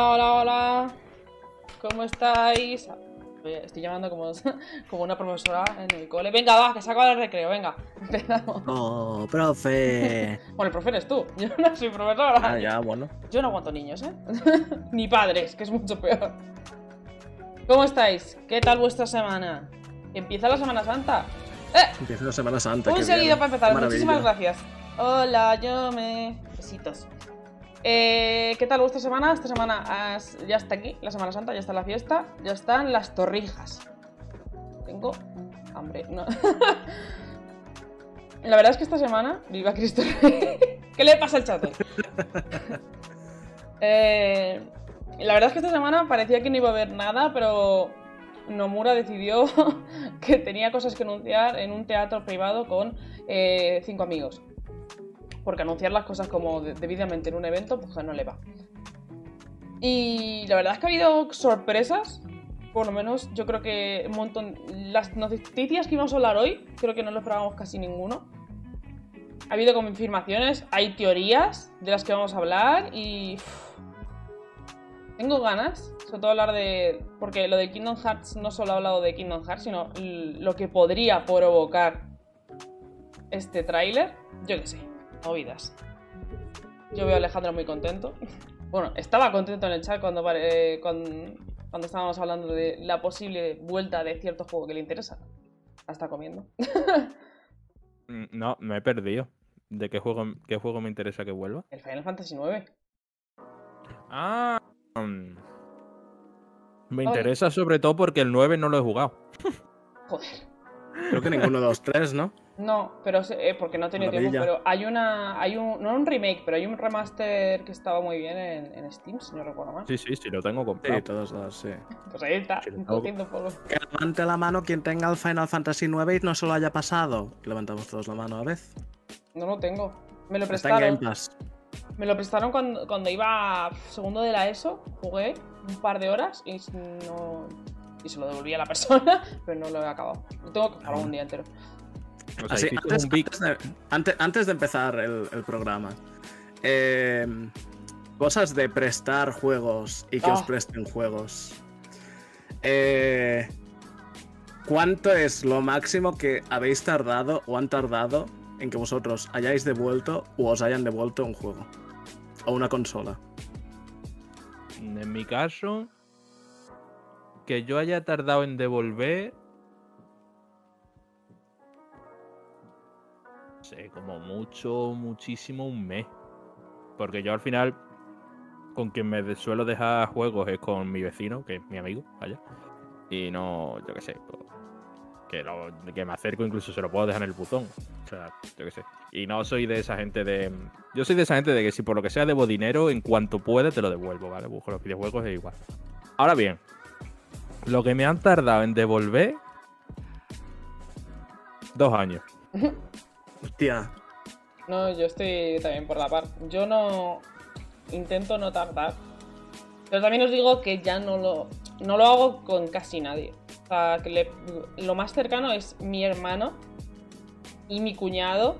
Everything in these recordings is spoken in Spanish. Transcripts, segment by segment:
Hola, hola, hola. ¿Cómo estáis? Oye, Estoy llamando como, como una profesora en el cole. Venga, va, que se acaba el recreo, venga. Empezamos. Oh, profe. Bueno, el profe eres tú. Yo no soy profesora. Ah, ya, bueno. Yo no aguanto niños, ¿eh? Ni padres, que es mucho peor. ¿Cómo estáis? ¿Qué tal vuestra semana? ¿Empieza la Semana Santa? ¡Eh! Empieza la Semana Santa. Un seguido bien. para empezar. Muchísimas gracias. Hola, yo me. Besitos. Eh, ¿Qué tal vuestra semana? Esta semana has- ya está aquí, la Semana Santa, ya está la fiesta, ya están las torrijas. Tengo hambre. No. la verdad es que esta semana, viva Cristo. ¿Qué le pasa al chat hoy? Eh, la verdad es que esta semana parecía que no iba a haber nada, pero Nomura decidió que tenía cosas que anunciar en un teatro privado con eh, cinco amigos. Porque anunciar las cosas como de- debidamente en un evento, pues no le va. Y la verdad es que ha habido sorpresas. Por lo menos yo creo que un montón... Las noticias que íbamos a hablar hoy, creo que no lo esperábamos casi ninguno. Ha habido confirmaciones, hay teorías de las que vamos a hablar y... tengo ganas, sobre todo hablar de... Porque lo de Kingdom Hearts no solo ha hablado de Kingdom Hearts, sino lo que podría provocar este tráiler. Yo qué sé, movidas. Yo veo a Alejandro muy contento. Bueno, estaba contento en el chat cuando, eh, cuando, cuando estábamos hablando de la posible vuelta de cierto juego que le interesa. La está comiendo. Mm, No, me he perdido. ¿De qué juego, qué juego me interesa que vuelva? El Final Fantasy IX. Ah. mm. Me interesa sobre todo porque el 9 no lo he jugado. Joder. Creo que ninguno de los tres, ¿no? No, pero se- eh, porque no he tenido tiempo, pero hay una, hay un, no un remake, pero hay un remaster que estaba muy bien en, en Steam, si no recuerdo mal. Sí, sí, sí, lo tengo Sí, comprado. todos los, sí. Pues ahí está, Sí, tengo. polvo. Que levante la mano quien tenga el Final Fantasy IX y no se lo haya pasado. Levantamos todos la mano a la vez. No lo tengo. Me lo Está en Game prestaron. Pass. Me lo prestaron cuando, cuando iba a segundo de la ESO, jugué un par de horas y no. Y se lo devolví a la persona, pero no lo he acabado. Lo tengo que jugar un día entero. O sea, Así, hiciste antes, un antes de, ante- antes de empezar el, el programa, eh, cosas de prestar juegos y que os Ah. presten juegos. Eh, ¿Cuánto es lo máximo que habéis tardado o han tardado en que vosotros hayáis devuelto o os hayan devuelto un juego? O una consola. En mi caso, que yo haya tardado en devolver. Como mucho, muchísimo un mes. Porque yo al final, con quien me suelo dejar juegos es con mi vecino, que es mi amigo, vaya. Y no, yo qué sé, pues, que, que me acerco incluso se lo puedo dejar en el buzón. O sea, yo qué sé. Y no soy de esa gente de. Yo soy de esa gente de que si por lo que sea debo dinero, en cuanto pueda te lo devuelvo, ¿vale? Busco los videojuegos es igual. Ahora bien, lo que me han tardado en devolver. Dos años. Hostia, No, yo estoy también por la par. Yo no intento no tardar. Pero también os digo que ya no lo, no lo hago con casi nadie. O sea, que le- lo más cercano es mi hermano y mi cuñado,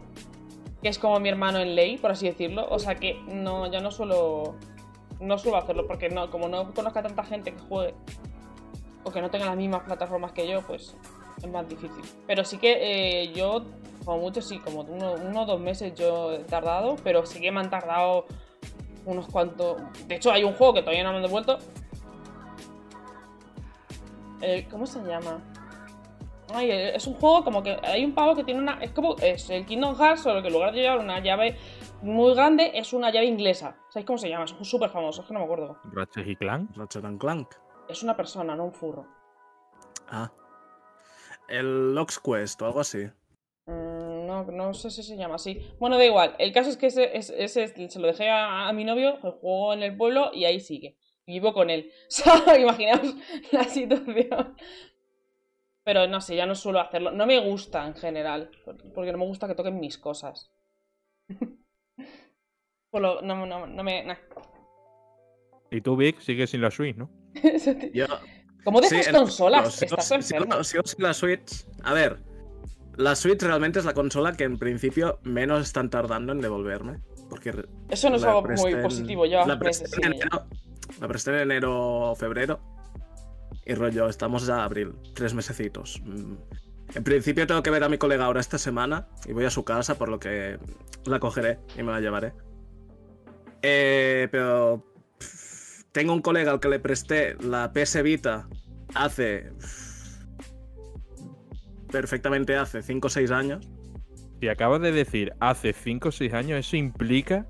que es como mi hermano en ley, por así decirlo. O sea que no, ya no suelo. No suelo hacerlo, porque no, como no conozco a tanta gente que juegue o que no tenga las mismas plataformas que yo, pues es más difícil. Pero sí que eh, yo, como mucho, sí, como uno, uno o dos meses yo he tardado, pero sí que me han tardado unos cuantos. De hecho, hay un juego que todavía no me han devuelto. Eh, ¿Cómo se llama? Ay, eh, es un juego como que hay un pavo que tiene una. Es como. Es el Kingdom Hearts, solo que en lugar de llevar una llave muy grande, es una llave inglesa. ¿Sabéis cómo se llama? Es súper famoso, es que no me acuerdo. Ratchet y Clank. Ratchet and Clank. Es una persona, no un furro. Ah. El Lox Quest o algo así. No, no sé si se llama así. Bueno, da igual. El caso es que ese, ese- ese se lo dejé a, a mi novio, el juego en el pueblo y ahí sigue. Y vivo con él. O sea, imaginaos la situación. Pero no sé, ya no suelo hacerlo. No me gusta en general. por- Porque no me gusta que toquen mis cosas. Por lo- no, no, no me. nah. Y tú, Vic, sigues sin la Switch, ¿no? Yo, ¿Cómo Sí, dejas el- consolas? Estás enfermo. sigo sin la Switch. A ver, la Switch realmente es la consola que en principio menos están tardando en devolverme. Porque Eso no es algo muy positivo. Llevas la presté meses en enero. La presté en enero o febrero. Y rollo, estamos ya abril, tres mesecitos. Mm. En principio tengo que ver a mi colega ahora esta semana y voy a su casa, por lo que la cogeré y me la llevaré. Eh, pero pff, tengo un colega al que le presté la PS Vita hace perfectamente hace 5 o 6 años. Si acabas de decir hace 5 o 6 años, eso implica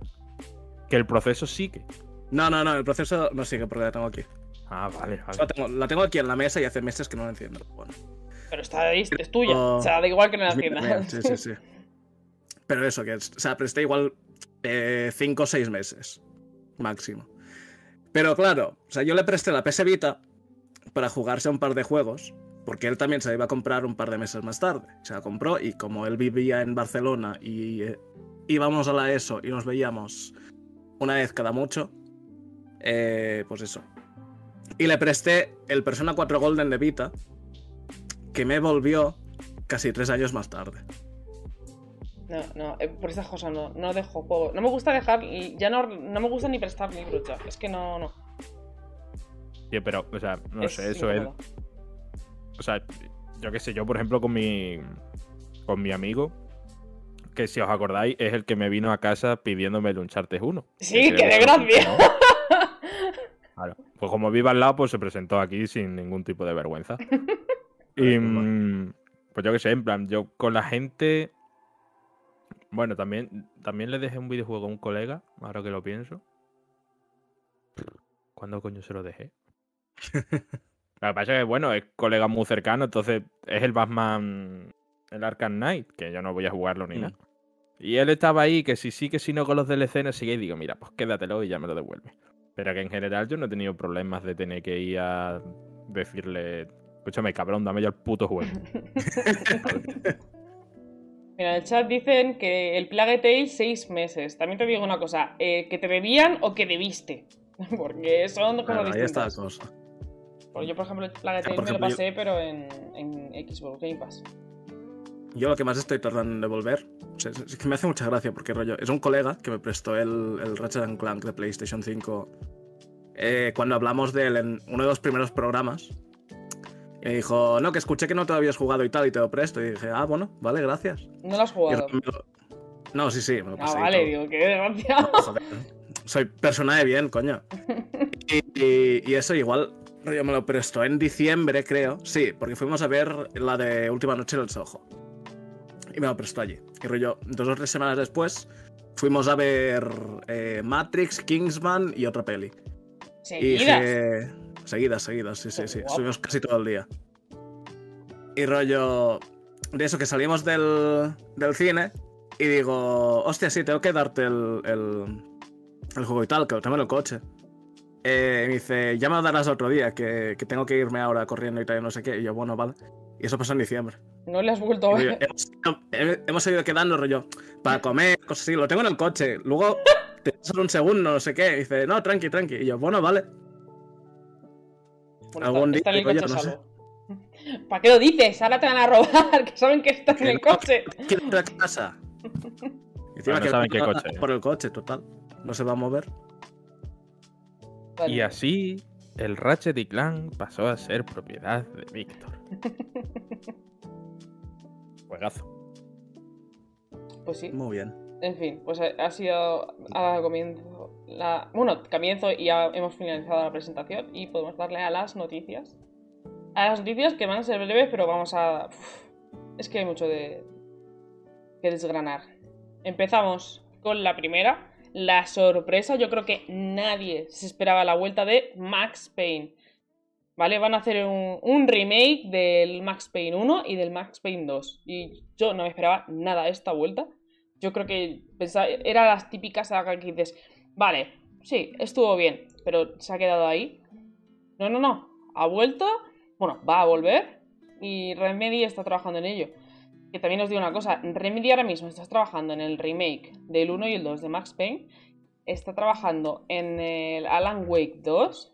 que el proceso sigue. No, no, no, el proceso no sigue porque la tengo aquí. Ah, vale, vale. La tengo, la tengo aquí en la mesa y hace meses que no la enciendo. Bueno. Pero está ahí, es tuya. Oh. O sea, da igual que no la entiendas. Sí, sí, sí. Pero eso, que es, o sea, presté igual 5 o 6 meses máximo. Pero claro, o sea, yo le presté la PS Vita para jugarse a un par de juegos, porque él también se la iba a comprar un par de meses más tarde. Se la compró y como él vivía en Barcelona y eh, íbamos a la ESO y nos veíamos una vez cada mucho, eh, pues eso. Y le presté el Persona 4 Golden de Vita, que me volvió casi tres años más tarde. No, no, eh, por esas cosas no, no dejo juego. No me gusta dejar, ya no, no me gusta ni prestar libros ya. Es que no, no. Tío, pero, o sea, no Es sé, eso es. O sea, yo qué sé, yo por ejemplo con mi. Con mi amigo, que si os acordáis, es el que me vino a casa pidiéndome el Uncharted 1. Sí, Que qué desgracia. Claro. Pues como viva al lado, pues se presentó aquí sin ningún tipo de vergüenza. y mm, pues yo qué sé, en plan, yo con la gente. Bueno, también, también le dejé un videojuego a un colega, ahora que lo pienso. ¿Cuándo coño se lo dejé? Lo que pasa es que, bueno, es colega muy cercano, entonces es el Batman, el Arkham Knight, que yo no voy a jugarlo ni Mm. nada. Y él estaba ahí, que si sí, que si no con los DLC, no sigue, y digo, mira, pues quédatelo y ya me lo devuelve. Pero que en general yo no he tenido problemas de tener que ir a decirle, escúchame, cabrón, dame ya el puto juego. Mira, en el chat dicen que el Plague Tale seis meses. También te digo una cosa, eh, que te debían o que debiste. Porque son dos cosas Claro, ahí está la distintas. cosa. Porque yo, por ejemplo, el Plague Tale me lo yo- pasé, pero en, en Xbox Game Pass. Yo lo que más estoy tardando en devolver, o sea, es que me hace mucha gracia porque rollo, es un colega que me prestó el, el Ratchet Clank de PlayStation 5 eh, cuando hablamos de él en uno de los primeros programas. Y me dijo, no, que escuché que no te lo habías jugado y tal, y te lo presto. Y dije, ah, bueno, vale, gracias. No lo has jugado. lo- No, sí, sí, me lo Ah, pasé y vale, digo, qué desgracia. Joder, soy persona de bien, coño. Y, y- y eso igual, rollo, me lo prestó en diciembre, creo. Sí, porque fuimos a ver la de Última Noche en el Soho. Y me lo prestó allí. Y rollo, dos o tres semanas después, fuimos a ver eh, Matrix, Kingsman y otra peli. Y Seguidas. dije- Seguidas, seguidas, sí, sí, sí. Estuvimos casi todo el día. Y rollo. De eso, que salimos del, del cine y digo, hostia, sí, tengo que darte el, el, el juego y tal, que lo tengo en el coche. Eh, y me dice, ya me lo darás otro día, que, que tengo que irme ahora corriendo y tal, y no sé qué. Y yo, bueno, vale. Y eso pasó en diciembre. No le has vuelto a ver. hemos, he- hemos seguido quedando, rollo, para comer, cosas así. Lo tengo en el coche. Luego, te solo un segundo, no sé qué. Y dice, no, tranqui, tranqui. Y yo, bueno, vale. Bueno, algún está, está en el día, coche no sé. salvo. ¿Para qué lo dices? Ahora te van a robar, que saben que estás en el no, coche. Quiero ir a casa. Y encima no que saben qué coche. Por el coche, total. No se va a mover. Vale. Y así, el Ratchet y Clank pasó a ser propiedad de Víctor. Juegazo. Pues sí. Muy bien. En fin, pues ha sido a comienzo la. Bueno, comienzo y ya hemos finalizado la presentación y podemos darle a las noticias. A las noticias que van a ser breves, pero vamos a. Uf, es que hay mucho de. que desgranar. Empezamos con la primera. La sorpresa, yo creo que nadie se esperaba la vuelta de Max Payne. ¿Vale? Van a hacer un, remake del Max Payne 1 y del Max Payne 2. Y yo no me esperaba nada esta vuelta. Yo creo que pensaba, era las típicas sagas que dices, vale, sí, estuvo bien, pero se ha quedado ahí. No, no, no, ha vuelto, bueno, va a volver y Remedy está trabajando en ello. Que también os digo una cosa, Remedy ahora mismo está trabajando en el remake del 1 y el 2 de Max Payne, está trabajando en el Alan Wake 2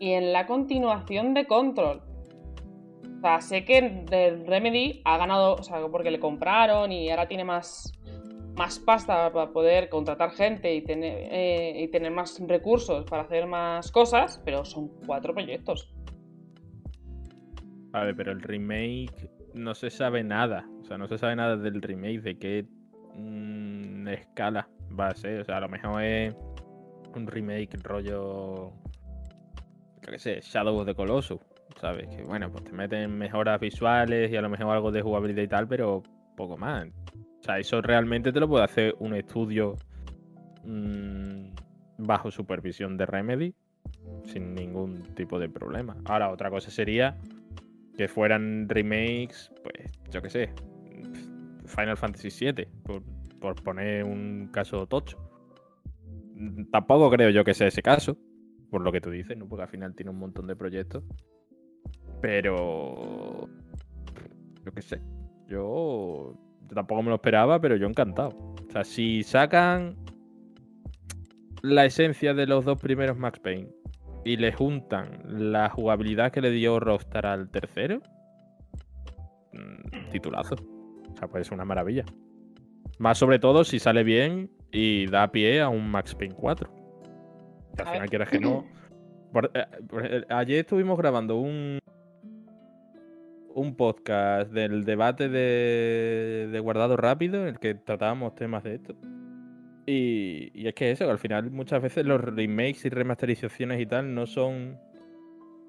y en la continuación de Control. O sea, sé que Remedy ha ganado, o sea, porque le compraron y ahora tiene más, más pasta para poder contratar gente y tener, eh, y tener más recursos para hacer más cosas, pero son cuatro proyectos. Ver, pero el remake no se sabe nada. O sea, no se sabe nada del remake, de qué mm, escala va a ser. O sea, a lo mejor es un remake rollo. Qué sé, Shadow of the Colossus. ¿Sabes? Que bueno, pues te meten mejoras visuales y a lo mejor algo de jugabilidad y tal, pero poco más. O sea, eso realmente te lo puede hacer un estudio mm, bajo supervisión de Remedy sin ningún tipo de problema. Ahora, otra cosa sería que fueran remakes, pues, yo qué sé, Final Fantasy VII, por, poner un caso tocho. Tampoco creo yo que sea ese caso, por lo que tú dices, ¿no? Porque al final tiene un montón de proyectos. Pero. Yo qué sé. Yo, yo tampoco me lo esperaba, pero yo encantado. O sea, si sacan la esencia de los dos primeros Max Payne y le juntan la jugabilidad que le dio Rockstar al tercero, mm, titulazo. O sea, pues es una maravilla. Más sobre todo si sale bien y da pie a un Max Payne 4. Que al final quieras que no. Eh, eh, ayer estuvimos grabando un un podcast del debate de, de guardado rápido en el que tratábamos temas de esto. Y, y es que eso, que al final muchas veces los remakes y remasterizaciones y tal no son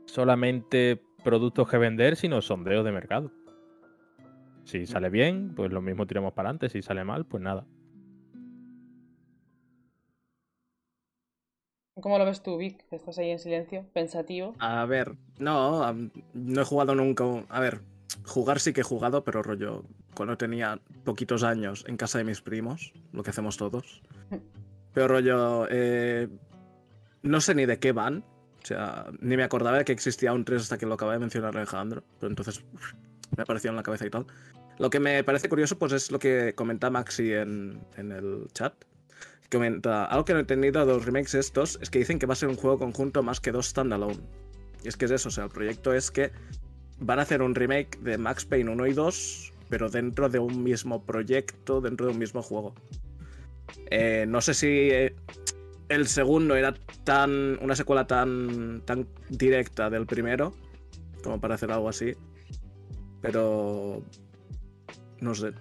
solamente productos que vender, sino sondeos de mercado. Si sale bien, pues lo mismo tiramos para adelante. Si sale mal, pues nada. ¿Cómo lo ves tú, Vic? Estás ahí en silencio, pensativo. A ver, no, no he jugado nunca. un- A ver, jugar sí que he jugado, pero rollo, cuando tenía poquitos años en casa de mis primos, lo que hacemos todos. Pero rollo, eh, no sé ni de qué van. O sea, ni me acordaba de que existía un 3 hasta que lo acaba de mencionar Alejandro. Pero entonces uf, me apareció en la cabeza y tal. Lo que me parece curioso, pues es lo que comenta Maxi en, en el chat. Comenta, algo que no he entendido de los remakes estos es que dicen que va a ser un juego conjunto más que dos standalone. Y es que es eso, o sea, el proyecto es que van a hacer un remake de Max Payne 1 y 2, pero dentro de un mismo proyecto, dentro de un mismo juego. Eh, no sé si eh, el segundo era tan una secuela tan, tan directa del primero, como para hacer algo así, pero no sé.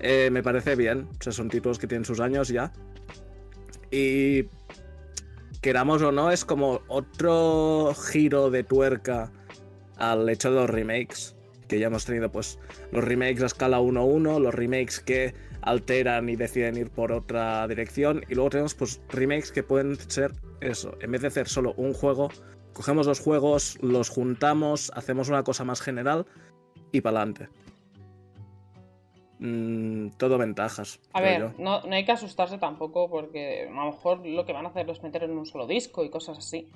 Eh, me parece bien, o sea, son títulos que tienen sus años ya. Y queramos o no, es como otro giro de tuerca al hecho de los remakes. Que ya hemos tenido, pues, los remakes a escala 1-1, los remakes que alteran y deciden ir por otra dirección. Y luego tenemos, pues, remakes que pueden ser eso. En vez de hacer solo un juego, cogemos los juegos, los juntamos, hacemos una cosa más general y para adelante. todo ventajas. A ver, no hay que asustarse tampoco porque a lo mejor lo que van a hacer es meter en un solo disco y cosas así.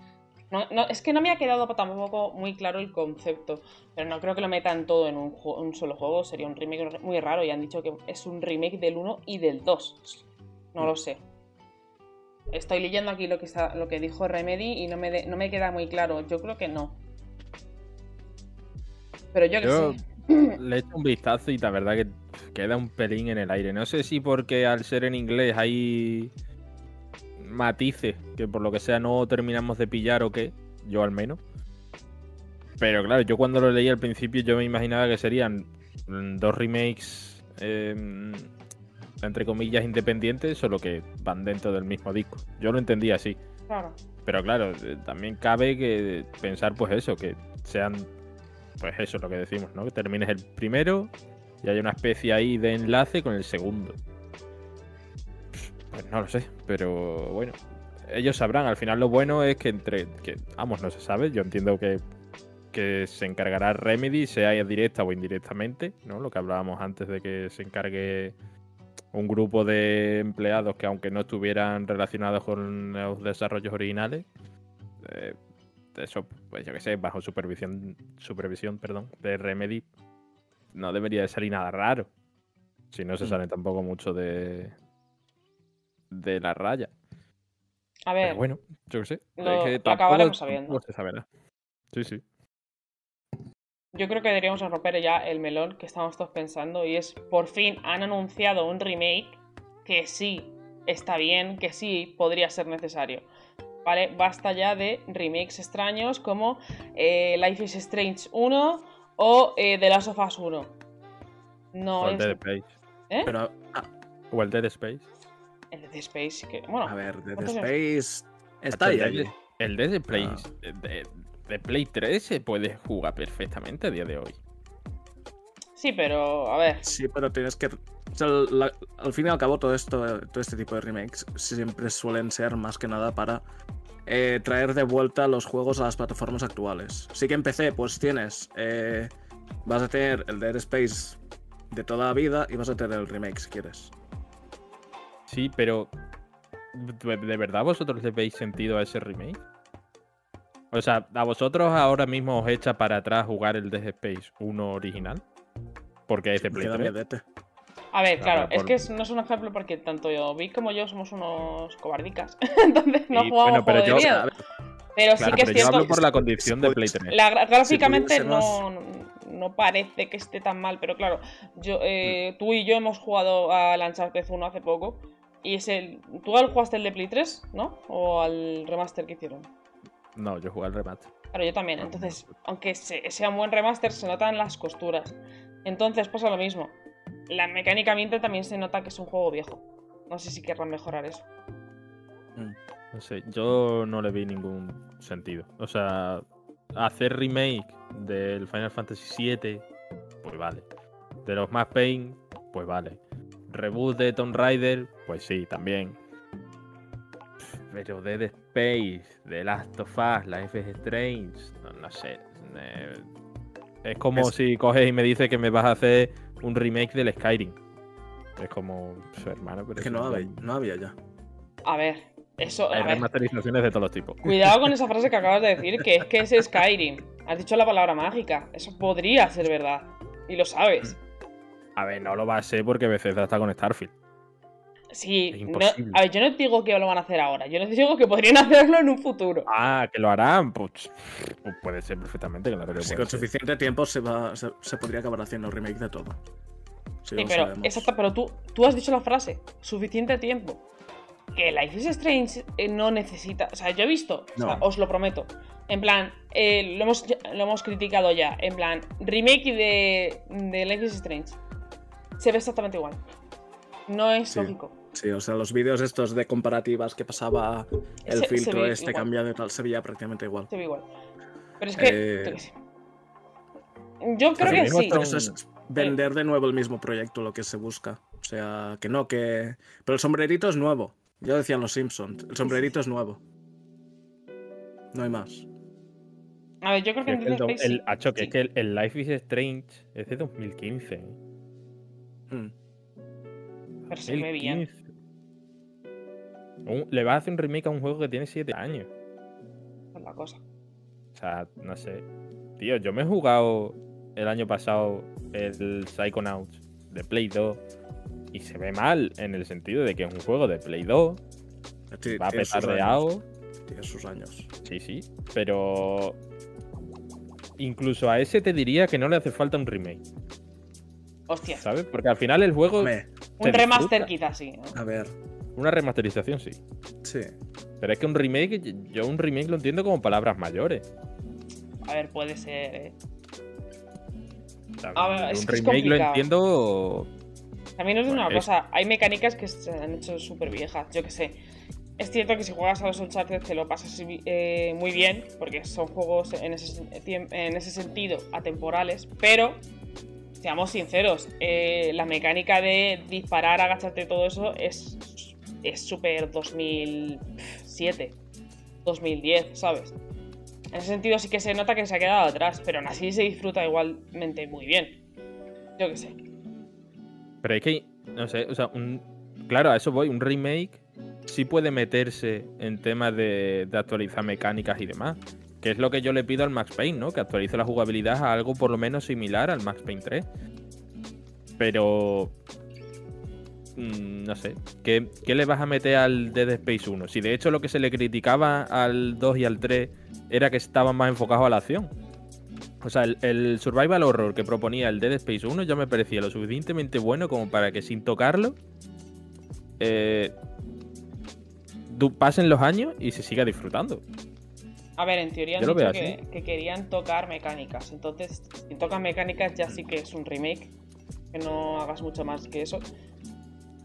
No, no, es que no me ha quedado tampoco muy claro el concepto, pero no creo que lo metan todo en un, solo juego, sería un remake muy raro y han dicho que es un remake del 1 y del 2. No lo sé. Estoy leyendo aquí lo que, está, lo que dijo Remedy y no me, de- no me queda muy claro. Yo creo que no. Pero yo que Yo sé. le he hecho un vistazo y la verdad que queda un pelín en el aire. No sé si porque al ser en inglés hay matices que por lo que sea no terminamos de pillar o qué, yo al menos. Pero claro, yo cuando lo leí al principio yo me imaginaba que serían mm, dos remakes eh, entre comillas independientes, solo que van dentro del mismo disco. Yo lo entendía así. Claro. Pero claro, eh, también cabe que pensar pues eso, que sean pues eso lo que decimos, ¿no? Que termines el primero y haya una especie ahí de enlace con el segundo. Pues no lo sé, pero bueno, ellos sabrán. Al final lo bueno es que entre que vamos, no se sabe, yo entiendo que que se encargará Remedy, sea directa o indirectamente, ¿no? Lo que hablábamos antes de que se encargue un grupo de empleados que aunque no estuvieran relacionados con los desarrollos originales, eh, eso, pues yo que sé, bajo supervisión, supervisión, perdón, de Remedy, no debería de salir nada raro. Si no se Mm. sale tampoco mucho de de la raya. A ver, Pero bueno, yo qué sé. lo- es que lo tampoco- acabaremos sabiendo. tampoco se sabe nada. Sí, sí. yo creo que deberíamos romper ya el melón que estamos todos pensando y es por fin han anunciado un remake que sí está bien, que sí podría ser necesario. ¿Vale? Basta ya de remakes extraños como eh, Life is Strange 1 o eh, The Last of Us 1. No o el es... Dead Space. ¿Eh? Pero, ah, O el Dead Space. El de Dead Space, que... Bueno, a ver, Dead ¿cuántos Space está ahí. el, el Dead Space Ah. de, de Play 3 se puede jugar perfectamente a día de hoy. sí, pero a ver. Sí, pero tienes que. o sea, la- al fin y al cabo, todo esto, todo este tipo de remakes siempre suelen ser más que nada para eh, traer de vuelta los juegos a las plataformas actuales. Sí que en PC, pues tienes. eh, vas a tener el Dead Space de toda la vida y vas a tener el remake si quieres. Sí, pero ¿de verdad vosotros le veis sentido a ese remake? O sea, ¿a vosotros ahora mismo os echa para atrás jugar el Dead Space 1 original? Porque es de Play Queda 3. miedete. A ver, Ah, claro, es por- que es- no es un ejemplo porque tanto yo, Vic como yo somos unos cobardicas. Entonces no Sí, jugamos bueno, pero juego de yo- miedo. a ver, Pero sí que es yo cierto. hablo por la condición de Play 3. La, gra- gráficamente no, no parece que esté tan mal, pero claro, yo, eh, tú y yo hemos jugado al Uncharted 1 hace poco. Y es el. ¿Tú al jugaste el de Play 3, no? ¿O al remaster que hicieron? No, yo jugué al remaster. Claro, yo también. Entonces, aunque se- sea un buen remaster, se notan las costuras. Entonces pasa lo mismo. La mecánicamente también se nota que es un juego viejo. No sé si querrán mejorar eso. No sé, yo no le vi ningún sentido. O sea, hacer remake del Final Fantasy VII, pues vale. De los Max Payne, pues vale. Reboot de Tomb Raider, pues sí, también. Pero Dead Space, The Last of Us, Life is Strange, no, no sé. eh, es como Es- si coges y me dices que me vas a hacer un remake del Skyrim. Es como, pues, hermano, pero Es que no es había, no había ya. A ver, eso. Hay remasterizaciones de todos los tipos. cuidado con esa frase que acabas de decir, que es que es Skyrim. Has dicho la palabra mágica. Eso podría ser verdad. Y lo sabes. A ver, no lo va a ser porque Bethesda está con Starfield. Sí, no- a ver, yo no digo que lo van a hacer ahora. Yo no digo que podrían hacerlo en un futuro. Ah, que lo harán. Pues, pues puede ser perfectamente, claro que Si con ser. suficiente tiempo se, va, se, se podría acabar haciendo remake de todo. Sí, pero, exacto, pero tú, tú has dicho la frase, suficiente tiempo. Que Life is Strange eh, no necesita. O sea, yo he visto, o sea, No. os lo prometo. En plan, eh, lo, hemos, lo hemos criticado ya. En plan, remake de, de Life is Strange. Se ve exactamente igual. No es Sí. lógico. Sí, o sea, los vídeos estos de comparativas que pasaba el Se- filtro este igual. cambiado y tal, se veía prácticamente igual. Se ve igual. Pero es que. Eh, yo creo que sí. Eso es vender de nuevo el mismo proyecto lo que se busca. O sea, que no, que... Pero el sombrerito es nuevo. Ya decían los Simpsons. El sombrerito es nuevo. No hay más. A ver, yo creo que el, el- sí. acho, que Sí. es que el, el Life is Strange es de 2015. ¿eh? Mm. Pero se ve bien. 2015. Un- le vas a hacer un remake a un juego que tiene 7 años. Es la cosa. O sea, no sé. Tío, yo me he jugado el año pasado el Psychonauts de Play 2 y se ve mal en el sentido de que es un juego de Play 2, Sí, va petardeado. Tiene sus años. Sí, sí, pero incluso a ese te diría que no le hace falta un remake, Hostia. ¿sabes? Porque al final el juego, Hombre, Un remaster disfruta. quizás sí. ¿no? a ver. Una remasterización sí, Sí. pero es que un remake, yo un remake lo entiendo como palabras mayores. A ver, puede ser. eh. O sea, A ver, es un que es remake lo entiendo También os digo una Bueno, es- cosa, hay mecánicas que se han hecho súper viejas, yo que sé. Es cierto que si juegas a los Uncharted te lo pasas eh, muy bien, porque son juegos en ese, en ese sentido atemporales, pero, seamos sinceros, eh, la mecánica de disparar, agacharte y todo eso es es súper 2007, 2010, ¿sabes? En ese sentido sí que se nota que se ha quedado atrás, pero aún así se disfruta igualmente muy bien. Yo que sé. Pero es que, no sé, o sea, un, claro, a eso voy, un remake sí puede meterse en temas de, de actualizar mecánicas y demás. Que es lo que yo le pido al Max Payne, ¿no? Que actualice la jugabilidad a algo por lo menos similar al Max Payne 3. Pero... mm, No sé, ¿qué, qué le vas a meter al Dead Space 1? Si de hecho lo que se le criticaba al 2 y al 3 era que estaban más enfocados a la acción. O sea, el, el Survival Horror que proponía el Dead Space 1 ya me parecía lo suficientemente bueno como para que sin tocarlo eh, pasen los años y se siga disfrutando. A ver, en teoría han dicho que, que querían tocar mecánicas. Entonces, si tocan mecánicas ya sí que es un remake. Que no hagas mucho más que eso.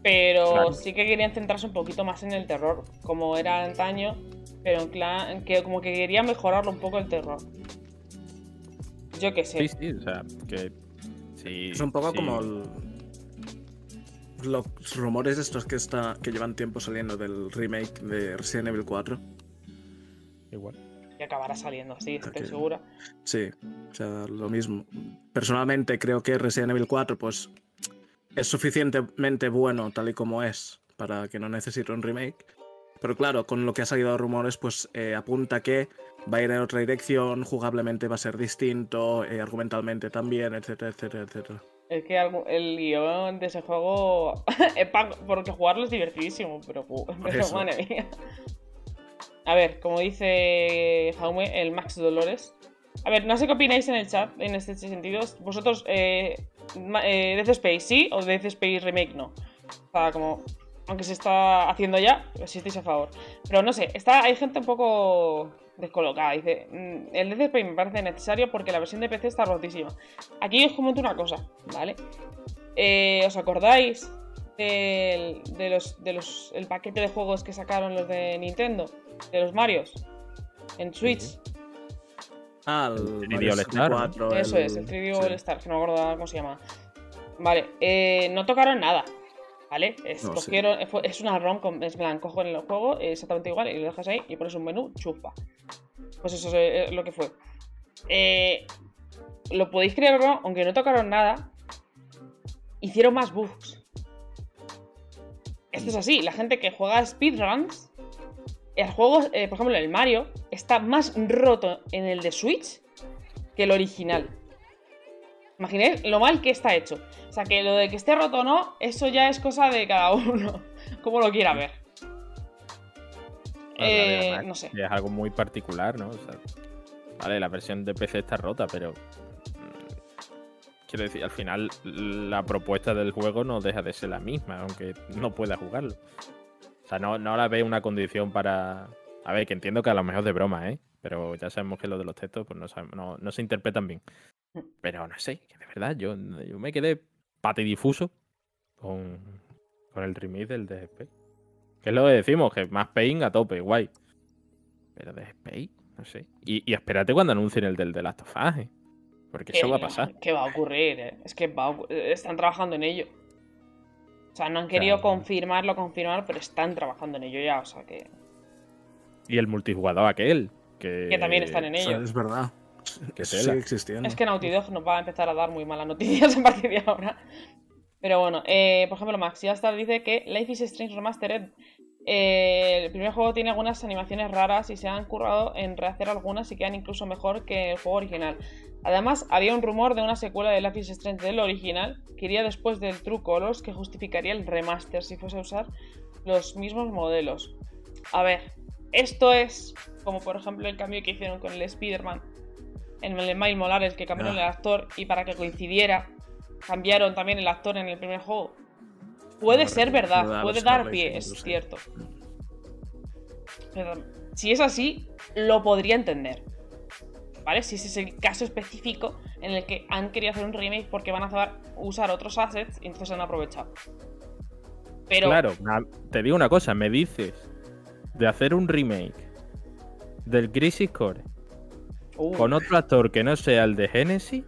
Pero Claro. sí que querían centrarse un poquito más en el terror, como era antaño. Pero en plan, que como que querían mejorarlo un poco el terror. Yo qué sé. Sí, sí, o sea, que. Sí, Es un poco sí. como el- los rumores estos que, está, que llevan tiempo saliendo del remake de Resident Evil 4. Igual. Y acabará saliendo así, estoy segura. Sí, o sea, lo mismo. Personalmente creo que Resident Evil 4 pues es suficientemente bueno tal y como es para que no necesite un remake. Pero claro, con lo que ha salido de rumores, pues eh, apunta que va a ir en otra dirección, jugablemente va a ser distinto, eh, argumentalmente también, etcétera, etcétera, etcétera. Es que el guion de ese juego. porque jugarlo es divertidísimo, pero, pero madre mía. A ver, como dice Jaume, el Max Dolores. A ver, no sé qué opináis en el chat en este sentido. Vosotros, eh, eh, Death Space sí o Death Space Remake no. O sea, como. Aunque se está haciendo ya, si estáis a favor. Pero no sé, está, hay gente un poco descolocada. Dice: "Mm, El Death Space me parece necesario porque la versión de PC está rotísima. Aquí os comento una cosa, ¿vale? Eh, ¿Os acordáis del, de los, de los, el paquete de juegos que sacaron los de Nintendo? De los Marios. En Switch. 3D Mario All Star, ¿no? 64, Eso es, el 3D sí. All Star, que no me acuerdo cómo se llama. Vale, eh, no tocaron nada. ¿Vale? Es, No, cogieron, es una ROM, con, es plan, cojo en el juego eh, exactamente igual y lo dejas ahí y pones un menú, chupa. Pues eso es eh, lo que fue. Eh, lo podéis creer no, aunque no tocaron nada, hicieron más bugs. Esto es así, la gente que juega speedruns, el juego, eh, por ejemplo, el Mario, está más roto en el de Switch que el original. Imaginéis lo mal que está hecho. O sea, que lo de que esté roto o no, eso ya es cosa de cada uno, como lo quiera ver. Eh, no sé. Es algo muy particular, ¿no? O sea, vale, la versión de PC está rota, pero. mm, Quiero decir, al final la propuesta del juego no deja de ser la misma, aunque no pueda jugarlo. Sea, no, no la veo una condición para. A ver, que entiendo que a lo mejor de broma, ¿eh? Pero ya sabemos que lo de los textos pues no, sabemos- no, no se interpretan bien. Pero no sé, que de verdad, yo, yo me quedé patidifuso con, con el remake del DSP. Que es lo que decimos, que más pain a tope, guay. Pero DSP, no sé. Y, y espérate cuando anuncien el del The Last of Us, ¿eh? Porque eso va a pasar. Que va a ocurrir, eh. es que va a están trabajando en ello. O sea, no han querido Claro. confirmarlo, confirmar, pero están trabajando en ello ya, o sea que. Y el multijugador aquel. Que, Que también están en ello. es verdad. Tela. sigue existiendo. Es que Naughty Dog nos va a empezar a dar muy malas noticias a partir de ahora. Pero bueno, eh, por ejemplo, Max ya dice que Life is Strange Remastered. Eh, el primer juego tiene algunas animaciones raras y se han currado en rehacer algunas y quedan incluso mejor que el juego original. Además, había un rumor de una secuela de Life is Strange del original que iría después del True Colors que justificaría el remaster si fuese a usar los mismos modelos. A ver, esto es como por ejemplo el cambio que hicieron con el Spider-Man en el Miles Morales, que cambiaron Ah. el actor y para que coincidiera, cambiaron también el actor en el primer juego. Puede ser verdad, puede dar pie, es cierto. Pero si es así, lo podría entender. ¿Vale? Si ese es el caso específico en el que han querido hacer un remake porque van a usar otros assets y entonces han aprovechado. Pero Claro, te digo una cosa, me dices de hacer un remake del Crisis Core uh, con otro actor que no sea el de Genesis,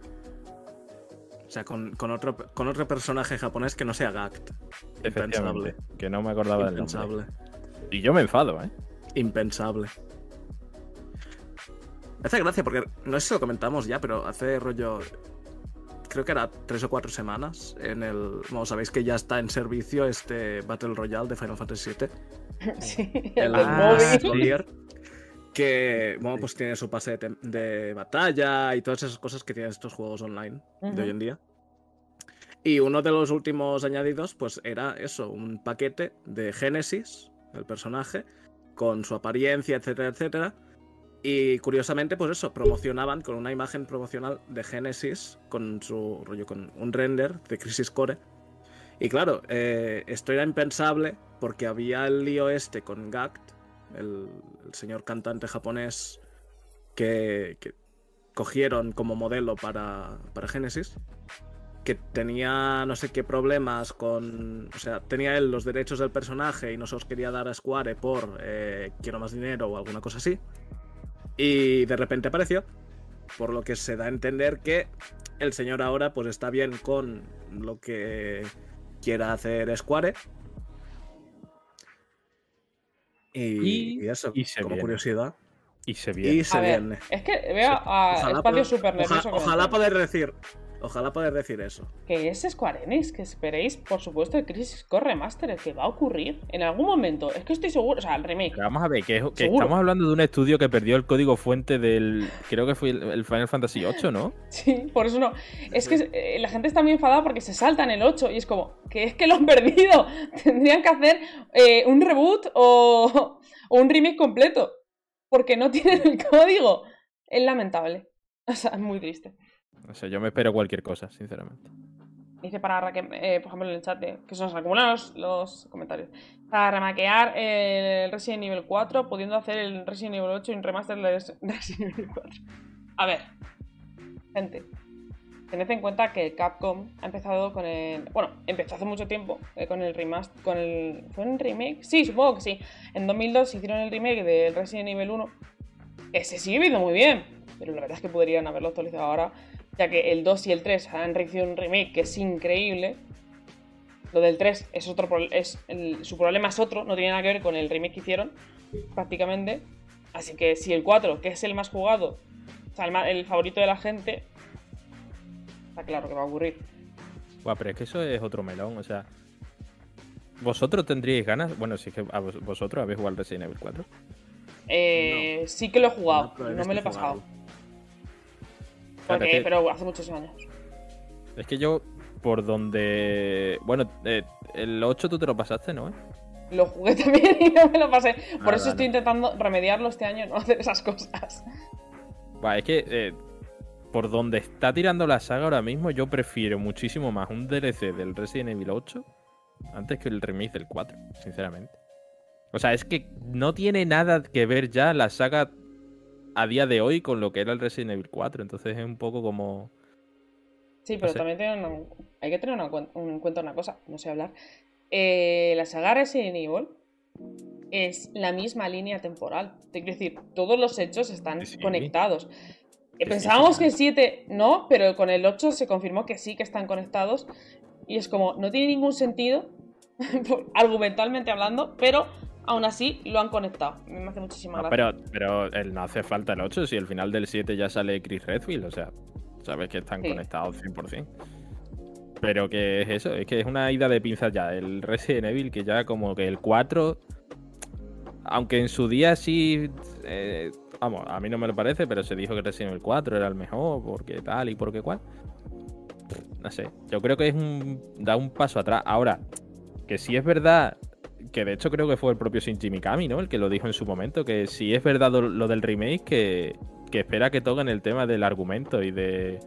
O sea, con, con otro, con otro personaje japonés que no sea Gact. Impensable. que no me acordaba del nombre. Impensable. Y yo me enfado, ¿eh? Impensable. Me hace gracia porque no sé si lo comentamos ya, pero hace rollo. Creo que era tres o cuatro semanas. En el. Bueno, sabéis que ya está en servicio este Battle Royale de Final Fantasy VII. sí, el El móvil. Que, bueno, pues tiene su pase de, de batalla y todas esas cosas que tienen estos juegos online de hoy en día. Y uno de los últimos añadidos, pues era eso, un paquete de Génesis, el personaje, con su apariencia, etcétera, etcétera. Y curiosamente, pues eso, promocionaban con una imagen promocional de Genesis, con su rollo, con un render de Crisis Core. Y claro, eh, esto era impensable porque había el lío este con Gact, el, señor cantante japonés que, que cogieron como modelo para, para Genesis, que tenía no sé qué problemas con... O sea, tenía él los derechos del personaje y no se los quería dar a Square por eh, quiero más dinero o alguna cosa así. Y de repente apareció, por lo que se da a entender que el señor ahora pues está bien con lo que quiera hacer Square. Y, Y- y eso, y se como viene. curiosidad. Y se viene. Y se A ver, viene. es que veo a Espacio poder- Super Nervioso. ojalá comentando. poder decir. Ojalá poder decir eso. Que es Square Enix, que esperéis, por supuesto, el Crisis Core Remaster, el que va a ocurrir en algún momento. Es que estoy seguro, o sea, el remake. Pero vamos a ver, que, que estamos hablando de un estudio que perdió el código fuente del. Creo que fue el, Final Fantasy VIII, ¿no? Sí, por eso no. Es que eh, la gente está muy enfadada porque se saltan el 8 y es como, que es que lo han perdido. Tendrían que hacer eh, un reboot o, o un remake completo. Porque no tienen el código. Es lamentable. O sea, es muy triste. O sea, yo me espero cualquier cosa, sinceramente. Dice para, eh, por ejemplo, en el chat, que se nos los, comentarios. Para remaquear el Resident Evil 4, pudiendo hacer el Resident Evil 8 y un remaster de Resident Evil 4. A ver, gente, tened en cuenta que Capcom ha empezado con el. Bueno, empezó hace mucho tiempo eh, con el remaster. Con el, ¿Fue un remake? Sí, supongo que sí. En 2002 hicieron el remake del Resident Evil 1, que se sigue viendo muy bien, pero la verdad es que podrían haberlo actualizado ahora ya que el 2 y el 3 han recibido un remake que es increíble. Lo del 3 es otro es el- su problema es otro, no tiene nada que ver con el remake que hicieron, prácticamente. Así que si el 4, que es el más jugado, o sea, el, favorito de la gente, está claro que va a ocurrir. Buah, pero es que eso es otro melón, o sea. ¿Vosotros tendríais ganas? Bueno, si es que a vos- vosotros habéis jugado al Resident Evil 4. Eh, Sí que lo he jugado, pero no me lo he pasado. Porque- pero hace muchos años. Es que yo, por donde. Bueno, eh, el 8 tú te lo pasaste, ¿no? Lo jugué también y no me lo pasé. Por eso vale. estoy intentando remediarlo este año, no hacer esas cosas. Va, es que eh, por donde está tirando la saga ahora mismo, yo prefiero muchísimo más un DLC del Resident Evil 8 antes que el remake del 4, sinceramente. O sea, es que no tiene nada que ver ya la saga a día de hoy con lo que era el Resident Evil 4. Entonces es un poco como. Sí, pero sé. también una- hay que tener una en cuenta una cosa, no sé hablar. Eh, la saga Resident Evil es la misma línea temporal. Te quiero decir, todos los hechos están Sí. conectados. Eh, sí, Pensábamos que el 7 no, pero con el 8 se confirmó que sí que están conectados. Y es como, no tiene ningún sentido, argumentalmente hablando, pero aún así lo han conectado. Me hace muchísima No, gracia. pero, pero el- no hace falta el 8 si al final del 7 ya sale Chris Redfield. O sea, sabes que están Sí. conectados 100%. Pero que es eso, es que es una ida de pinzas ya. El Resident Evil, que ya como que el 4, aunque en su día sí, eh, vamos, a mí no me lo parece, pero se dijo que Resident Evil 4 era el mejor, porque tal y porque cual. No sé, yo creo que es un, da un paso atrás. Ahora, que si es verdad, que de hecho creo que fue el propio Shinji Mikami, ¿no? El que lo dijo en su momento, que si es verdad lo, lo del remake, que, que espera que toquen el tema del argumento y de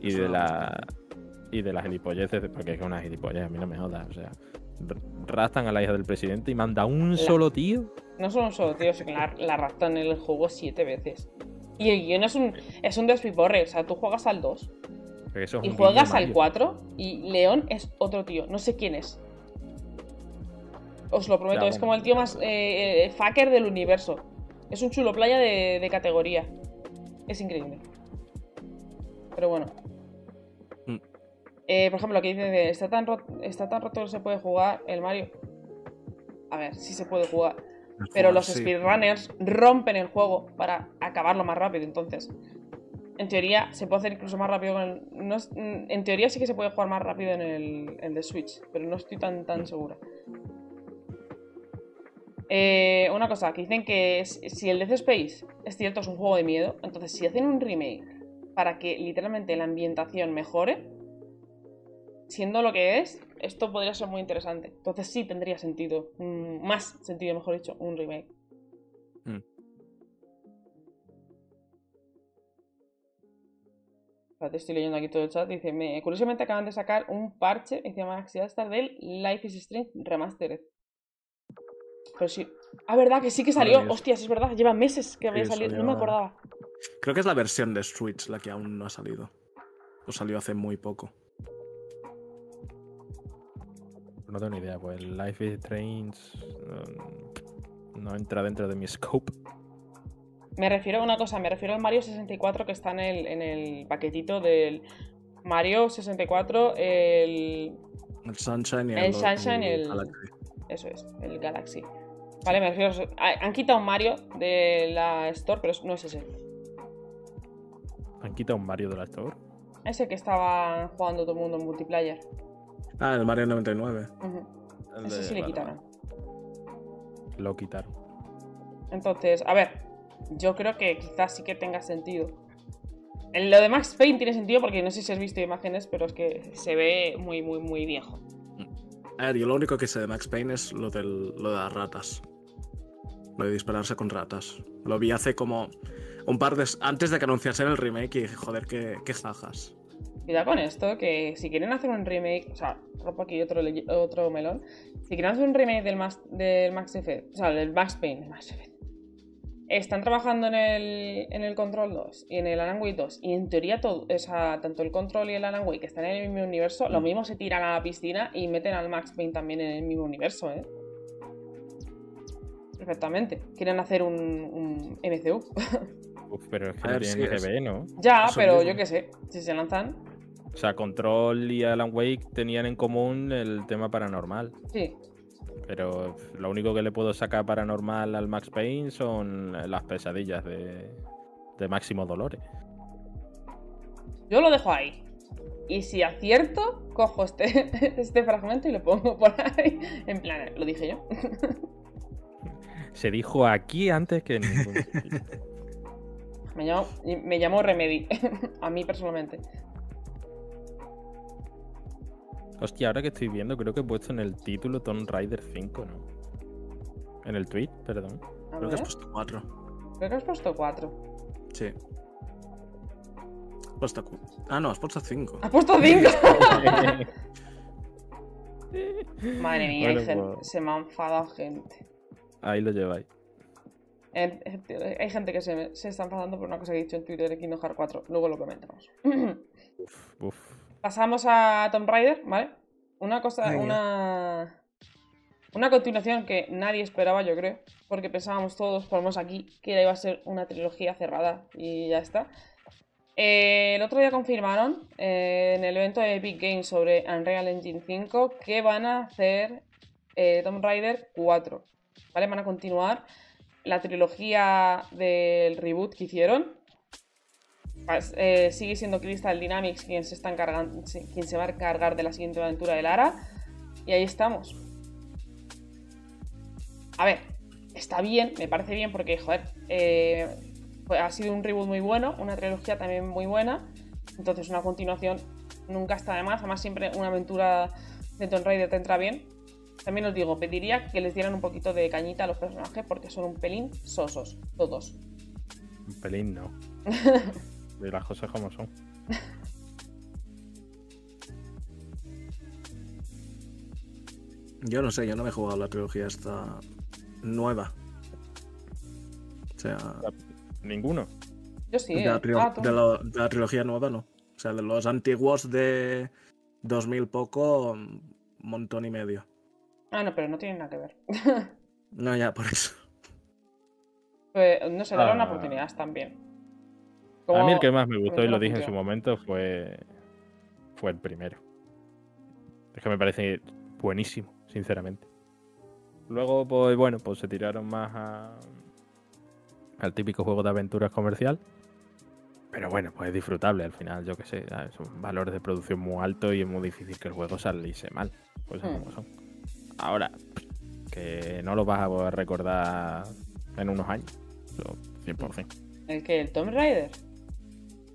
y de la y de las gilipolleces, porque es que una gilipollez, a mí no me jodas, o sea, rastan a la hija del presidente y manda un La- solo tío. No solo un solo tío, sino que la, la raptan en el juego siete veces. Y el guion es un, es un despiporre, o sea, tú juegas al 2 porque eso es y juegas al Mario. 4 y León es otro tío, no sé quién es. Os lo prometo, Ya, es bueno. como el tío más eh, eh, fucker del universo. Es un chulo playa de, de categoría. Es increíble. Pero bueno. Mm. Eh, por ejemplo, aquí dice, de, está tan, ro- está tan roto que se puede jugar el Mario. A ver, sí se puede jugar. Pero los Sí. speedrunners rompen el juego para acabarlo más rápido. Entonces, en teoría, se puede hacer incluso más rápido con el. no es- mm, en teoría, sí que se puede jugar más rápido en el, el de Switch, pero no estoy tan, tan segura. Eh, una cosa, que dicen que si el Death Space es cierto, es un juego de miedo, entonces si hacen un remake para que literalmente la ambientación mejore, siendo lo que es, esto podría ser muy interesante. Entonces sí tendría sentido, mm, más sentido, mejor dicho, un remake. Mm. Estoy leyendo aquí todo el chat. Dice, curiosamente acaban de sacar un parche encima de Star del Life is Strange Remastered. Pero sí. Ah, verdad, que sí que salió. Hostias, es verdad. Lleva meses que había Sí, salido. No me acordaba. Creo que es la versión de Switch la que aún no ha salido. O salió hace muy poco. No tengo ni idea, pues el Life is Strange no, no entra dentro de mi scope. Me refiero a una cosa, me refiero al Mario 64 que está en el, en el paquetito del Mario 64, el... El Sunshine y el, El Sunshine y el- Galaxy. Eso es, el Galaxy. Vale, me refiero... a- Han quitado un Mario de la Store, pero no es ese. Han quitado un Mario de la Store. Ese que estaba jugando todo el mundo en multiplayer. Ah, el Mario 99. Ujú. El Ese de- sí le vale, quitaron. vale. Lo quitaron. Entonces, a ver, yo creo que quizás sí que tenga sentido. En lo de Max Payne tiene sentido porque no sé si has visto imágenes, pero es que se ve muy, muy, muy viejo. A ver, yo lo único que sé de Max Payne es lo, del, lo de las ratas. Lo de dispararse con ratas. Lo vi hace como un par de... Antes de que anunciasen el remake y dije, joder, qué, qué jajas. Cuidado con esto, que si quieren hacer un remake, o sea, rompo aquí otro, otro melón. Si quieren hacer un remake del Max, del Max Effect, o sea, del Max Payne, el Max Effect, están trabajando en el, en el Control 2 y en el Alan Wake 2, y en teoría todo, o sea, tanto el Control y el Alan Wake están en el mismo universo, lo mismo se tiran a la piscina y meten al Max Payne también en el mismo universo, ¿eh? Perfectamente. Quieren hacer un, un MCU. Uf, pero es que no tienen sí, ¿no? ya, Eso pero mismo. yo qué sé, si se lanzan, O sea, Control y Alan Wake tenían en común el tema paranormal. sí. Pero lo único que le puedo sacar paranormal al Max Payne son las pesadillas de, de Máximo Dolores. Yo lo dejo ahí. Y si acierto, cojo este, este fragmento y lo pongo por ahí. En plan, lo dije yo. Se dijo aquí antes que en ningún sitio. Me llamo, me llamo Remedy. A mí personalmente. Hostia, ahora que estoy viendo, creo que he puesto en el título Tomb Raider 5, ¿no? En el tweet, perdón. A Creo que has puesto 4. creo que has puesto 4. Sí. Has puesto cu- Ah, no, has puesto 5. ¡Has puesto 5! Madre mía, hay Bueno, gente- pues- se me ha enfadado gente. Ahí lo lleváis. Hay gente que se, se está enfadando por una cosa que he dicho en Twitter de Kingdom Hearts 4. Luego lo comentamos. Uf, uf. Pasamos a Tomb Raider, ¿vale? Una cosa, una. Una continuación que nadie esperaba, yo creo. Porque pensábamos todos, por lo menos aquí, que iba a ser una trilogía cerrada y ya está. Eh, el otro día confirmaron eh, en el evento de Epic Games sobre Unreal Engine 5 que van a hacer eh, Tomb Raider 4. ¿Vale? Van a continuar la trilogía del reboot que hicieron. Eh, sigue siendo Crystal Dynamics quien se, está va a encargar de la siguiente aventura de Lara. Y ahí estamos. A ver, está bien, me parece bien porque, joder, eh, pues ha sido un reboot muy bueno, una trilogía también muy buena. Entonces una continuación nunca está de más. Además siempre una aventura de Tomb Raider te entra bien. También os digo, pediría que les dieran un poquito de cañita a los personajes porque son un pelín sosos, todos. Un pelín no. Y las cosas como son. Yo no sé, yo no me he jugado la trilogía esta nueva. O sea, Ninguno. Yo sí, de la, eh. Ah, de la- de la trilogía nueva no. O sea, de los antiguos de 2000 poco, un montón y medio. Ah, no, pero no tiene nada que ver. No, ya, por eso. Pues, no sé, darle una Ah. oportunidad también. A mí el que más me gustó, y lo dije en su momento, fue, fue el primero. Es que me parece buenísimo, sinceramente. Luego, pues bueno, pues se tiraron más a- al típico juego de aventuras comercial. Pero bueno, pues es disfrutable al final, yo qué sé. Son valores de producción muy altos y es muy difícil que el juego saliese mal. Cosas Hmm. como son. Ahora, que no lo vas a poder recordar en unos años. Eso, 100%. ¿El que ¿El Tomb Raider?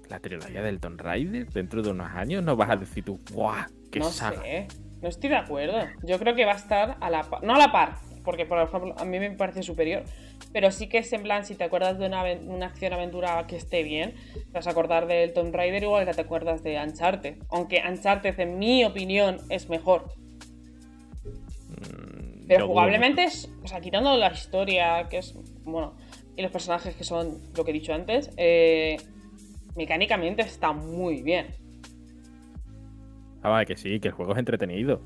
La trilogía del Tomb Raider, dentro de unos años, no vas a decir tú, ¡guau! ¡Qué no saga! sé, no estoy de acuerdo. Yo creo que va a estar a la par. No a la par, porque por ejemplo a mí me parece superior, pero sí que es en plan, si te acuerdas de una, aven- una acción-aventura que esté bien, te vas a acordar del Tomb Raider igual que te acuerdas de Uncharted, aunque Uncharted en mi opinión es mejor, pero jugablemente es, o sea, quitando la historia, que es, bueno, y los personajes que son lo que he dicho antes, eh, mecánicamente está muy bien. Ah, vale, que sí, que el juego es entretenido.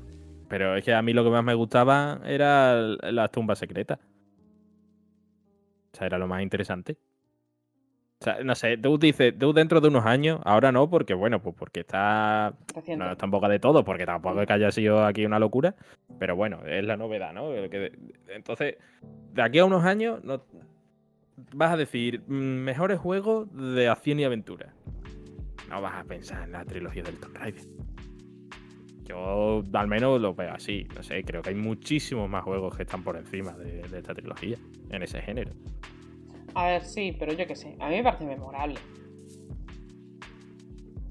Pero es que a mí lo que más me gustaba era las tumbas secretas. O sea, era lo más interesante. O sea, no sé, tú dices, tú dentro de unos años, ahora no, porque bueno, pues porque está. No está en boca de todo, porque tampoco es que haya sido aquí una locura. Pero bueno, es la novedad, ¿no? Entonces, de aquí a unos años, no, vas a decir, mm, mejores juegos de acción y aventura. No vas a pensar en la trilogía del Tomb Raider. Yo al menos lo veo así. No sé, creo que hay muchísimos más juegos que están por encima de, de esta trilogía, en ese género. A ver, sí, pero yo qué sé, a mí me parece memorable.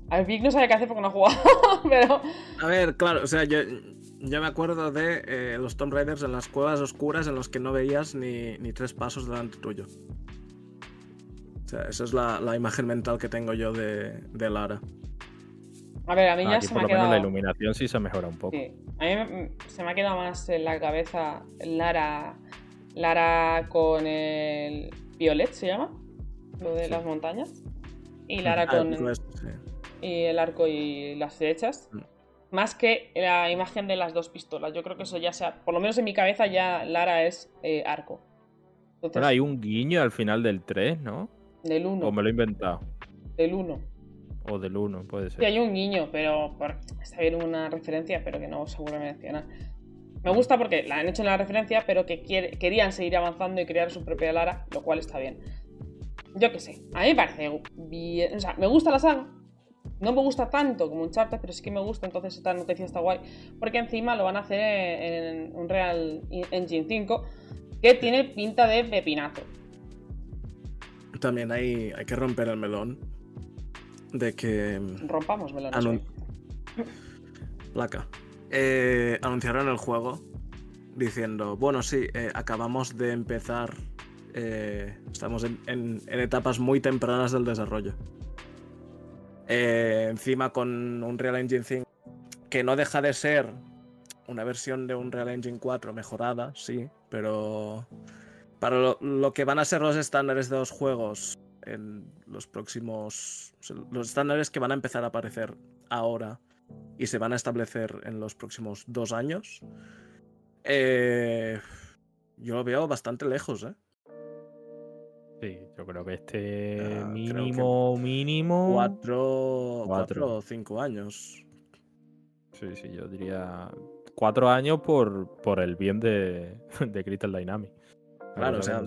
A ver, Vic no sabe qué hacer porque no ha jugado, pero... A ver, claro, o sea, yo, yo me acuerdo de eh, los Tomb Raiders en las cuevas oscuras en los que no veías ni, ni tres pasos delante tuyo. O sea, esa es la, la imagen mental que tengo yo de, de Lara. A ver, a mí ya Aquí se por me lo ha menos la quedado... iluminación sí se mejora un poco. Sí. A mí me- se me ha quedado más en la cabeza Lara... Lara con el... Violet, ¿se llama? Lo de Sí. las montañas. Y Lara Ah, con... sí. y el arco y las flechas. Mm. Más que la imagen de las dos pistolas. Yo creo que eso ya sea, por lo menos en mi cabeza ya Lara es eh, arco. Entonces, hay un guiño al final del 3, ¿no? del O 1. me lo he inventado. Del 1. O del 1, puede ser. Sí, hay un guiño, pero por, está bien una referencia, pero que no seguro mencionar. Me gusta porque la han hecho en la referencia, pero que quiere- querían seguir avanzando y crear su propia Lara, lo cual está bien. Yo qué sé, a mí me parece bien. O sea, me gusta la saga. No me gusta tanto como Uncharted, pero sí que me gusta, entonces esta noticia está guay. Porque encima lo van a hacer en un Real Engine 5 que tiene pinta de pepinazo. También hay, hay que romper el melón de que Rompamos. Anun- hoy. placa. Eh, anunciaron el juego diciendo, bueno, sí, eh, acabamos de empezar, eh, estamos en, etapas muy tempranas del desarrollo. Eh, encima con un Real Engine 5, que no deja de ser una versión de un Real Engine 4 mejorada, sí, pero para lo, que van a ser los estándares de los juegos en los próximos, los estándares que van a empezar a aparecer ahora y se van a establecer en los próximos dos años, eh, yo lo veo bastante lejos, ¿eh? Sí, yo creo que este Ah, creo que mínimo, mínimo. Cuatro, Cuatro. cuatro o cinco años. Sí, sí, yo diría cuatro años por, por el bien de, de Crystal Dynamics. Claro, o sea,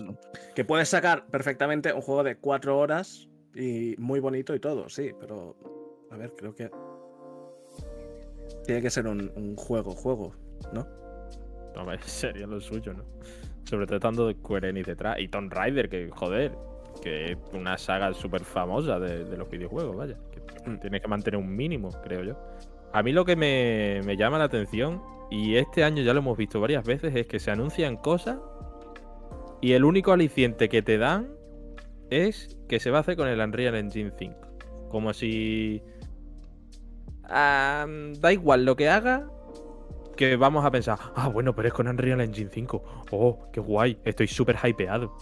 que puedes sacar perfectamente un juego de cuatro horas y muy bonito y todo, sí, pero a ver, creo que tiene que ser un, un juego, juego, ¿no? Hombre, sería lo suyo, ¿no? Sobre todo estando Square Enix detrás. Y Tomb Raider, que joder, que es una saga súper famosa de, de los videojuegos, vaya. Que Mm. tiene que mantener un mínimo, creo yo. A mí lo que me, me llama la atención, y este año ya lo hemos visto varias veces, es que se anuncian cosas y el único aliciente que te dan es que se va a hacer con el Unreal Engine 5. Como si... ah, da igual lo que haga, que vamos a pensar, ah, bueno, pero es con Unreal Engine 5. Oh, qué guay, estoy súper hypeado.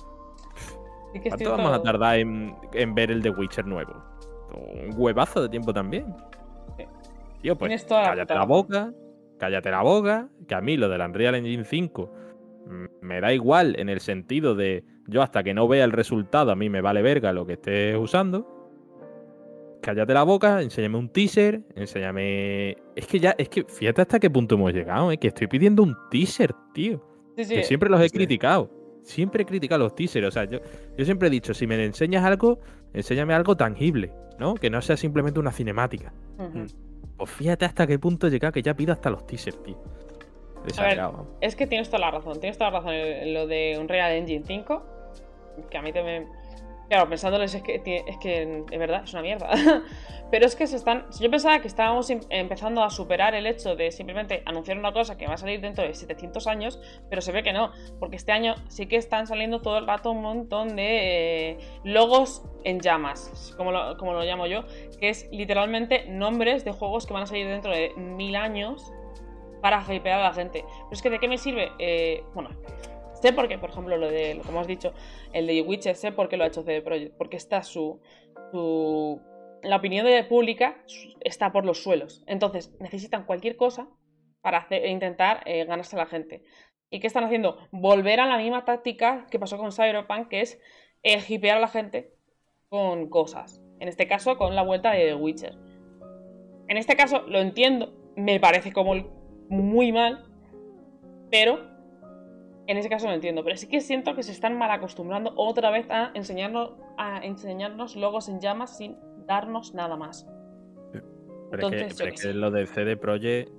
Que ¿Cuánto vamos a tardar en, en ver el de Witcher nuevo? Un huevazo de tiempo también. Sí. Tío, pues la cállate la razón. boca, cállate la boca, que a mí lo del Unreal Engine 5 mm, me da igual en el sentido de yo hasta que no vea el resultado a mí me vale verga lo que estés usando. Cállate la boca, enséñame un teaser, enséñame... Es que ya, es que fíjate hasta qué punto hemos llegado, ¿eh? que estoy pidiendo un teaser, tío. Sí, sí. Que siempre los he sí. criticado. Siempre he criticado los teasers. O sea, yo, yo siempre he dicho, si me enseñas algo, enséñame algo tangible, ¿no? Que no sea simplemente una cinemática. Ujú. Pues fíjate hasta qué punto he llegado que ya pido hasta los teasers, tío. Vamos. Es que tienes toda la razón, tienes toda la razón en lo de Unreal Engine 5, que a mí también Claro, pensándoles es que, es que es verdad, es una mierda. Pero es que se están. Yo pensaba que estábamos em, empezando a superar el hecho de simplemente anunciar una cosa que va a salir dentro de 700 años, pero se ve que no, porque este año sí que están saliendo todo el rato un montón de eh, logos en llamas, como lo, como lo llamo yo, que es literalmente nombres de juegos que van a salir dentro de mil años para hypear a la gente. Pero es que, ¿de qué me sirve? Eh, bueno, sé por qué, por ejemplo, lo de, como has dicho, el de Witcher, sé por qué lo ha hecho CD Projekt, porque está su, su la opinión de pública está por los suelos. Entonces, necesitan cualquier cosa para intentar eh, ganarse a la gente. ¿Y qué están haciendo? Volver a la misma táctica que pasó con Cyberpunk, que es el hipear a la gente con cosas. En este caso, con la vuelta de Witcher. En este caso, lo entiendo, me parece como muy mal, pero en ese caso lo entiendo. Pero sí que siento que se están mal acostumbrando otra vez a enseñarnos, a enseñarnos logos en llamas sin darnos nada más. Pero es que, lo de CD Projekt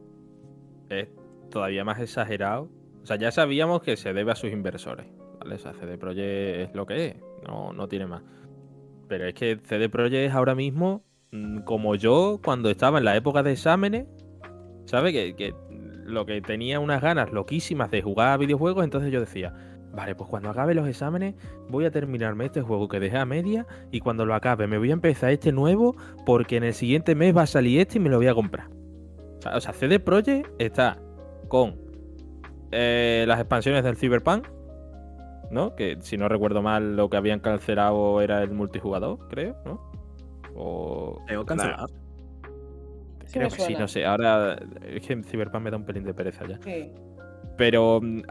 es todavía más exagerado. O sea, ya sabíamos que se debe a sus inversores. ¿vale? O sea, CD Projekt es lo que es, no, no tiene más. Pero es que CD Projekt es ahora mismo mm, como yo cuando estaba en la época de exámenes, ¿sabes? Que, que lo que tenía unas ganas loquísimas de jugar a videojuegos, entonces yo decía, Vale, pues cuando acabe los exámenes voy a terminarme este juego que dejé a media y cuando lo acabe me voy a empezar este nuevo porque en el siguiente mes va a salir este y me lo voy a comprar. O sea, CD Projekt está con eh, las expansiones del Cyberpunk, ¿no? Que si no recuerdo mal lo que habían cancelado era el multijugador, creo, ¿no? O... ¿Tengo cancelado? Creo que sí, no sé. Ahora es que Cyberpunk me da un pelín de pereza ya. Pero mm,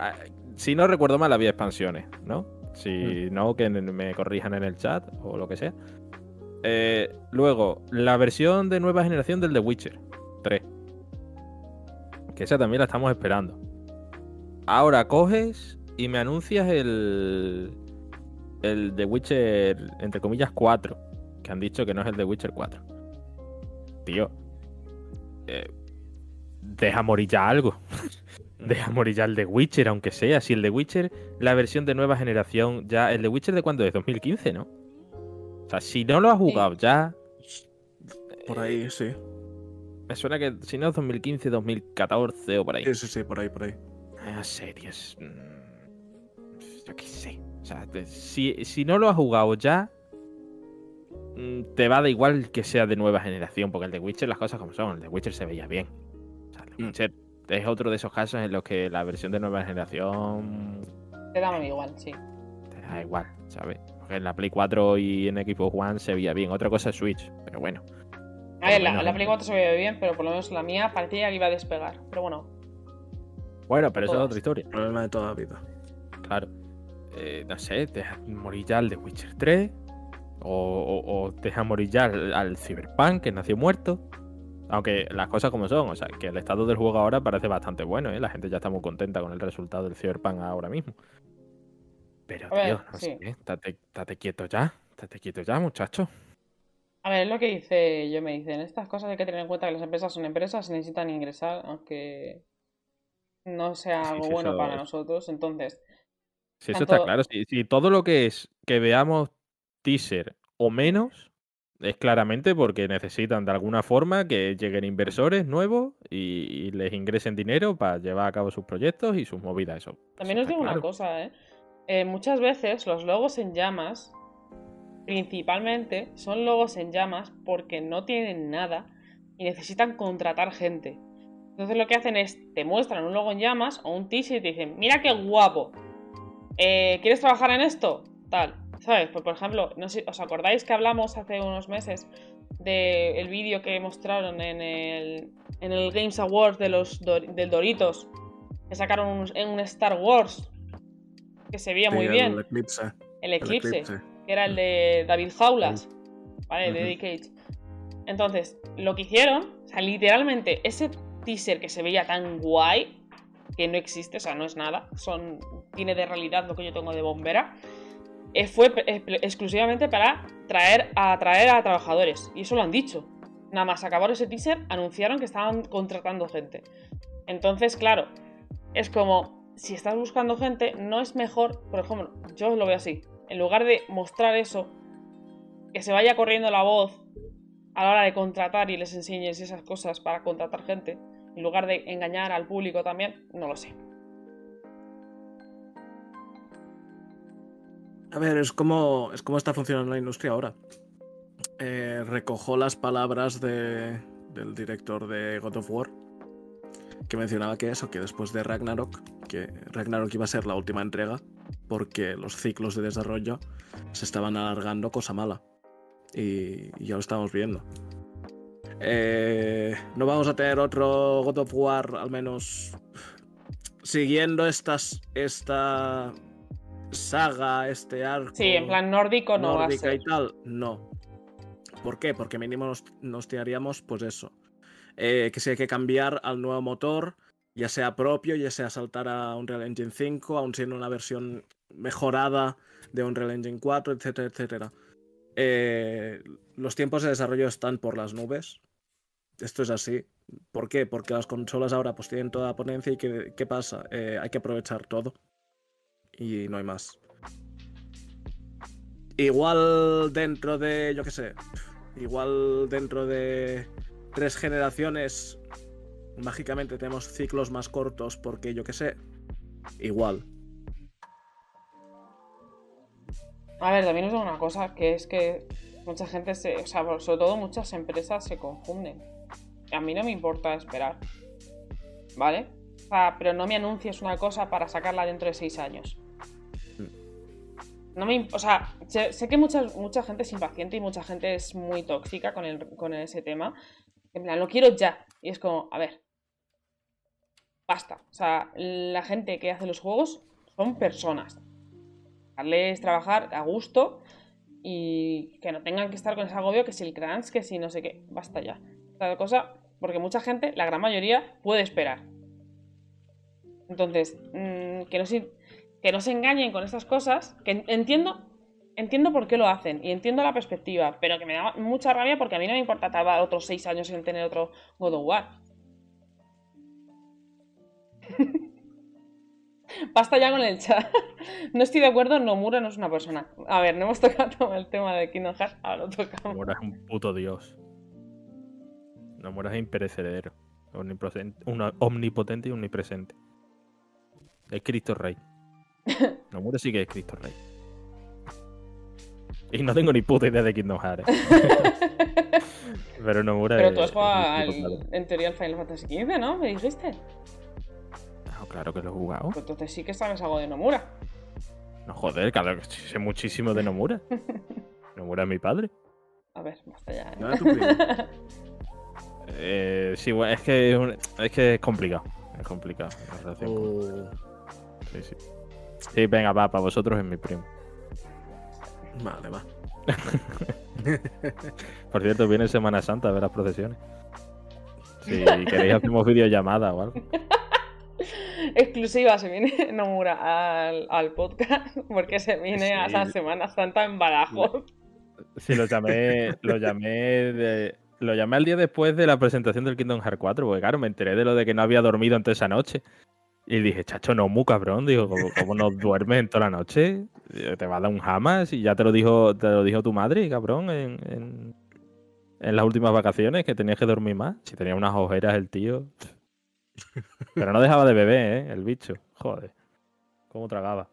si no recuerdo mal, había expansiones, ¿no? Si mm. no, que me corrijan en el chat o lo que sea. Eh, luego, la versión de nueva generación del The Witcher 3. Que esa también la estamos esperando. Ahora coges y me anuncias el. El The Witcher, entre comillas, 4. Que han dicho que no es el The Witcher 4. Tío. Eh, deja morir ya algo. Deja morir ya el de Witcher, aunque sea. Si el de Witcher, la versión de nueva generación, ya. ¿El de Witcher de cuándo es? 2015, ¿no? O sea, si no lo has jugado ya. Por ahí, sí. Me suena que si no es 2015, 2014 o por ahí. Sí, sí, sí, por ahí, por ahí. Ah, series. Mm, yo qué sé. O sea, si, si no lo has jugado ya, te va a dar igual que sea de nueva generación, porque el de Witcher, las cosas como son, el de Witcher se veía bien. O sea, el de mm. Witcher es otro de esos casos en los que la versión de nueva generación. Te da igual, sí. Te da igual, ¿sabes? Porque en la Play 4 y en Xbox One se veía bien. Otra cosa es Switch, pero bueno. A ver, la, Play 4 se veía bien, pero por lo menos la mía parecía que iba a despegar. Pero bueno. Bueno, pero eso es otra historia. Problema de toda la vida. Claro. Eh, no sé, deja morir ya al de Witcher 3. O, o, deja morir ya al, al Cyberpunk, que nació muerto. Aunque las cosas como son, o sea, que el estado del juego ahora parece bastante bueno, ¿eh? La gente ya está muy contenta con el resultado del Cyberpunk ahora mismo. Pero, tío, no sé, estate, quieto ya, estate quieto ya, muchacho. A ver, es lo que dice yo me dicen, estas cosas hay que tener en cuenta que las empresas son empresas, necesitan ingresar, aunque no sea algo bueno para nosotros, entonces... Sí, eso está claro, si todo lo que es que veamos teaser o menos, es claramente porque necesitan de alguna forma que lleguen inversores nuevos y, les ingresen dinero para llevar a cabo sus proyectos y sus movidas. Eso. También os digo una cosa, ¿eh? ¿eh? Muchas veces los logos en llamas, principalmente, son logos en llamas porque no tienen nada y necesitan contratar gente. Entonces lo que hacen es, te muestran un logo en llamas o un teaser y te dicen, mira qué guapo. Eh, ¿Quieres trabajar en esto? Tal ¿Sabes? Pues, por ejemplo, no sé, ¿os acordáis que hablamos hace unos meses del vídeo que mostraron en el, en el Games Awards de los del Doritos? Que sacaron un, un Star Wars que se veía muy bien. El Eclipse. El Eclipse, que era el de David Jaulas, ¿vale? De Eddie Cage. Entonces, lo que hicieron, o sea, literalmente ese teaser que se veía tan guay, que no existe, o sea, no es nada, son, tiene de realidad lo que yo tengo de bombera fue exclusivamente para traer, atraer a trabajadores. Y eso lo han dicho. Nada más acabar ese teaser, anunciaron que estaban contratando gente. Entonces, claro, es como, si estás buscando gente, no es mejor, por ejemplo, yo lo veo así, en lugar de mostrar eso, que se vaya corriendo la voz a la hora de contratar y les enseñes esas cosas para contratar gente, en lugar de engañar al público también, no lo sé. A ver, es como, es como está funcionando la industria ahora. Eh, recojo las palabras de, del director de God of War, que mencionaba que eso, que después de Ragnarok, que Ragnarok iba a ser la última entrega, porque los ciclos de desarrollo se estaban alargando, cosa mala. Y, y ya lo estamos viendo. Eh, no vamos a tener otro God of War, al menos siguiendo estas, esta saga, este arco. Sí, en plan nórdico no va a nórdica ser. y tal, no. ¿Por qué? Porque mínimo nos, nos tiraríamos, pues eso. Eh, que si hay que cambiar al nuevo motor, ya sea propio, ya sea saltar a Unreal Engine 5, aún siendo una versión mejorada de Unreal Engine 4, etcétera, etcétera. Eh, los tiempos de desarrollo están por las nubes. Esto es así. ¿Por qué? Porque las consolas ahora pues tienen toda la potencia y ¿qué, qué pasa? Eh, hay que aprovechar todo. Y no hay más. Igual dentro de, yo qué sé, igual dentro de tres generaciones, mágicamente tenemos ciclos más cortos porque yo qué sé, igual. A ver, también os digo una cosa, que es que mucha gente se. O sea, sobre todo muchas empresas se confunden. A mí no me importa esperar. ¿Vale? O sea, pero no me anuncies una cosa para sacarla dentro de seis años. No me, o sea, sé, que mucha, mucha gente es impaciente y mucha gente es muy tóxica con, el, con ese tema. En plan, lo quiero ya. Y es como, a ver. Basta. O sea, la gente que hace los juegos son personas. Dejarles trabajar a gusto y que no tengan que estar con ese agobio que si el crunch, que si no sé qué. Basta ya. Esta cosa, porque mucha gente, la gran mayoría, puede esperar. Entonces, mm, que, no se, que no se engañen con estas cosas, que en- entiendo, entiendo por qué lo hacen y entiendo la perspectiva, pero que me da mucha rabia porque a mí no me importa tardar otros seis años en tener otro God of War. Basta ya con el chat. No estoy de acuerdo, Nomura no es una persona. A ver, no hemos tocado el tema de Kingdom Hearts, ahora lo tocamos. Nomura es un puto dios. Nomura es imperecedero. Una- omnipotente y omnipresente. Es Cristo Rey. Nomura sí que es Cristo Rey. Y no tengo ni puta idea de Kingdom Hearts. Pero Nomura Pero es- tú has jugado, es en teoría, al Final Fantasy XV, ¿no? Me dijiste. Ah, claro que lo he jugado. Pues entonces sí que sabes algo de Nomura. No joder, claro que sé muchísimo de Nomura. Nomura es mi padre. A ver, basta ya. ¿eh? ¿No era tu primo? Eh, sí, bueno, es que es, un- es que es complicado. Es complicado. la relación con- Oh, Sí, sí. Sí, venga, va, para vosotros es mi primo. Vale, va. Por cierto, viene Semana Santa a ver las procesiones. Si queréis hacemos videollamada o algo. Exclusiva se viene Nomura al, al podcast porque se viene a la Semana Santa en Badajoz. Sí, lo llamé, lo llamé de- lo llamé al día después de la presentación del Kingdom Hearts 4, porque claro, me enteré de lo de que no había dormido antes esa noche. Y dije, chacho, no, muy cabrón. Digo, ¿cómo, cómo no duermes en toda la noche? Te va a dar un jamas y ya te lo dijo, te lo dijo tu madre, cabrón, en, en, en las últimas vacaciones, que tenías que dormir más. Si tenía unas ojeras el tío. Pero no dejaba de beber, ¿eh? El bicho. Joder. ¿Cómo tragaba?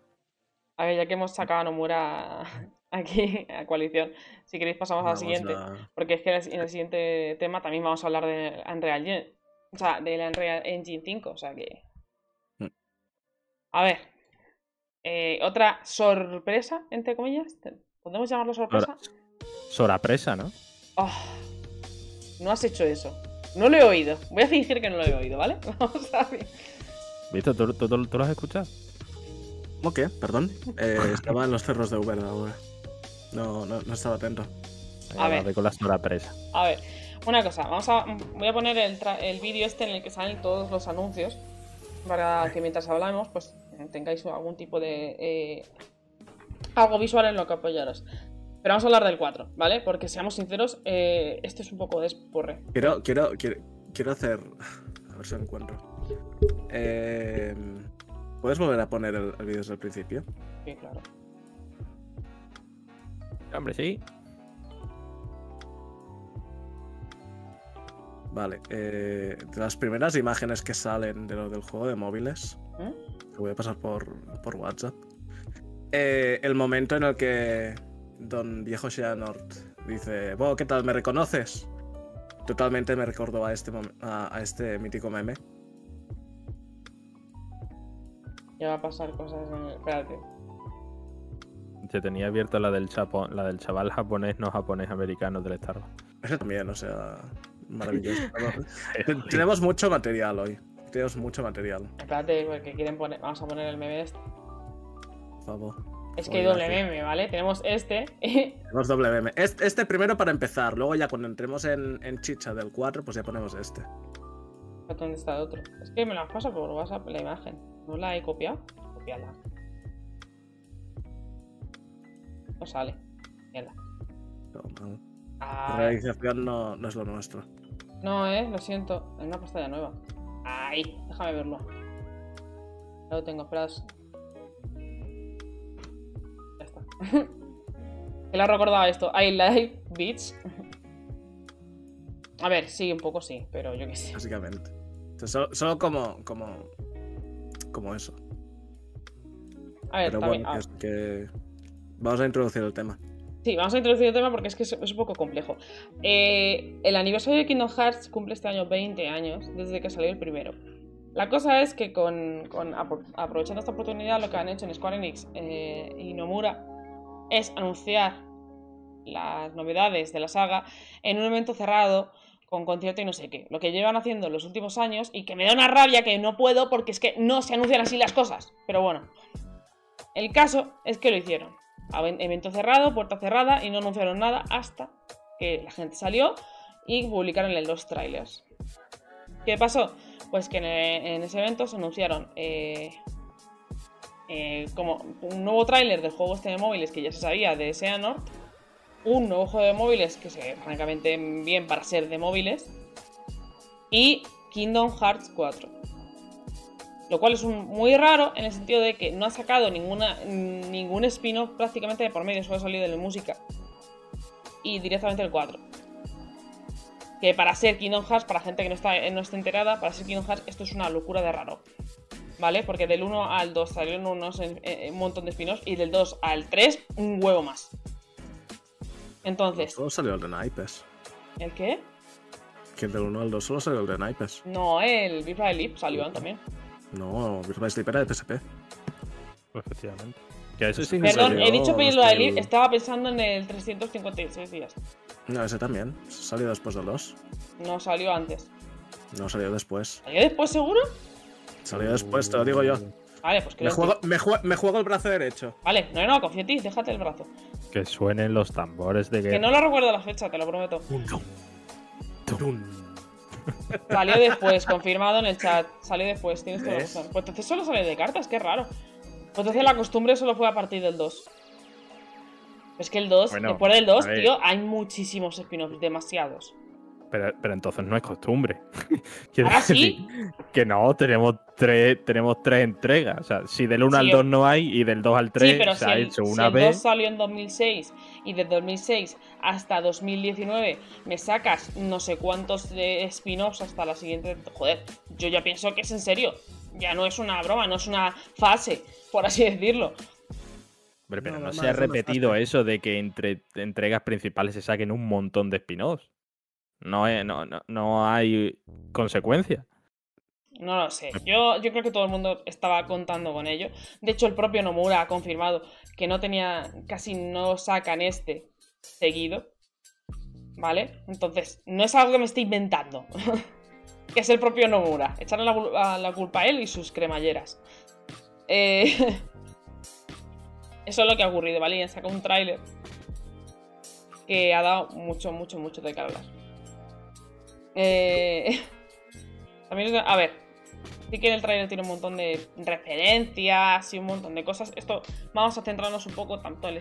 A ver, ya que hemos sacado a Nomura aquí a coalición, si queréis pasamos al Vamos siguiente. a- Porque es que en el- en el siguiente tema también vamos a hablar de Unreal Engine. O sea, del Unreal Engine 5. O sea que. A ver. eh, otra sorpresa, entre comillas. ¿Podemos llamarlo sorpresa? Sorapresa, ¿no? Oh, no has hecho eso. No lo he oído. Voy a fingir que no lo he oído, ¿vale? Vamos a ver. ¿Viste? ¿Tú, tú- tú- tú lo has escuchado? ¿Cómo qué? Perdón. Eh, estaba en los cerros de Uber ahora. No, no, no estaba atento. A ver. Ve con la sorapresa. A ver, una cosa, vamos a, voy a poner el, el vídeo este en el que salen todos los anuncios para que mientras hablamos pues tengáis algún tipo de... Eh, algo visual en lo que apoyaros. Pero vamos a hablar del 4, ¿vale? Porque seamos sinceros, eh, este es un poco de esporre. Quiero, quiero, quiero, quiero, hacer... A ver si lo encuentro. Eh, ¿Puedes volver a poner el, el vídeo desde el principio? Sí, claro. Hombre, sí. Vale, eh, de las primeras imágenes que salen de lo del juego de móviles, ¿Eh? Voy a pasar por, por WhatsApp, eh, el momento en el que don viejo Xehanort dice, "Bo, ¿qué tal? ¿Me reconoces? Totalmente me recordó a este, a, a este mítico meme. Ya va a pasar cosas en el... Espérate. Se tenía abierta la del, chapo, la del chaval japonés, no japonés americano del Starbucks. Eso también, o sea, maravilloso. Ten- Tenemos mucho material hoy. Tenemos mucho material, Espérate, porque quieren poner... Vamos a poner el meme este. por favor. Es que hay doble meme, ¿vale? Tenemos este. Tenemos doble meme. Este, este primero para empezar, luego ya cuando entremos en, en chicha del 4, pues ya ponemos este. ¿Dónde está el otro? Es que me la pasa por WhatsApp la imagen. ¿No la he copiado? Copiarla. No sale. Mierda. No, no. Ah, Realización no, no es lo nuestro. no, eh, lo siento. En una pantalla nueva. Ahí, déjame verlo. Ya lo tengo, esperaos. Ya está. ¿Qué le ha recordado esto? I like beats. A ver, sí, un poco sí, pero yo qué sé. Básicamente. Solo, solo como, como. Como eso. A ver, Pero también. bueno, ah, que, es que vamos a introducir el tema. Sí, vamos a introducir el tema porque es que es, un poco complejo. Eh, el aniversario de Kingdom Hearts cumple este año 20 años desde que salió el primero. La cosa es que con, con- apro- aprovechando esta oportunidad lo que han hecho en Square Enix eh, y Nomura es anunciar las novedades de la saga en un evento cerrado con concierto y no sé qué. Lo que llevan haciendo en los últimos años y que me da una rabia que no puedo porque es que no se anuncian así las cosas. Pero bueno, el caso es que lo hicieron. Evento cerrado, puerta cerrada y no anunciaron nada hasta que la gente salió y publicaron el dos trailers. ¿Qué pasó? Pues que en, e- ese evento se anunciaron eh, eh, como un nuevo tráiler del juego este de móviles que ya se sabía de Xehanort, un nuevo juego de móviles que se francamente bien para ser de móviles y Kingdom Hearts 4. Lo cual es un- muy raro en el sentido de que no ha sacado ninguna, ningún spin-off prácticamente de por medio, solo ha salido de la música. Y directamente el 4. Que para ser Kingdom Hearts, para gente que no está, no está enterada, para ser Kingdom Hearts esto es una locura de raro. ¿Vale? Porque del 1 al 2 salieron unos, eh, eh, un montón de spin-offs y del 2 al 3 un huevo más. Entonces, Solo salió el de Naipes. ¿el qué? Que del 1 al 2 solo salió el de Naipes. No, el the Leap salió también. No, Virtua Sleep era de PSP. Efectivamente. Que ese sí. Perdón, Perdón, salió he dicho del- Leap, estaba pensando en el 356 días. No, ese también. Salió después del 2. No salió antes. No, salió después. ¿Salió después seguro? Salió después, te lo digo yo. Vale, pues Me que- juego, me, jue- me juego el brazo derecho. Vale, no, no, confío en ti, déjate el brazo. Que suenen los tambores de Que guerra. no lo recuerdo la fecha, te lo prometo. Tum. Salió después, confirmado en el chat. Salió después, tienes toda la razón. Pues entonces solo salió de cartas, qué raro. Pues entonces la costumbre solo fue a partir del 2. Es que el 2, Bueno, después del 2, a ver. tío, hay muchísimos spin-offs, demasiados. Pero, pero entonces no es costumbre. Quiero Ahora decir sí. Que no, tenemos tres, tenemos tres entregas. O sea, si del 1 al Sí, 2 no hay y del 2 al 3 sí, pero se si ha el, hecho si una el vez. 2 salió en 2006 y de 2006 hasta 2019 me sacas no sé cuántos spin-offs hasta la siguiente. Joder, yo ya pienso que es en serio. Ya no es una broma, no es una fase, por así decirlo. Hombre, pero No, no, se ha repetido eso de que entre entregas principales se saquen un montón de spin-offs. No, es- no, no, no hay consecuencia. No lo sé. Yo, yo creo que todo el mundo estaba contando con ello. De hecho, el propio Nomura ha confirmado que no tenía. casi no sacan este seguido. ¿Vale? Entonces, no es algo que me esté inventando. que es el propio Nomura. Echarle la, culpa a él y sus cremalleras. Eh, Eso es lo que ha ocurrido, ¿vale? Y han sacado un tráiler que ha dado mucho, mucho, mucho de qué hablar. Eh... También, a ver, sí que el trailer tiene un montón de referencias y un montón de cosas. Esto, vamos a centrarnos un poco tanto en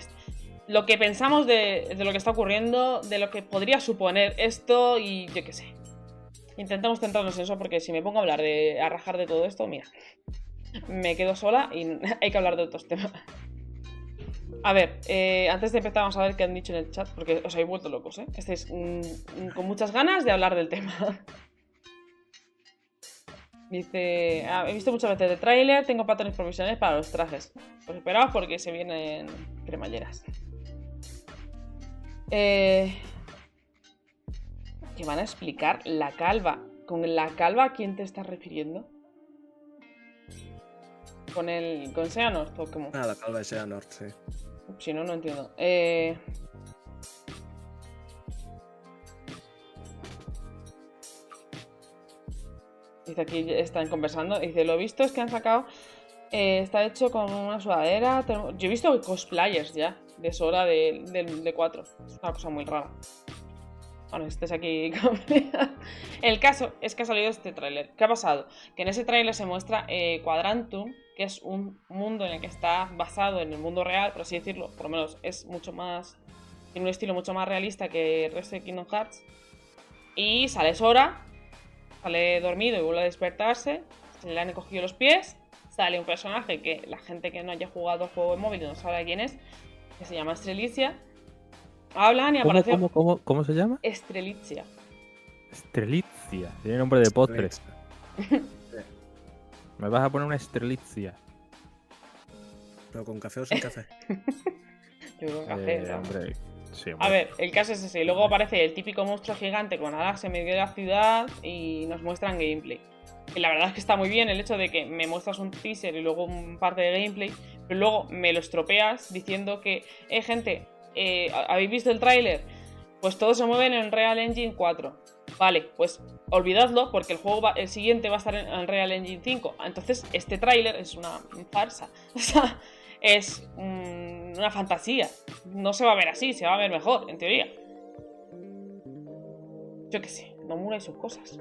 lo que pensamos de, de lo que está ocurriendo, de lo que podría suponer esto y yo qué sé. Intentamos centrarnos en eso porque si me pongo a hablar de a de todo esto, mira, me quedo sola y hay que hablar de otros temas. A ver, eh, antes de empezar vamos a ver qué han dicho en el chat porque os habéis vuelto locos, ¿eh? Estáis mm, con muchas ganas de hablar del tema. Dice, "Ah, he visto muchas veces de tráiler, tengo patrones provisionales para los trajes. Pues esperaos porque se vienen cremalleras. Eh, que van a explicar la calva. ¿Con la calva a quién te estás refiriendo? ¿Con el con Xehanort o cómo? Ah, la calva de Xehanort, sí. Si no, no entiendo. Eh... Dice aquí, están conversando. Dice, lo visto es que han sacado... eh, está hecho con una sudadera. Yo he visto cosplayers ya de Sora de, del de 4. Es una cosa muy rara. Bueno, estés aquí. El caso es que ha salido este tráiler. ¿Qué ha pasado? Que en ese tráiler se muestra eh, Quadrantum, que es un mundo en el que está basado en el mundo real, por así decirlo. Por lo menos es mucho más. Tiene un estilo mucho más realista que el resto de Kingdom Hearts. Y sale Sora, sale dormido y vuelve a despertarse. Se le han cogido los pies. Sale un personaje que la gente que no haya jugado juego de móvil no sabe quién es, que se llama Estrelicia. Hablan y ¿Cómo, aparece cómo, cómo, cómo se llama? Estrelicia. Estrelitzia. Tiene nombre de postre. Me vas a poner una estrelitzia. Pero con café o sin café. Yo que café, Eh, ¿no? hombre, sí, hombre. A ver, el caso es ese. Luego aparece el típico monstruo gigante con alas en medio de la ciudad y nos muestran gameplay. Y la verdad es que está muy bien el hecho de que me muestras un teaser y luego un parte de gameplay, pero luego me lo estropeas diciendo que, eh, gente, eh, ¿habéis visto el tráiler? Pues todos se mueven en Real Engine 4. Vale, pues olvidadlo porque el juego va- el siguiente va a estar en, en Real Engine 5. Entonces, este tráiler es una farsa. O sea, es mm, una fantasía. No se va a ver así, se va a ver mejor, en teoría. Yo qué sé, Nomura y sus cosas.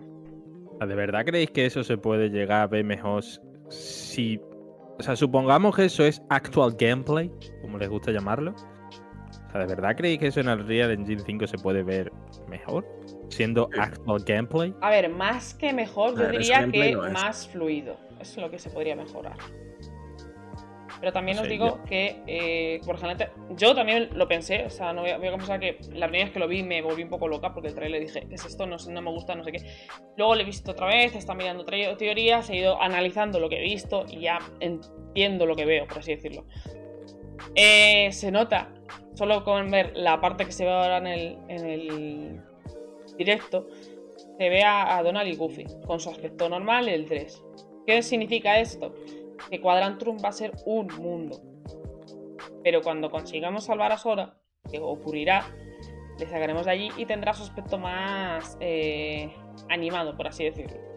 Ah, ¿De verdad creéis que eso se puede llegar a ver mejor si... O sea, supongamos que eso es actual gameplay, como les gusta llamarlo. O sea, ¿de verdad creéis que eso en el Real Engine 5 se puede ver mejor? Siendo Sí. actual gameplay. A ver, más que mejor, yo ver, diría que no más fluido. Eso es lo que se podría mejorar. Pero también os digo que, eh, por ejemplo, yo también lo pensé, o sea, no voy a, voy a confesar que la primera vez que lo vi me volví un poco loca porque el trailer dije, ¿qué es esto? No, sé, no me gusta, no sé qué. Luego lo he visto otra vez, está mirando teorías, he ido analizando lo que he visto y ya entiendo lo que veo, por así decirlo. Eh, se nota, solo con ver la parte que se ve ahora en el, en el directo, se ve a, Donald y Goofy con su aspecto normal el 3. ¿Qué significa esto? Que Quadrantrum va a ser un mundo. Pero cuando consigamos salvar a Sora, que ocurrirá, le sacaremos de allí y tendrá su aspecto más eh, animado, por así decirlo.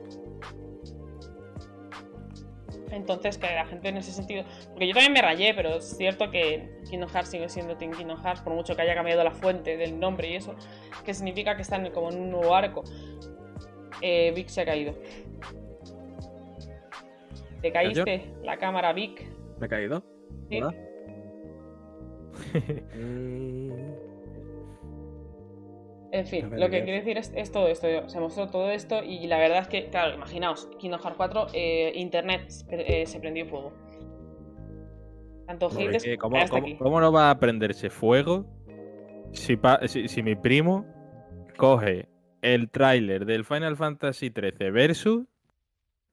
Entonces, que la gente en ese sentido. Porque yo también me rayé, pero es cierto que Kingdom Hearts sigue siendo Team Kingdom Hearts, por mucho que haya cambiado la fuente del nombre y eso, que significa que están como en un nuevo arco. Eh, Vic se ha caído. ¿Te caíste? La cámara, Vic. ¿Me he caído? ¿Sí? En fin, lo que quiero decir es, es todo esto. Se mostró todo esto y la verdad es que, claro, imaginaos, Kingdom Hearts 4, eh, internet eh, se prendió fuego. Tanto Porque, haters eh, ¿cómo, hasta cómo- aquí. cómo no va a prenderse fuego si, pa- si, si mi primo coge el tráiler del Final Fantasy XIII Versus,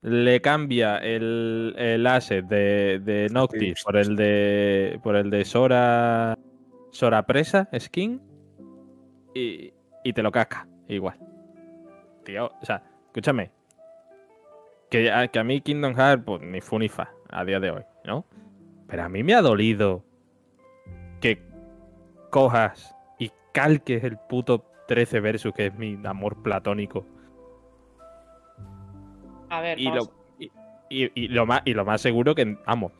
le cambia el, el asset de, de Noctis Sí. por el de por el de Sora Sora Presa skin y, y te lo casca igual. Tío, o sea, escúchame. Que, a- que a mí Kingdom Hearts, pues ni fu ni fa a día de hoy, ¿no? Pero a mí me ha dolido que cojas y calques el puto 13 versus, que es mi amor platónico. A ver, Y vamos. lo, y, y- y lo más, y lo más seguro que, vamos,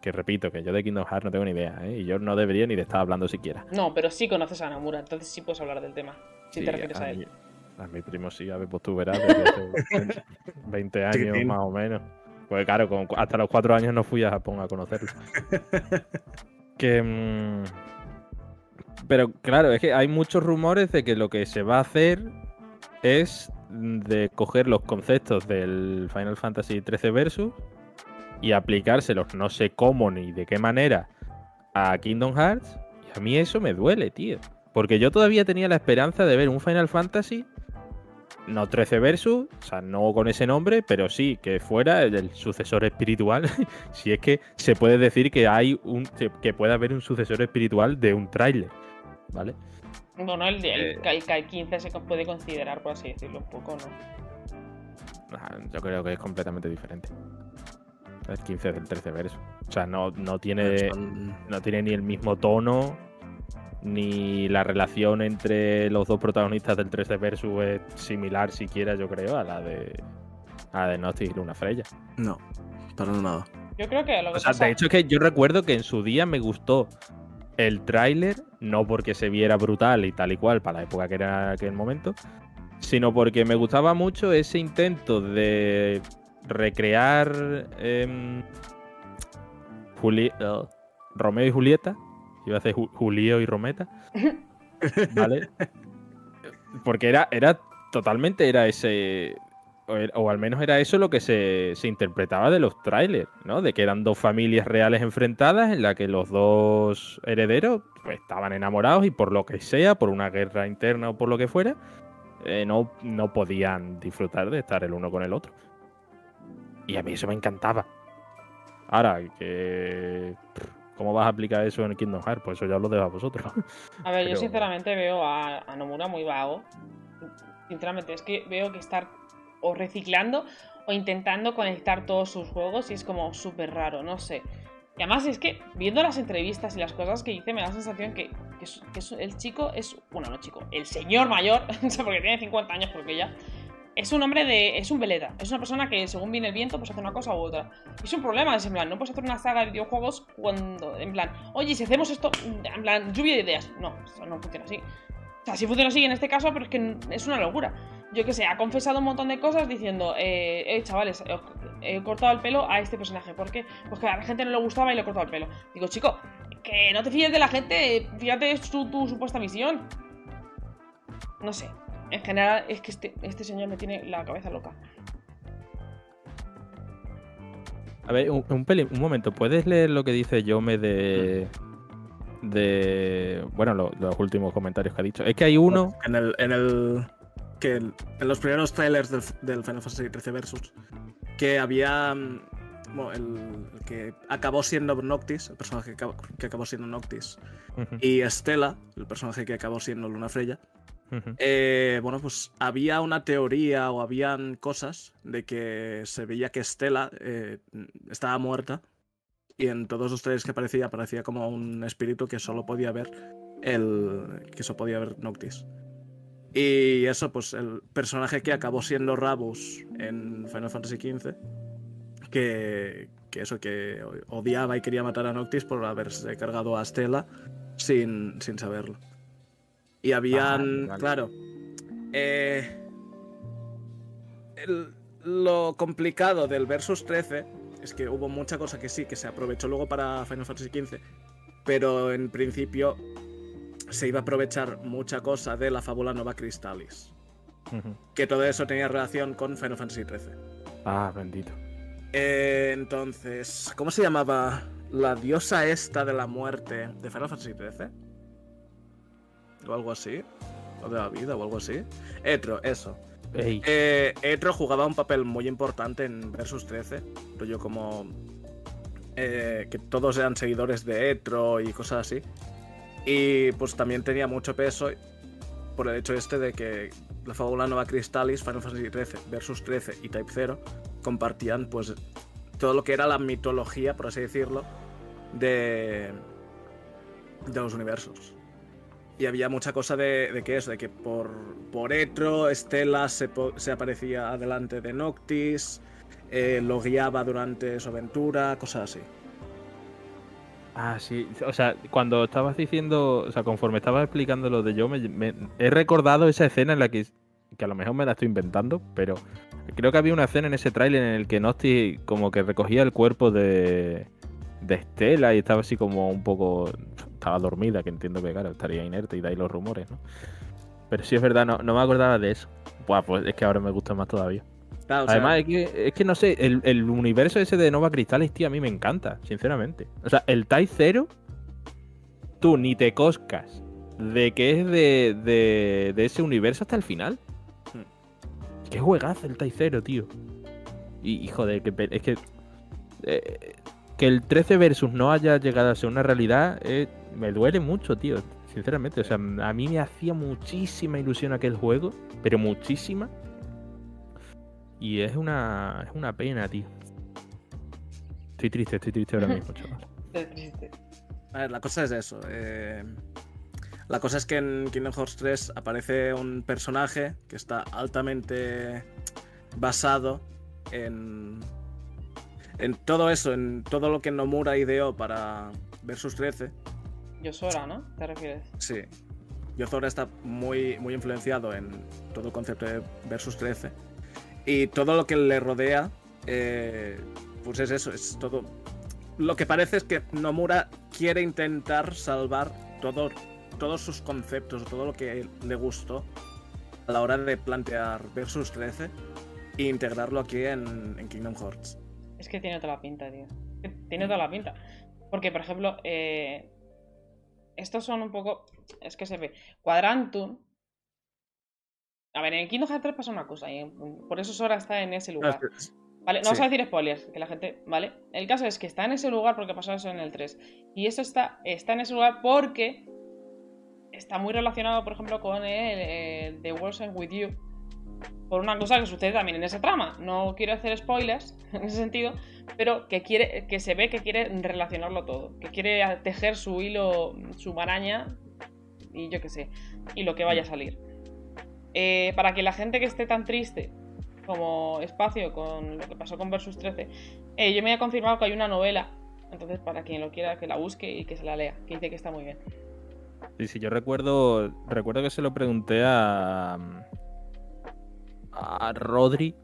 que repito, que yo de Kingdom Hearts no tengo ni idea, ¿eh? Y yo no debería ni de estar hablando siquiera. No, pero sí conoces a Nomura, entonces sí puedes hablar del tema. Si Sí, te refieres a, él. mi- a mi primo sí, a ver, pues tú verás, desde hace 20 años más o menos. Pues claro, con- hasta los cuatro años no fui a Japón a conocerlo. que. mm, pero claro, es que hay muchos rumores de que lo que se va a hacer es de coger los conceptos del Final Fantasy XIII Versus y aplicárselos no sé cómo ni de qué manera a Kingdom Hearts. Y a mí eso me duele, tío. Porque yo todavía tenía la esperanza de ver un Final Fantasy no 13 versus, o sea, no con ese nombre, pero sí que fuera el, sucesor espiritual. si es que se puede decir que hay un que puede haber un sucesor espiritual de un tráiler, ¿vale? Bueno, el, el, el, 15 se puede considerar, por así decirlo, un poco, ¿no? Ah, yo creo que es completamente diferente. El 15 del 13 verso. O sea, no, no tiene. No tiene ni el mismo tono ni la relación entre los dos protagonistas del 13 versus es similar siquiera, yo creo, a la de a de Noctis y Luna Freya. No, para nada. Yo creo que lo que o sea, de hecho es que yo recuerdo que en su día me gustó el tráiler, no porque se viera brutal y tal y cual para la época que era aquel momento, sino porque me gustaba mucho ese intento de recrear eh, Romeo y Julieta Iba a hacer Julio y Rometa. ¿Vale? Porque era, era totalmente era ese. O, al menos era eso lo que se, interpretaba de los trailers, ¿no? De que eran dos familias reales enfrentadas en la que los dos herederos pues, estaban enamorados y por lo que sea, por una guerra interna o por lo que fuera, eh, no, no podían disfrutar de estar el uno con el otro. Y a mí eso me encantaba. Ahora, que. ¿Cómo vas a aplicar eso en Kingdom Hearts? Pues eso ya lo dejo a vosotros. A ver, yo sinceramente veo a, Nomura muy vago. Sinceramente, es que veo que está o reciclando o intentando conectar todos sus juegos y es como súper raro, no sé. Y además es que viendo las entrevistas y las cosas que dice me da la sensación que, el chico es, bueno, no chico, el señor mayor, porque tiene 50 años porque ya, es un hombre de. Es un veleta. Es una persona que, según viene el viento, pues hace una cosa u otra. Es un problema, es en plan, no puedes hacer una saga de videojuegos cuando. En plan, oye, si hacemos esto. En plan, lluvia de ideas. No, eso no funciona así. O sea, sí funciona así en este caso, pero es que es una locura. Yo que sé, ha confesado un montón de cosas diciendo, eh, eh chavales, he cortado el pelo a este personaje. ¿Por qué? Pues que a la gente no le gustaba y le he cortado el pelo. Digo, chico, que no te fíes de la gente, fíjate tu, tu supuesta misión. No sé, en general es que este, este señor me tiene la cabeza loca. A ver, un, un, momento, ¿puedes leer lo que dice Yome de. de. bueno, los últimos comentarios que ha dicho? Es que hay uno. En el. En el que en los primeros trailers del, Final Fantasy XIII Versus, que había. Bueno, el, que acabó siendo Noctis, el personaje que acabó, siendo Noctis, y Estela, el personaje que acabó siendo Luna Freya, eh, bueno, pues había una teoría o habían cosas de que se veía que Estela eh, estaba muerta y en todos los trailers que aparecía aparecía como un espíritu que solo podía ver el que solo podía ver Noctis. Y eso, pues el personaje que acabó siendo Rabus en Final Fantasy XV, que, eso, que odiaba y quería matar a Noctis por haberse cargado a Estela sin, sin saberlo. Y habían, claro, eh, lo complicado del Versus 13 es que hubo mucha cosa que sí, que se aprovechó luego para Final Fantasy XV, pero en principio se iba a aprovechar mucha cosa de la fábula Nova Crystallis. Que todo eso tenía relación con Final Fantasy XIII. Ah, bendito. Eh, entonces, ¿cómo se llamaba la diosa esta de la muerte de Final Fantasy XIII? O algo así. O de la vida o algo así. Etro, eso. Eh, Etro jugaba un papel muy importante en Versus 13. Yo como eh, que todos eran seguidores de Etro y cosas así. Y pues también tenía mucho peso por el hecho este de que la fábula Nova Crystallis, Final Fantasy 13, Versus 13 y Type 0 compartían pues todo lo que era la mitología, por así decirlo, de, de los universos. Y había mucha cosa de, de que eso, de que por, por Etro, Estela se, aparecía adelante de Noctis, eh, lo guiaba durante su aventura, cosas así. Ah, sí. O sea, cuando estabas diciendo, o sea, conforme estabas explicando lo de yo, me, he recordado esa escena en la que, que a lo mejor me la estoy inventando, pero creo que había una escena en ese tráiler en el que Noctis como que recogía el cuerpo de, de Estela y estaba así como un poco. Estaba dormida, que entiendo que, claro, estaría inerte y de ahí los rumores, ¿no? Pero sí es verdad, no, no me acordaba de eso. Buah, pues es que ahora me gusta más todavía. Además, es, que, es que no sé, el, universo ese de Nova Cristales, tío, a mí me encanta, sinceramente. O sea, el Tai Zero, tú ni te coscas de que es de, de, de ese universo hasta el final. qué juegazo el Tai Zero, tío. Y, y, joder, que, es que. eh, que el 13 versus no haya llegado a ser una realidad, eh, me duele mucho, tío. Sinceramente, o sea, a mí me hacía muchísima ilusión aquel juego, pero muchísima. Y es una, es una pena, tío. Estoy triste, estoy triste ahora mismo, chaval. A ver, la cosa es eso. eh, La cosa es que en Kingdom Hearts 3 aparece un personaje que está altamente basado en. En todo eso, en todo lo que Nomura ideó para Versus 13. Yosora, ¿no? ¿Te refieres? Sí. Yozora está muy, muy influenciado en todo el concepto de Versus 13. Y todo lo que le rodea, eh, pues es eso, es todo. Lo que parece es que Nomura quiere intentar salvar todo, todos sus conceptos, todo lo que le gustó a la hora de plantear Versus 13 e integrarlo aquí en, en Kingdom Hearts. Es que tiene toda la pinta, tío. Tiene toda la pinta. Porque, por ejemplo, eh, estos son un poco. Es que se ve. Quadrantum. A ver, en Kingdom Hearts 3 pasa una cosa. y por eso Sora está en ese lugar. Vale, no Sí. vamos a decir spoilers, que la gente. Vale. El caso es que está en ese lugar porque pasó eso en el 3. Y eso está, está en ese lugar porque. Está muy relacionado, por ejemplo, con el, el The World With You. Por una cosa que sucede también en esa trama. No quiero hacer spoilers en ese sentido, pero que quiere, que se ve que quiere relacionarlo todo, que quiere tejer su hilo, su maraña y yo qué sé, y lo que vaya a salir. Eh, para que la gente que esté tan triste como espacio con lo que pasó con Versus 13, eh, yo me he confirmado que hay una novela, entonces para quien lo quiera que la busque y que se la lea, que dice que está muy bien. Sí, sí, yo recuerdo, recuerdo que se lo pregunté a, a Rodri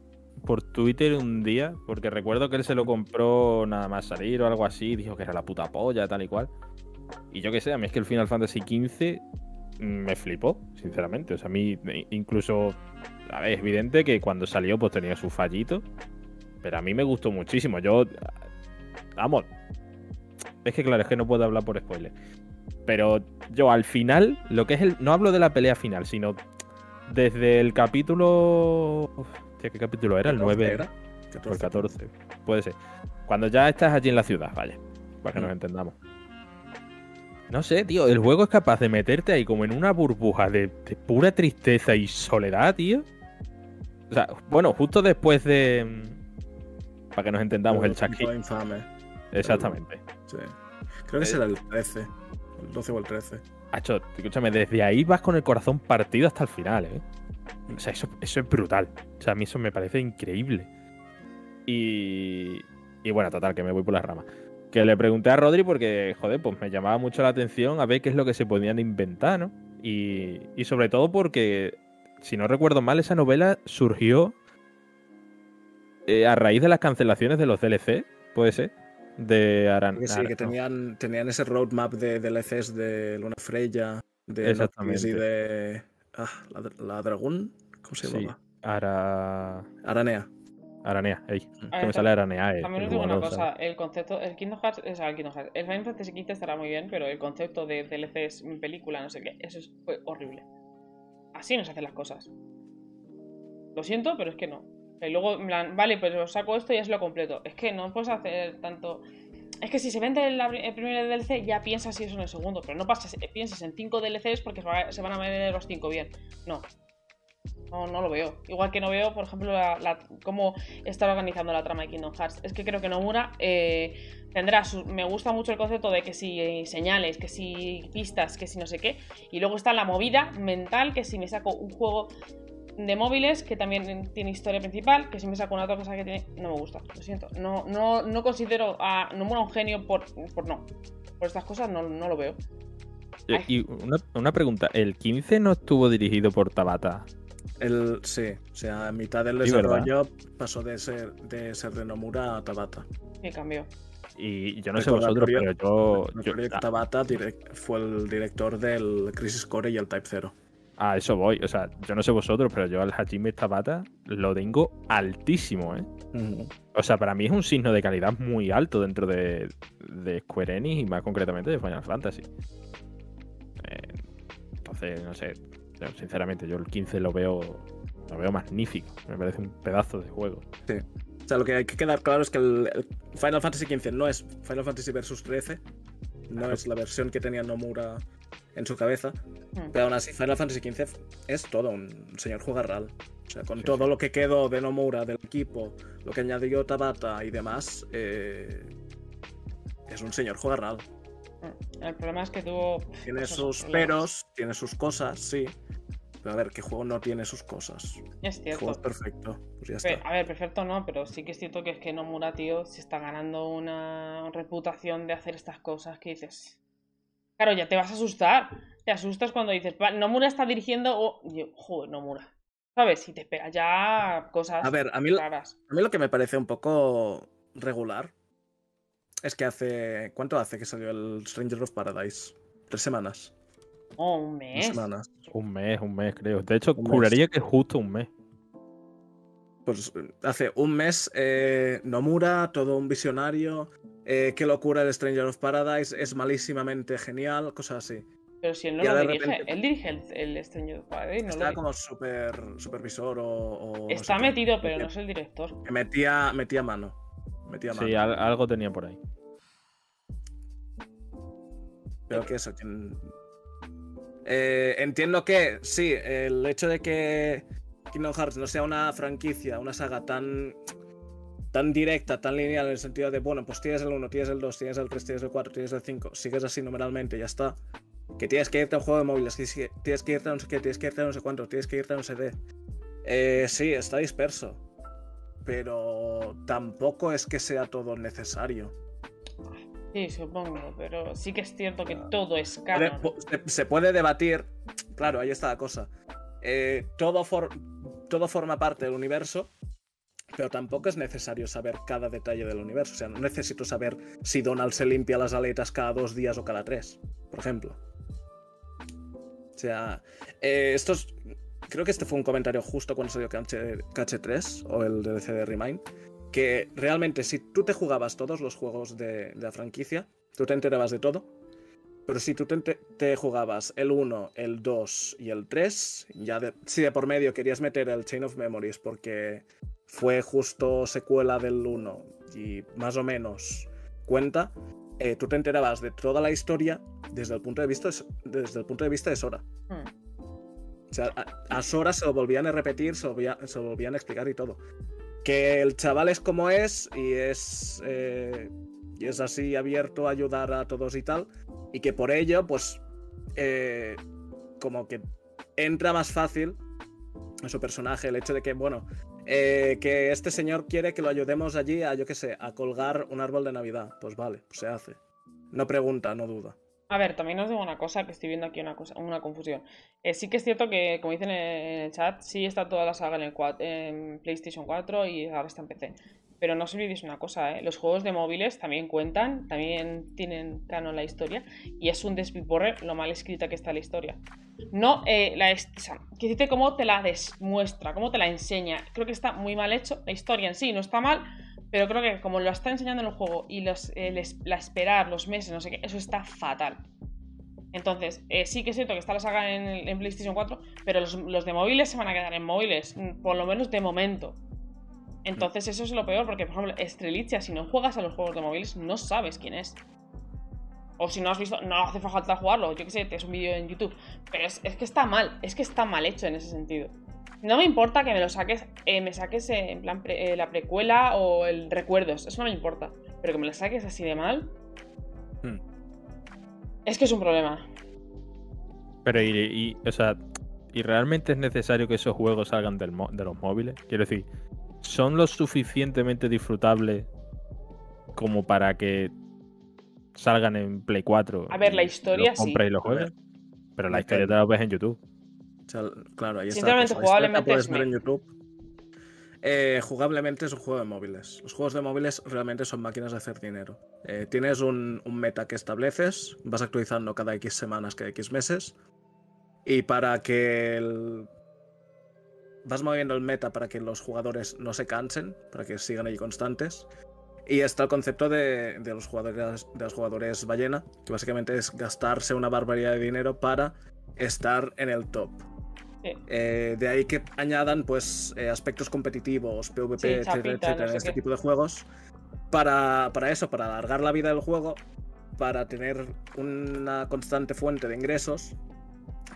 por Twitter un día, porque recuerdo que él se lo compró nada más salir o algo así, dijo que era la puta polla, tal y cual. Y yo qué sé, a mí es que el Final Fantasy XV me flipó, sinceramente. O sea, a mí incluso, a ver, es evidente que cuando salió pues tenía su fallito, pero a mí me gustó muchísimo. Yo, vamos, es que claro, es que no puedo hablar por spoiler. Pero yo al final, lo que es el. No hablo de la pelea final, sino desde el capítulo. Hostia, ¿Qué capítulo era? El 9 ¿Era? o el 14. Puede ser. Cuando ya estás allí en la ciudad, vaya. Para que nos entendamos. No sé, tío. El juego es capaz de meterte ahí como en una burbuja de, de pura tristeza y soledad, tío. O sea, bueno, justo después de. mm, Para que nos entendamos, el chasqui. Todo infame. Exactamente. Sí. Creo que Eh, será el 13. El 12 o el 13. Hacho, escúchame, desde ahí vas con el corazón partido hasta el final, ¿eh? O sea, eso, es brutal. O sea, a mí eso me parece increíble. Y, y bueno, total, que me voy por las ramas. Que le pregunté a Rodri porque, joder, pues me llamaba mucho la atención a ver qué es lo que se podían inventar, ¿no? Y, y sobre todo porque, si no recuerdo mal, esa novela surgió eh, a raíz de las cancelaciones de los DLC, ¿puede ser? De Aran. Sí, Aran- que tenían, tenían ese roadmap de DLCs de Luna Freya, de Exactamente. Noctis y de. Ah, la, la Dragón. ¿Cómo se Sí. llamaba? Ara... Aranea. Aranea, ey. A Que me sale Aranea, eh. También os digo una cosa, ¿sabes? el concepto, el Kingdom Hearts, o sea, el Kingdom Hearts, el Final Fantasy XV estará muy bien, pero el concepto de DLCs en película, no sé qué, eso es- fue horrible. Así no se hacen las cosas. Lo siento, pero es que no. Y luego, en plan, vale, pues os saco esto y es lo completo. Es que no puedes hacer tanto... Es que si se vende el, el primer DLC, ya piensas si eso en el segundo, pero no pases, pienses en 5 DLCs porque se va- se van a vender los 5 bien. No. No, no lo veo. Igual que no veo, por ejemplo, cómo está organizando la trama de Kingdom Hearts. Es que creo que Nomura eh, tendrá su... Me gusta mucho el concepto de que si eh, señales, que si pistas, que si no sé qué. Y luego está la movida mental, que si me saco un juego de móviles que también tiene historia principal, que si me saco una otra cosa que tiene... No me gusta, lo siento. No, no, no considero a Nomura un genio por, por no. Por estas cosas no, no lo veo. Eh, Y una, una pregunta, ¿el 15 no estuvo dirigido por Tabata? El, sí, o sea, a mitad del Sí, ¿verdad? desarrollo pasó de ser, de ser de Nomura a Tabata. Me cambió. Y yo no sé vosotros, pero yo... yo- ah, Tabata fue el director del Crisis Core y el Type 0. A eso voy, o sea, yo no sé vosotros, pero yo al Hajime Tabata lo tengo altísimo, ¿eh? O sea, para mí es un signo de calidad muy alto dentro de, de Square Enix y más concretamente de Final Fantasy. Eh, entonces, no sé, sinceramente, yo el 15 lo veo Lo veo magnífico. Me parece un pedazo de juego. O sea, lo que hay que quedar claro es que el, el Final Fantasy XV no es Final Fantasy Versus 13. No Claro. es la versión que tenía Nomura en su cabeza. Hmm. Pero aún así, Final Fantasy XV es todo un señor jugarral. O sea, con Sí, todo sí. lo que quedó de Nomura, del equipo, lo que añadió Tabata y demás, eh, es un señor jugarral. Mm. El problema es que tuvo. Tiene pues, sus problemas. peros, tiene sus cosas, sí. Pero a ver, ¿qué juego no tiene sus cosas? Es El cierto. juego es perfecto. Pues ya Pe- está. A ver, perfecto no, pero sí que es cierto que es que Nomura, tío, se está ganando una reputación de hacer estas cosas que dices. Claro, ya te vas a asustar. Te asustas cuando dices, "Va, Nomura está dirigiendo. o yo, joder, Nomura. ¿Sabes? Y te espera ya cosas A ver, a mí, raras. a mí lo que me parece un poco regular es que hace. ¿Cuánto hace que salió el Stranger of Paradise? ¿Tres semanas? Oh, un mes. semanas. Un mes, un mes, creo. De hecho, juraría que es justo un mes. Pues eh, hace un mes, eh, Nomura, todo un visionario. Eh, qué locura el Stranger of Paradise, es malísimamente genial, cosas así. Pero si él no Y lo de dirige, repente- él dirige el, el Stranger Paradise, no lo Está como super, supervisor o. o no Está qué. metido, pero no es el director. Que Metía, metía mano. Metía mano. Sí, al- algo tenía por ahí. Pero que eso, que... Eh, entiendo que, sí, el hecho de que Kingdom Hearts no sea una franquicia, una saga tan, tan directa, tan lineal, en el sentido de, bueno, pues tienes el 1, tienes el 2, tienes el 3, tienes el 4, tienes el 5, sigues así numeralmente ya está. Que tienes que irte a un juego de móviles, que tienes que irte a no sé qué, tienes que irte a no sé cuánto, tienes que irte a no sé qué. Eh, sí, está disperso. Pero tampoco es que sea todo necesario. Sí, supongo, pero sí que es cierto que todo es canon. se, se puede debatir, claro, ahí está la cosa. Eh, todo, for- todo forma parte del universo, pero tampoco es necesario saber cada detalle del universo. O sea, no necesito saber si Donald se limpia las aletas cada dos días o cada tres, por ejemplo. O sea, eh, esto es- Creo que este fue un comentario justo cuando salió KH, KH3 o el DLC de Remind. Que realmente, si tú te jugabas todos los juegos de, la franquicia, tú te enterabas de todo. Pero si tú te, jugabas el 1, el 2 y el 3, ya si de por medio querías meter el Chain of Memories porque fue justo secuela del 1 y más o menos cuenta, eh, tú te enterabas de toda la historia desde el punto de vista de, desde el punto de, vista de Sora. Hmm. O sea, a, a Sora se lo volvían a repetir, se lo, volvía- se lo volvían a explicar y todo. Que el chaval es como es y es, eh, y es así abierto a ayudar a todos y tal. Y que por ello, pues, eh, como que entra más fácil en su personaje el hecho de que, bueno, eh, que este señor quiere que lo ayudemos allí a, yo qué sé, a colgar un árbol de Navidad. Pues vale, pues se hace. No pregunta, no duda. A ver, también os digo una cosa, que estoy viendo aquí una cosa, una confusión. Eh, sí que es cierto que, como dicen en el chat, sí está toda la saga en, el PlayStation 4 y ahora está en PC. Pero no os olvidéis una cosa, ¿eh? los juegos de móviles también cuentan, también tienen canon la historia, y es un despiporre lo mal escrita que está la historia. No, eh, la que dice cómo te la demuestra, cómo te la enseña. Creo que está muy mal hecho. La historia en sí no está mal, pero creo que como lo está enseñando en el juego y los, es- la esperar, los meses, no sé qué, eso está fatal. Entonces, eh, sí que es cierto que está la saga en, en PlayStation 4, pero los, los de móviles se van a quedar en móviles, mm, por lo menos de momento. Entonces, eso es lo peor, porque, por ejemplo, Strelitzia, si no juegas a los juegos de móviles, no sabes quién es. O si no has visto, no hace falta jugarlo, yo qué sé, te es un vídeo en YouTube. Pero es, es que está mal, es que está mal hecho en ese sentido. No me importa que me lo saques, eh, me saques eh, en plan pre- eh, la precuela o el recuerdos, eso no me importa. Pero que me lo saques así de mal, Hmm. es que es un problema. Pero, y, y, o sea, ¿y realmente es necesario que esos juegos salgan del de los móviles? Quiero decir, ¿son lo suficientemente disfrutables como para que salgan en Play 4? A ver, la y historia los compres y los juegues? Pero la historia te la ves en YouTube. O sea, claro, ahí está. Sinceramente, historia jugablemente es ver en. YouTube. Eh, jugablemente es un juego de móviles. Los juegos de móviles realmente son máquinas de hacer dinero. Eh, tienes un, un meta que estableces, vas actualizando cada X semanas, cada X meses. Y para que el... Vas moviendo el meta para que los jugadores no se cansen, para que sigan ahí constantes. Y está el concepto de, de los jugadores de los jugadores ballena, que básicamente es gastarse una barbaridad de dinero para estar en el top. Sí. Eh, de ahí que añadan pues eh, aspectos competitivos, PvP, Sí, etcétera, chapita, etcétera, no sé este qué. tipo de juegos. Para, para eso, para alargar la vida del juego, para tener una constante fuente de ingresos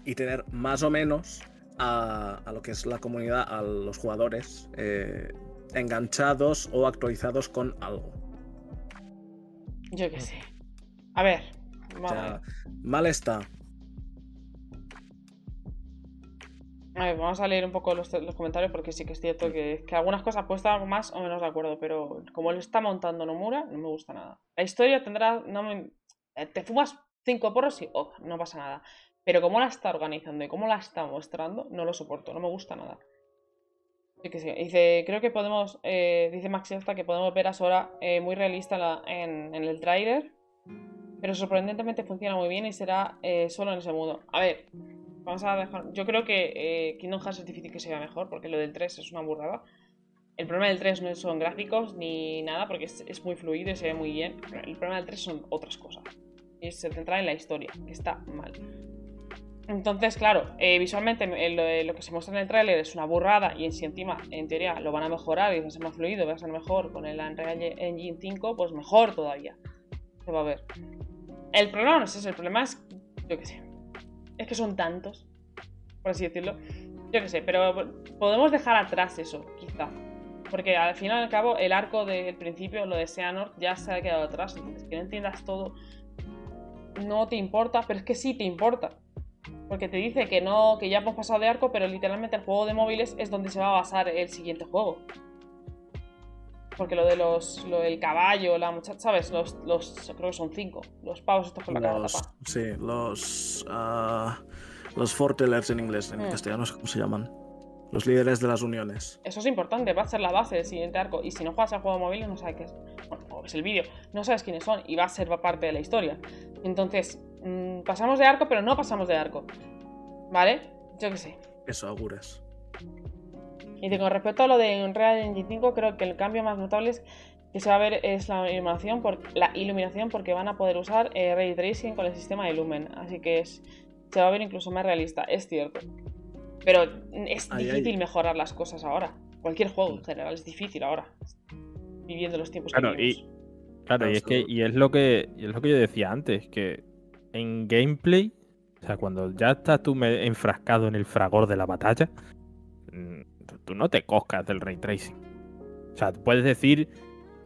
y tener más o menos a, a lo que es la comunidad, a los jugadores eh, enganchados o actualizados con algo. Yo qué sé. A ver. O sea, mal está. A ver, vamos a leer un poco los, los comentarios porque sí que es cierto que, que algunas cosas puedo estar más o menos de acuerdo, pero como lo está montando Nomura, no me gusta nada. La historia tendrá. No me, eh, te fumas cinco porros y oh, no pasa nada. Pero como la está organizando y cómo la está mostrando, no lo soporto, no me gusta nada. Que sí. Dice, creo que podemos, eh, dice Maxi hasta que podemos ver a Sora eh, muy realista en, el tráiler, pero sorprendentemente funciona muy bien y será eh, solo en ese modo. A ver, vamos a dejar, yo creo que Kingdom Hearts es difícil que sea mejor, porque lo del 3 es una burrada. El problema del 3 no son gráficos ni nada, porque es, es muy fluido y se ve muy bien. El problema del 3 son otras cosas. Y se centra en la historia, que está mal. Entonces, claro, eh, visualmente eh, lo, eh, lo que se muestra en el tráiler es una burrada y si encima, en teoría, lo van a mejorar y va a ser más fluido, va a ser mejor con el Unreal Engine 5, pues mejor todavía. Se va a ver. El problema no es ese, el problema es, yo qué sé, es que son tantos, por así decirlo. Yo qué sé, pero podemos dejar atrás eso, quizá. Porque al fin y al cabo, el arco del principio, lo de Seanort, ya se ha quedado atrás. Entonces, que no entiendas todo, no te importa, pero es que sí te importa. Porque te dice que no, que ya hemos pasado de arco, pero literalmente el juego de móviles es donde se va a basar el siguiente juego. Porque lo de los. lo del caballo, la muchacha, ¿sabes? Los, los. creo que son cinco. Los pavos estos con la cara sí, los. ah, los foretellers en inglés, en Mm. castellano no sé cómo se llaman. Los líderes de las uniones. Eso es importante, va a ser la base del siguiente arco. Y si no juegas al juego de móviles, no sabes qué es. Bueno, o ves el vídeo, no sabes quiénes son y va a ser parte de la historia. Entonces, mm, pasamos de arco, pero no pasamos de arco. ¿Vale? Yo qué sé. Eso, augures. Y de- con respecto a lo de Unreal Engine 5, creo que el cambio más notable es que se va a ver es la iluminación, por, la iluminación porque van a poder usar eh, Ray Tracing con el sistema de Lumen. Así que es, se va a ver incluso más realista, es cierto. Pero es Ahí, difícil ahí. mejorar las cosas ahora. Cualquier juego en general es difícil ahora. Viviendo los tiempos que Claro, vivimos. y, claro, y es que Absoluto. y es lo que y es lo que yo decía antes, que en gameplay, o sea, cuando ya estás tú enfrascado en el fragor de la batalla, mm, tú- no te coscas del ray tracing. O sea, puedes decir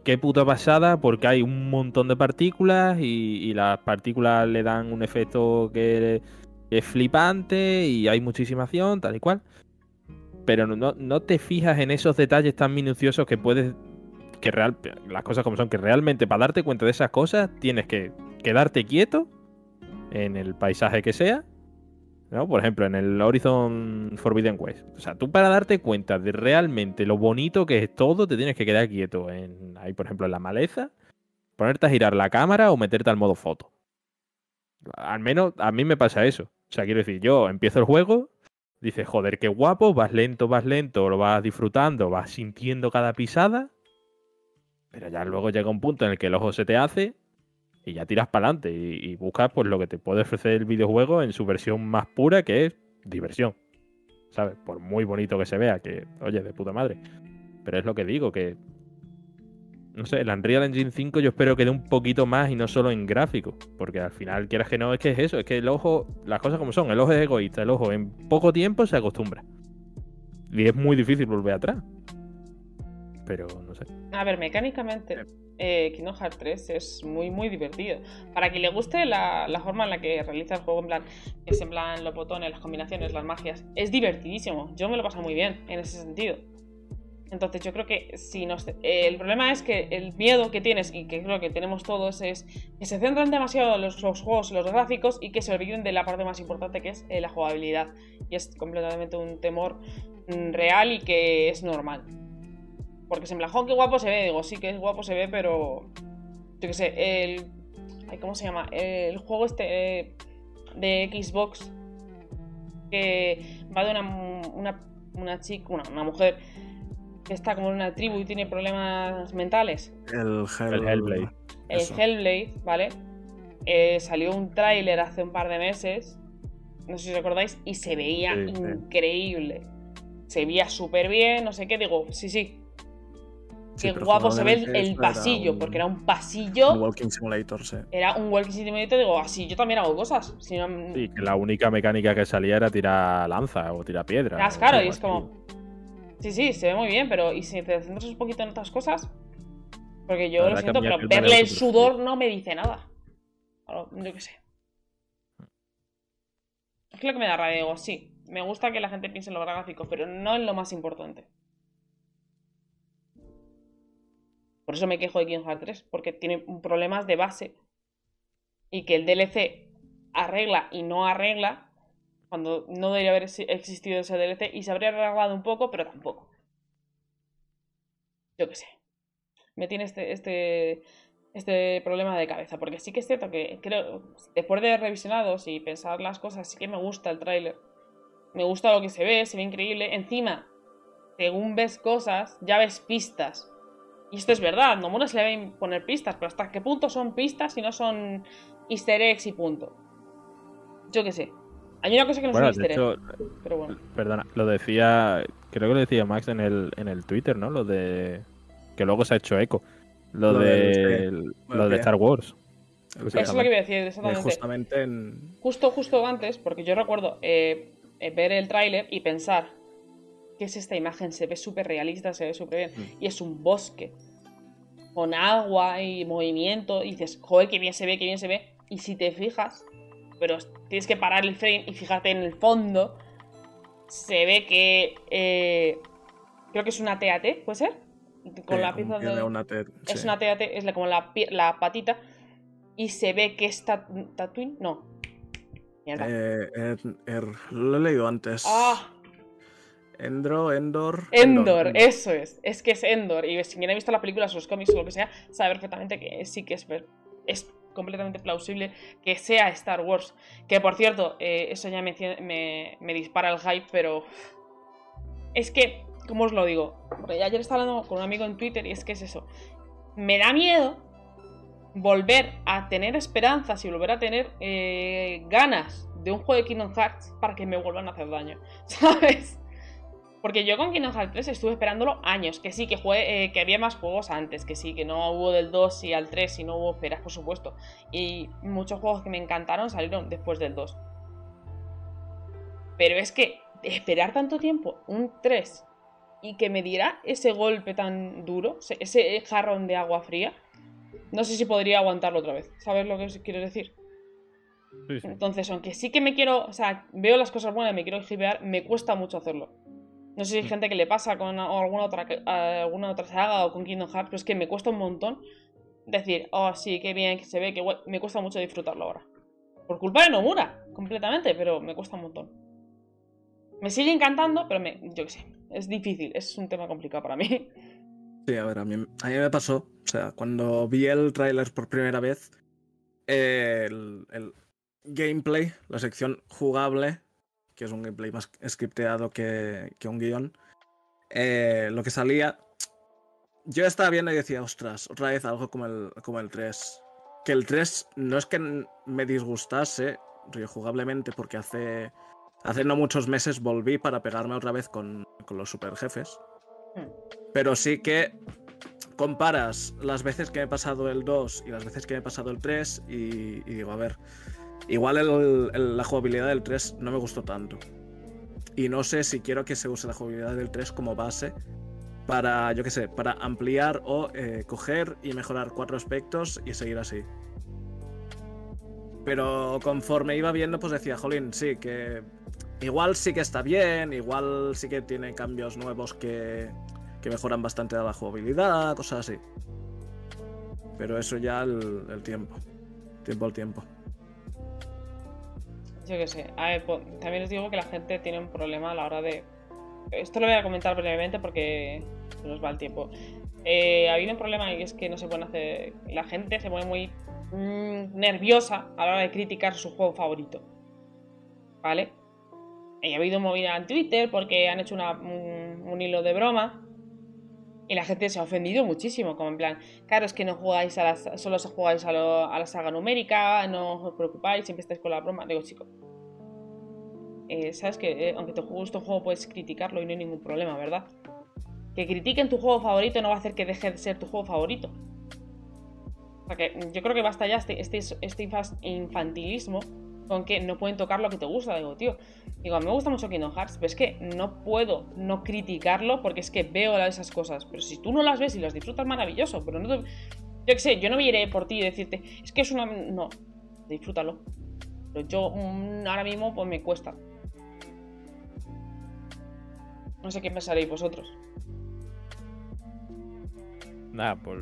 qué puta pasada porque hay un montón de partículas y, las partículas le dan un efecto que es flipante y hay muchísima acción, tal y cual. Pero no, no te fijas en esos detalles tan minuciosos que puedes que real, las cosas como son, que realmente para darte cuenta de esas cosas tienes que quedarte quieto en el paisaje que sea, ¿no? Por ejemplo, en el Horizon Forbidden West. O sea, tú para darte cuenta de realmente lo bonito que es todo, te tienes que quedar quieto en ahí, por ejemplo, en la maleza, ponerte a girar la cámara o meterte al modo foto. Al menos a mí me pasa eso. O sea, quiero decir, yo empiezo el juego, dices, joder, qué guapo, vas lento, vas lento, lo vas disfrutando, vas sintiendo cada pisada, pero ya luego llega un punto en el que el ojo se te hace y ya tiras para adelante y, y buscas pues lo que te puede ofrecer el videojuego en su versión más pura, que es diversión. ¿Sabes? Por muy bonito que se vea, que, oye, de puta madre. Pero es lo que digo, que. No sé, el Unreal Engine 5 yo espero que dé un poquito más y no solo en gráfico. Porque al final, quieras que no, es que es eso, es que el ojo, las cosas como son, el ojo es egoísta, el ojo en poco tiempo se acostumbra. Y es muy difícil volver atrás. Pero no sé. A ver, mecánicamente, eh, Kingdom Hearts 3 es muy, muy divertido. Para quien le guste la, la forma en la que realiza el juego, en plan, es en plan los botones, las combinaciones, las magias, es divertidísimo. Yo me lo paso muy bien en ese sentido. Entonces yo creo que si nos... el problema es que el miedo que tienes y que creo que tenemos todos es que se centran demasiado en los, los juegos, los gráficos y que se olviden de la parte más importante que es eh, la jugabilidad. Y es completamente un temor mm, real y que es normal. Porque se me la qué guapo se ve. Digo, sí que es guapo se ve, pero. Yo qué sé, el. ay, ¿Cómo se llama? El juego este eh, de Xbox. Que va de una, una, una chica, una, una mujer que está como en una tribu y tiene problemas mentales. El, Hell- El Hellblade. El Eso. Hellblade, ¿vale? Eh, salió un tráiler hace un par de meses. no sé si os acordáis, y se veía Sí, sí. increíble. Se veía súper bien, no sé qué, digo, sí, sí. Sí, Qué guapo se ve el, el pasillo, un- porque era un pasillo, Un Walking Simulator, sí. era un walking simulator, digo, así yo también hago cosas. Si no, Sí, que la única mecánica que salía era tirar lanza o tirar piedra. Ah, claro, y es como. Sí, sí, se ve muy bien, pero ¿y si te centras un poquito en otras cosas? Porque yo lo siento, pero verle el sudor no me dice nada. Yo qué sé. Es lo que me da rabia, digo, sí. Me gusta que la gente piense en lo gráfico, pero no en lo más importante. Por eso me quejo de Kingdom Hearts 3, porque tiene problemas de base. Y que el DLC arregla y no arregla, cuando no debería haber exi- existido ese DLC, y se habría arreglado un poco, pero tampoco. Yo qué sé. Me tiene este, este, este problema de cabeza, porque sí que es cierto que creo, después de revisionados y pensar las cosas, sí que me gusta el tráiler. Me gusta lo que se ve, se ve increíble. Encima, según ves cosas, ya ves pistas. Y esto es verdad, Nomura se le deben poner pistas, pero ¿hasta qué punto son pistas y no son easter eggs y punto? Yo qué sé. Hay una cosa que no Bueno, es un de easter egg, hecho, pero bueno. perdona, lo decía, creo que lo decía Max en el, en el Twitter, ¿no? Lo de que luego se ha hecho eco. Lo, Lo de, lo bueno, de Star Wars. Eso es lo que iba a decir, Eh, exactamente. justamente en. Justo, justo antes, porque yo recuerdo eh, eh, ver el tráiler y pensar, ¿qué es esta imagen? Se ve súper realista, se ve súper bien. Mm. Y es un bosque, con agua y movimiento, y dices, joder, qué bien se ve, qué bien se ve. Y si te fijas, pero tienes que parar el frame y fijarte en el fondo, se ve que... eh, creo que es una TAT, ¿puede ser? Con sí, la pieza de... una Es sí. una TAT, es la- como la, la patita. Y se ve que es ta- Tatooine. No. Mierda. Eh, er- er- lo he leído antes. ¡Ah! Endro, Endor. Endor, eso es. Es que es Endor. Y si quien ha visto las películas los cómics o lo que sea, sabe perfectamente que sí que es, completamente plausible que sea Star Wars. Que por cierto, eh, eso ya me, cie- me, me dispara el hype, pero. Es que, ¿cómo os lo digo? Porque ayer estaba hablando con un amigo en Twitter y es que es eso. Me da miedo volver a tener esperanzas y volver a tener eh, ganas de un juego de Kingdom Hearts para que me vuelvan a hacer daño. ¿Sabes? Porque yo con Kingdom Hearts 3 estuve esperándolo años. Que sí, que, jugué, eh, que había más juegos antes. Que sí, que no hubo del 2 y al 3 y no hubo esperas, por supuesto. Y muchos juegos que me encantaron salieron después del 2. Pero es que esperar tanto tiempo, un 3, y que me diera ese golpe tan duro, ese- jarrón de agua fría, no sé si podría aguantarlo otra vez. ¿Sabes lo que os quiero decir? Sí, sí. Entonces, aunque sí que me quiero, o sea, veo las cosas buenas y me quiero hipear, me cuesta mucho hacerlo. No sé si hay gente que le pasa con alguna otra, a alguna otra saga o con Kingdom Hearts, pero es que me cuesta un montón decir, oh, sí, qué bien, que se ve, que guay. Me cuesta mucho disfrutarlo ahora. Por culpa de Nomura, completamente, pero me cuesta un montón. Me sigue encantando, pero me, yo qué sé, es difícil, es un tema complicado para mí. Sí, a ver, a mí, a mí me pasó. O sea, cuando vi el tráiler por primera vez, eh, el, el gameplay, la sección jugable, que es un gameplay más scripteado que, que un guion, eh, lo que salía, yo estaba viendo y decía, ostras, otra vez algo como el, como el 3. Que el 3 no es que me disgustase jugablemente, porque hace, hace no muchos meses volví para pegarme otra vez con, con los super jefes. Hmm. Pero sí que comparas las veces que me he pasado el 2 y las veces que me he pasado el 3 y, y digo, a ver, igual el- la jugabilidad del 3 no me gustó tanto. Y no sé si quiero que se use la jugabilidad del 3 como base para, yo qué sé, para ampliar o eh, coger y mejorar cuatro aspectos y seguir así. Pero conforme iba viendo, pues decía, jolín, sí, que igual sí que está bien, igual sí que tiene cambios nuevos que, que mejoran bastante la jugabilidad, cosas así. Pero eso ya el, el tiempo. Tiempo al tiempo. Yo qué sé. A ver, po- también os digo que la gente tiene un problema a la hora de. Esto lo voy a comentar brevemente porque nos va el tiempo. Eh, ha habido un problema y es que no se pueden hacer. La gente se pone muy mm, nerviosa a la hora de criticar su juego favorito. ¿Vale? Y ha habido movida en Twitter porque han hecho un, un hilo de broma. Y la gente se ha ofendido muchísimo, como en plan, claro, es que no jugáis a las, solo jugáis a, lo- a la saga numérica, no os preocupáis, siempre estáis con la broma. Digo, chicos, eh, sabes que eh, aunque te guste un juego puedes criticarlo y no hay ningún problema, ¿verdad? Que critiquen tu juego favorito no va a hacer que deje de ser tu juego favorito. O sea que yo creo que basta ya este, este, este infantilismo con que no pueden tocar lo que te gusta. Digo, tío, digo, a mí me gusta mucho Kingdom Hearts, pero es que no puedo no criticarlo porque es que veo esas cosas. Pero si tú no las ves y las disfrutas, maravilloso. Pero no te... Yo qué sé, yo no me iré por ti y decirte, es que es una. No, disfrútalo. Pero yo mm, ahora mismo, pues me cuesta. No sé qué pensaréis vosotros. Nada, pues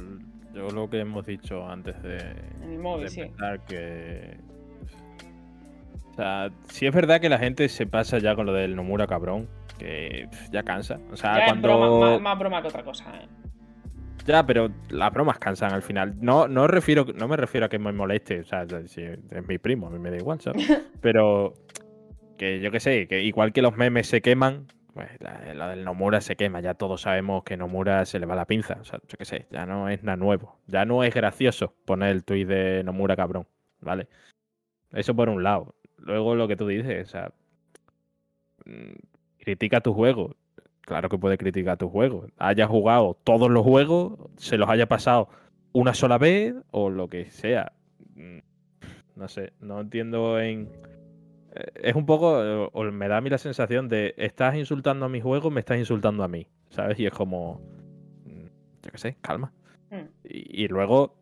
yo lo que hemos dicho antes de, en el móvil, sí. que o sea, sí es verdad que la gente se pasa ya con lo del Nomura cabrón, que ya cansa. O sea, cuando... más, broma que otra cosa, ¿eh? Ya, pero las bromas cansan al final. No, no, refiero, no me refiero a que me moleste, o sea, si es mi primo, a mí me da igual, ¿sabes? Pero que yo qué sé, que igual que los memes se queman, pues la, del Nomura se quema. Ya todos sabemos que Nomura se le va la pinza. O sea, yo qué sé, ya no es nada nuevo. Ya no es gracioso poner el tuit de Nomura cabrón, ¿vale? Eso por un lado luego lo que tú dices, o sea, mm, critica tu juego. Claro que puede criticar tu juego. Haya jugado todos los juegos, se los haya pasado una sola vez o lo que sea. Mm, no sé, no entiendo en... Eh, es un poco, o me da a mí la sensación de, estás insultando a mi juego, me estás insultando a mí, ¿sabes? Y es como, mm, yo qué sé, calma. Y, luego,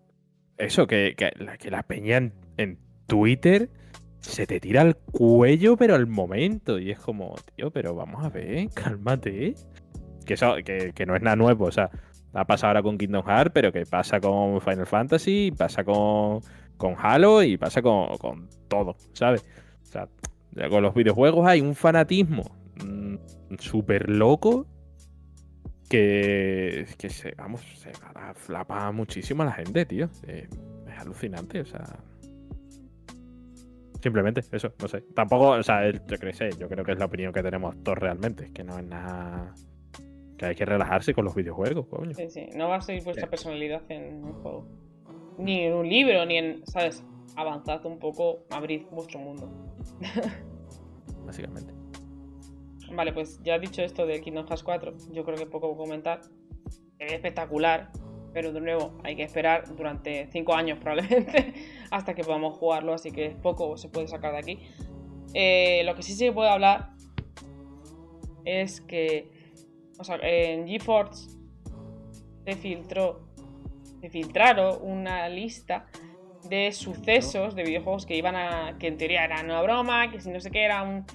eso, que, que, la, peña en Twitter se te tira el cuello, pero al momento. Y es como, tío, pero vamos a ver, cálmate. Que, eso, que, no es nada nuevo, o sea, ha pasado ahora con Kingdom Hearts, pero que pasa con Final Fantasy, pasa con, con Halo y pasa con, con todo, ¿sabes? O sea, con los videojuegos hay un fanatismo mm, súper loco que, que se, vamos, se flapa muchísimo a la gente, tío. es alucinante, o sea. Simplemente, eso, no sé. Tampoco, o sea, yo creo, sé, yo creo que es la opinión que tenemos todos realmente, que no es nada. que hay que relajarse con los videojuegos, coño. Sí, sí, no va a ser vuestra personalidad en un juego. Ni en un libro, ni en, ¿sabes? Avanzad un poco, abrid vuestro mundo. Básicamente. Vale, pues ya dicho esto de Kingdom Hearts 4, yo creo que poco comentar. Es espectacular, pero de nuevo hay que esperar durante 5 años probablemente hasta que podamos jugarlo, así que poco se puede sacar de aquí. Eh, lo que sí se puede hablar es que en GeForce se filtró, filtraron una lista de sucesos de videojuegos que iban a, que en teoría eran una broma, que si no sé qué era un,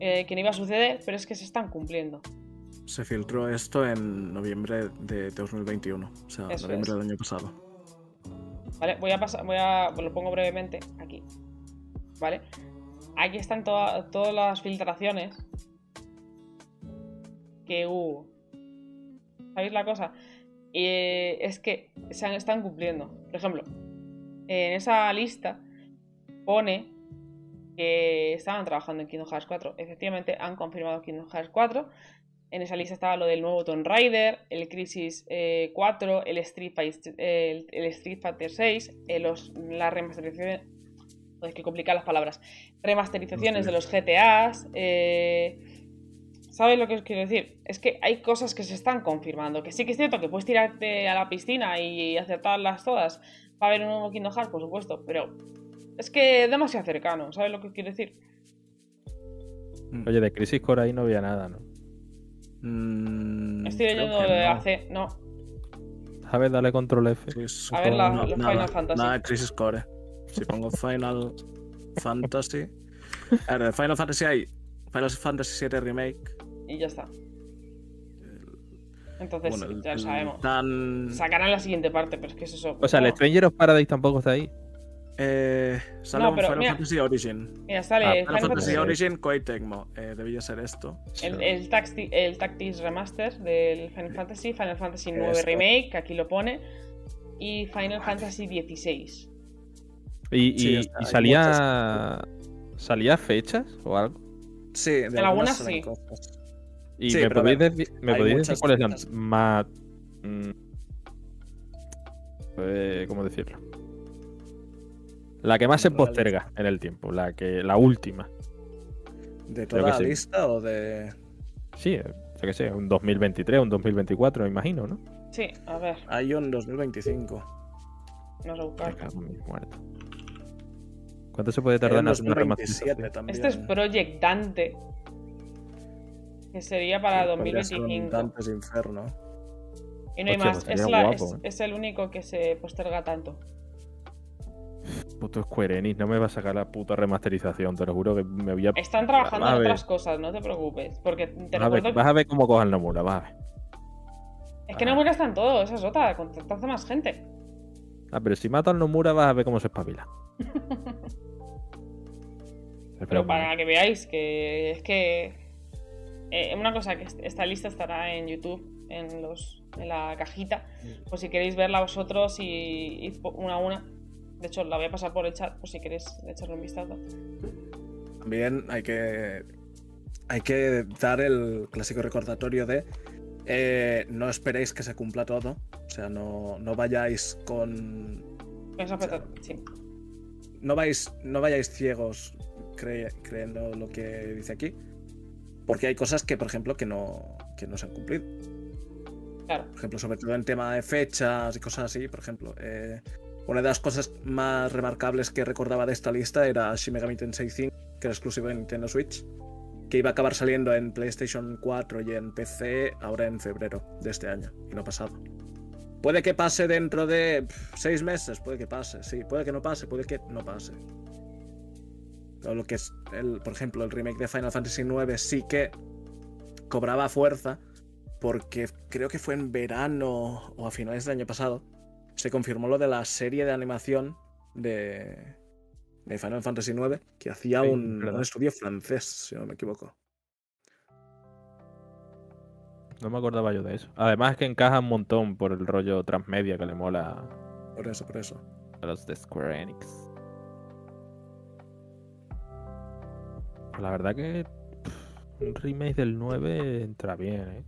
eh, que no iba a suceder, pero es que se están cumpliendo se filtró esto en noviembre de 2021, o sea, noviembre del año pasado. Vale, voy a pasar, voy a, lo pongo brevemente aquí, ¿vale? Aquí están todas las filtraciones que hubo. ¿Sabéis la cosa? Eh, es que se están cumpliendo. Por ejemplo, en esa lista pone que estaban trabajando en Kingdom Hearts 4. Efectivamente, han confirmado Kingdom Hearts 4 en esa lista estaba lo del nuevo Tomb Raider, el Crisis 4, eh, el Street, Fighter, el, Street Fighter 6, eh, los, las remasterizaciones. Es que complicar las palabras. Remasterizaciones de los GTAs. Eh, ¿Sabes lo que os quiero decir? Es que hay cosas que se están confirmando. Que sí que es cierto que puedes tirarte a la piscina y acertarlas todas para ver un nuevo Kingdom Hearts, por supuesto. Pero es que es demasiado cercano. ¿Sabes lo que quiero decir? Oye, de Crisis Core ahí no había nada, ¿no? Mm, Estoy leyendo de hace. No. A ver, dale control F. a ver, la, los Final Fantasy. Nada, Crisis Core. Si pongo Final Fantasy. A ver, Final Fantasy hay Final Fantasy 7 Remake. Y ya está. Entonces, ya lo sabemos. Sacarán la siguiente parte, pero es que es eso. O sea, el Stranger of Paradise tampoco está ahí. Eh, sale no, pero, Final Fantasy Origin. Mira, sale ah, Final, Fantasy, Origin Koei Tecmo. Eh, debía ser esto. El, el, el, Tactics Remaster del Final Fantasy, Final Fantasy 9 Remake, que aquí lo pone, y Final Fantasy 16. ¿Y, y, salía. ¿Salía fechas o algo? Sí, de en algunas sí. ¿Y me podéis decir, me podéis decir cuál es la más. Mm, eh, ¿Cómo decirlo? La que más se posterga en el tiempo, la que la última. ¿De toda la sí. lista o de.? Sí, eh, yo qué sé, un 2023, un 2024, me imagino, ¿no? Sí, a ver, Hay un 2025. vamos a Me buscar. cago en mis muertos. ¿Cuánto se puede tardar en hacer una 2027 remasterización? Este es Project Dante. Que sería para Sí, podría ser un 2025. Dante's Inferno. Y no hay más. pues Es, la- guapo, es- ¿eh? es el único que se posterga tanto. Puto Square Enix, no me va a sacar la puta remasterización, te lo juro que me voy a. Están trabajando en otras cosas, no te preocupes. Porque te Vas a, ver, vas a ver cómo cojan Nomura, vas a ver. Es que no mueras en todo, esa es otra. Contactaste más gente. Ah, pero si mata al Nomura vas a ver cómo se espabila. Pero para que veáis que es que. eh, una cosa que est- esta lista estará en YouTube, en, los, en la cajita. Por si queréis verla vosotros y, y una a una. De hecho, la voy a pasar por el chat por si queréis echarle un vistazo. También hay que. Hay que dar el clásico recordatorio de. eh, no esperéis que se cumpla todo. O sea, no, no vayáis con. Sí. No, vais, no vayáis ciegos cre- creyendo lo que dice aquí. Porque hay cosas que, por ejemplo, que no, que no se han cumplido. Claro. Por ejemplo, sobre todo en tema de fechas y cosas así. Por ejemplo, eh, una de las cosas más remarcables que recordaba de esta lista era Shin Megami Tensei 5, que era exclusivo de Nintendo Switch, que iba a acabar saliendo en PlayStation 4 y en PC ahora en febrero de este año, y no pasado. Puede que pase dentro de seis meses, puede que pase, sí, puede que no pase, puede que no pase. Lo que es, el, por ejemplo, el remake de Final Fantasy IX sí que cobraba fuerza porque creo que fue en verano o a finales del año pasado, se confirmó lo de la serie de animación de, de Final Fantasy IX, que hacía Sí, un, estudio francés, si no me equivoco. No me acordaba yo de eso. Además es que encaja un montón por el rollo transmedia que le mola Por eso, por eso. a los de Square Enix. La verdad que pff, un remake del 9 entra bien, ¿eh?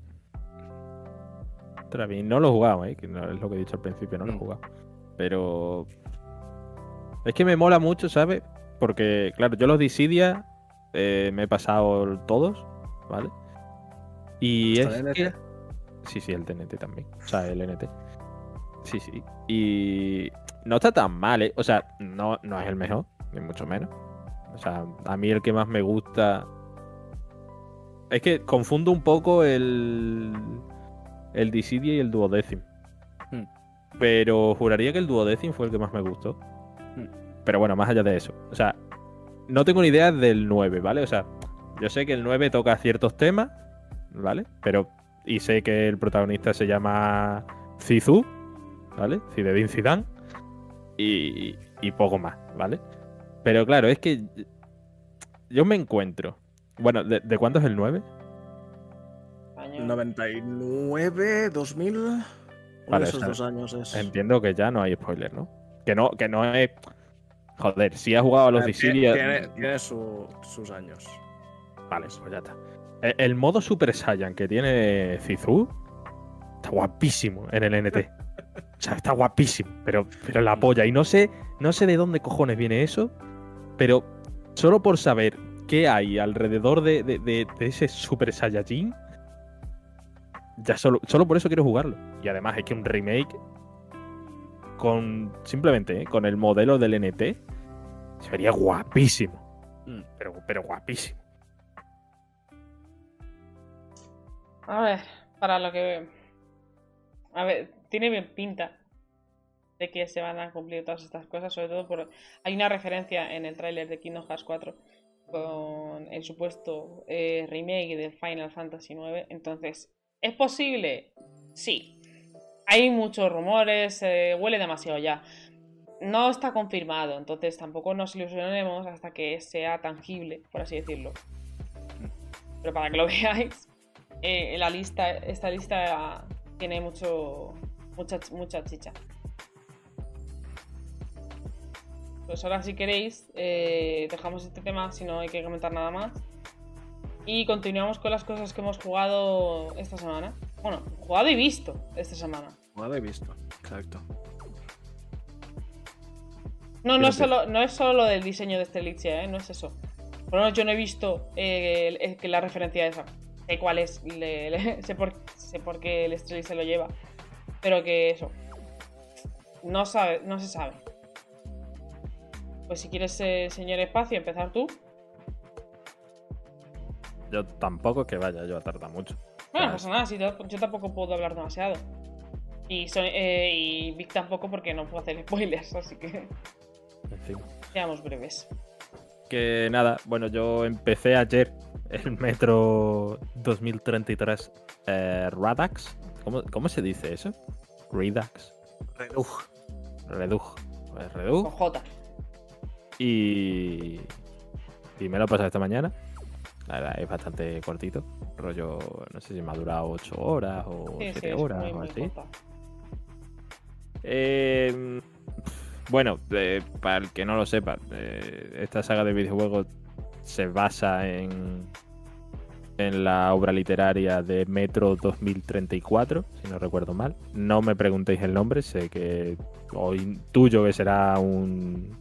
Bien. No lo he jugado, ¿eh? Que no, es lo que he dicho al principio, no lo he Mm. jugado. Pero... Es que me mola mucho, ¿sabes? Porque, claro, yo los Dissidia eh, me he pasado todos, ¿vale? Y ¿Hasta es el NT? que- Sí, sí, el TNT también. O sea, el NT. Sí, sí. Y no está tan mal, ¿eh? O sea, no, no es el mejor, ni mucho menos. O sea, a mí el que más me gusta. Es que confundo un poco el. El Dissidia y el Duodecim. Hmm. Pero juraría que el Duodecim fue el que más me gustó. Hmm. Pero bueno, más allá de eso. O sea, no tengo ni idea del 9, ¿vale? O sea, yo sé que el 9 toca ciertos temas, ¿vale? Pero. Y sé que el protagonista se llama Zizu, ¿vale? Zinedine Zidane. Y, y poco más, ¿vale? Pero claro, es que yo me encuentro. Bueno, ¿de, de cuánto es el 9? Año. 99, 2000. Uno Vale, de esos o sea, dos años es. Entiendo que ya no hay spoiler, ¿no? Que no, que no es. Joder, si has jugado a los Ah, Dissidia. tiene, tiene- tiene su- sus años. Vale, pues ya está. El, el modo Super Saiyan que tiene Zizu está guapísimo en el NT. O sea, está guapísimo, pero, pero la polla. Y no sé, no sé de dónde cojones viene eso, pero solo por saber qué hay alrededor de, de- de- de ese Super Saiyajin, ya solo, solo por eso quiero jugarlo. Y además es que un remake con simplemente ¿eh? con el modelo del NT se vería guapísimo. Mm. Pero, pero guapísimo. A ver, para lo que. A ver, tiene bien pinta de que se van a cumplir todas estas cosas, sobre todo por. Hay una referencia en el tráiler de Kingdom Hearts 4 con el supuesto eh, remake de Final Fantasy IX. Entonces, ¿es posible? Sí. Hay muchos rumores, huele demasiado ya. No está confirmado, entonces tampoco nos ilusionemos hasta que sea tangible, por así decirlo. Pero para que lo veáis, eh, la lista, esta lista tiene mucho, mucha, mucha chicha. Pues ahora si queréis, eh, dejamos este tema, si no hay que comentar nada más. Y continuamos con las cosas que hemos jugado esta semana. Bueno, jugado y visto esta semana. Jugado y visto. Exacto. No, no es, solo, no es solo lo del diseño de este ¿eh? No es eso. Por lo menos yo no he visto eh, el- el- que la referencia esa. Sé cuál es, le- le- sé, por, sé por qué el Stray se lo lleva. Pero que eso. No, sabe, no se sabe. Pues si quieres, eh, señor Espacio, empezar tú. Yo tampoco es que vaya yo a tardar mucho. Bueno, no pasa nada, si yo, yo tampoco puedo hablar demasiado. Y, Sony- eh, y Vic tampoco porque no puedo hacer spoilers, así que En fin. seamos breves. Que nada, bueno, yo empecé ayer el Metro 2033 eh, Radax. ¿Cómo, cómo se dice eso? Redux. Reduj. Redux. Pues Con Redux. J. Y. Y me lo he pasado esta mañana. La verdad es bastante cortito. Rollo, no sé si me ha durado 8 horas o Sí, 7 sí, es horas muy, o así. Eh, bueno, eh, para el que no lo sepa, eh, esta saga de videojuegos se basa en, en la obra literaria de Metro 2034, si no recuerdo mal. No me preguntéis el nombre, sé que o intuyo que será un,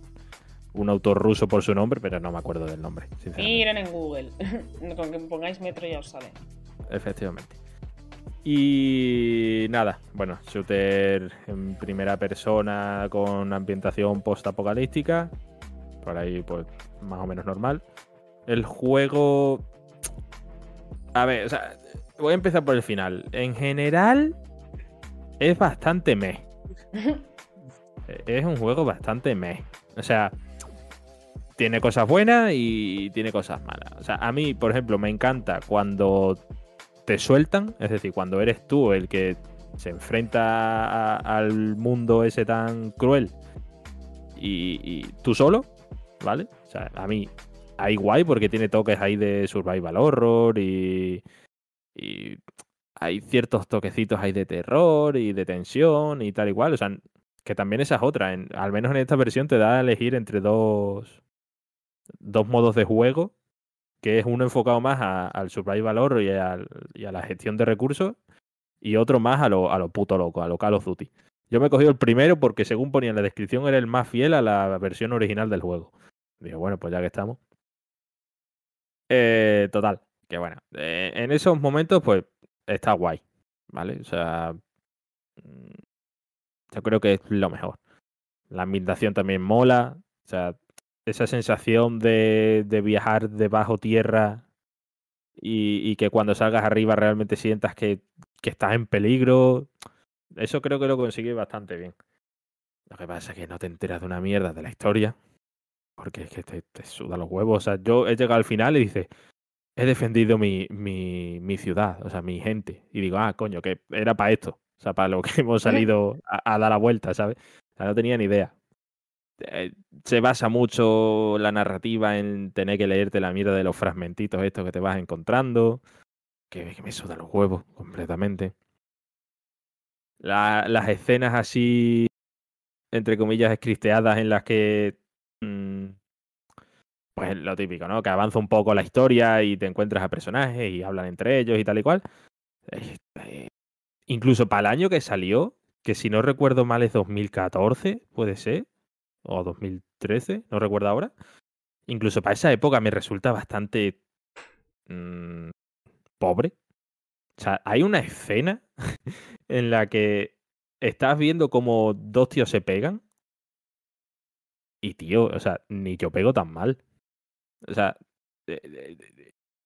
un autor ruso por su nombre, pero no me acuerdo del nombre. Miren en Google. Con que pongáis metro ya os sale. Efectivamente. Y nada, bueno, shooter en primera persona con ambientación post-apocalíptica. Por ahí, pues, más o menos normal. El juego. A ver, o sea, voy a empezar por el final. En general, es bastante meh. Es un juego bastante meh. O sea, tiene cosas buenas y tiene cosas malas. O sea, a mí, por ejemplo, me encanta cuando te sueltan, es decir, cuando eres tú el que se enfrenta al mundo ese tan cruel y, tú solo, ¿vale? O sea, a mí hay guay porque tiene toques ahí de survival horror y, hay ciertos toquecitos ahí de terror y de tensión y tal y cual. O sea, que también esa es otra. En, al menos en esta versión te da a elegir entre dos, dos modos de juego que es uno enfocado más al survival horror y, al- y a la gestión de recursos, y otro más a lo, a lo puto loco, a lo Call of Duty. Yo me he cogido el primero porque según ponía en la descripción era el más fiel a la versión original del juego. Digo, bueno, pues ya que estamos. Eh, total, que bueno, eh, en esos momentos pues está guay, ¿vale? O sea, mm, yo creo que es lo mejor. La ambientación también mola, o sea, esa sensación de, de viajar debajo tierra y, y que cuando salgas arriba realmente sientas que, que estás en peligro. Eso creo que lo consigue bastante bien. Lo que pasa es que no te enteras de una mierda de la historia. Porque es que te, te suda los huevos. O sea, yo he llegado al final y dice, he defendido mi, mi, mi ciudad, o sea, mi gente. Y digo, ah, coño, que era para esto. O sea, para lo que hemos salido a, a dar la vuelta, ¿sabes? O sea, no tenía ni idea eh, se basa mucho la narrativa en tener que leerte la mierda de los fragmentitos estos que te vas encontrando. Que, me suda los huevos completamente. La- las escenas así, entre comillas, escristeadas en las que. mm, pues lo típico, ¿no? Que avanza un poco la historia y te encuentras a personajes y hablan entre ellos y tal y cual. Eh, incluso para el año que salió, que si no recuerdo mal es 2014, puede ser o 2013, no recuerdo ahora. Incluso para esa época me resulta bastante mm, pobre. O sea, hay una escena en la que estás viendo como dos tíos se pegan. Y tío, o sea, ni yo pego tan mal. O sea,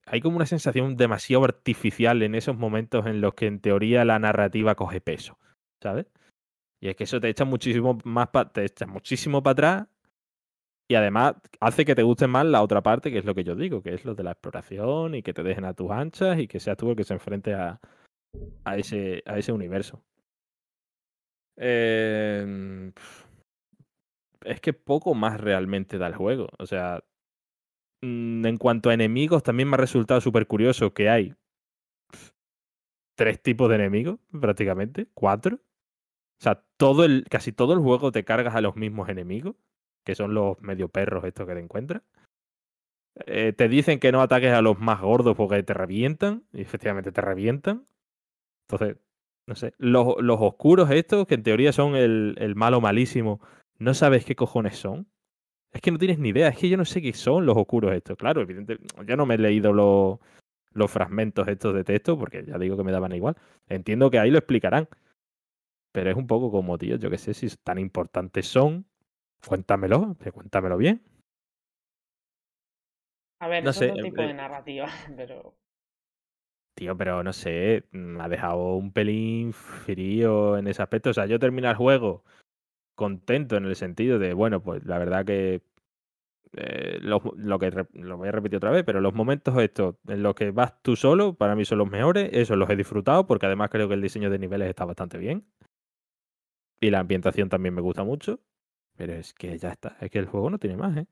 hay como una sensación demasiado artificial en esos momentos en los que en teoría la narrativa coge peso, ¿sabes? Y es que eso te echa muchísimo más te echa muchísimo para atrás y además hace que te guste más la otra parte, que es lo que yo digo, que es lo de la exploración y que te dejen a tus anchas y que seas tú el que se enfrente a, a ese, a ese universo. Eh, es que poco más realmente da el juego. O sea, mm, en cuanto a enemigos, también me ha resultado súper curioso que hay tres tipos de enemigos, prácticamente, cuatro. O sea, todo el, casi todo el juego te cargas a los mismos enemigos, que son los medio perros estos que te encuentras. Eh, te dicen que no ataques a los más gordos porque te revientan, y efectivamente te revientan. Entonces, no sé, los, los oscuros estos, que en teoría son el, el malo malísimo, no sabes qué cojones son. Es que no tienes ni idea, es que yo no sé qué son los oscuros estos. Claro, evidentemente, yo no me he leído los, los fragmentos estos de texto, porque ya digo que me daban igual. Entiendo que ahí lo explicarán. Pero es un poco como, tío, yo qué sé si tan importantes son. Cuéntamelo, cuéntamelo bien. A ver, No es sé, otro tipo eh, de narrativa, pero. Tío, pero no sé, me ha dejado un pelín frío en ese aspecto. O sea, yo terminé el juego contento en el sentido de, bueno, pues la verdad que eh, lo, lo que lo voy a repetir otra vez, pero los momentos estos en los que vas tú solo, para mí son los mejores. Esos los he disfrutado porque además creo que el diseño de niveles está bastante bien. Y la ambientación también me gusta mucho. Pero es que ya está, es que el juego no tiene más, ¿eh?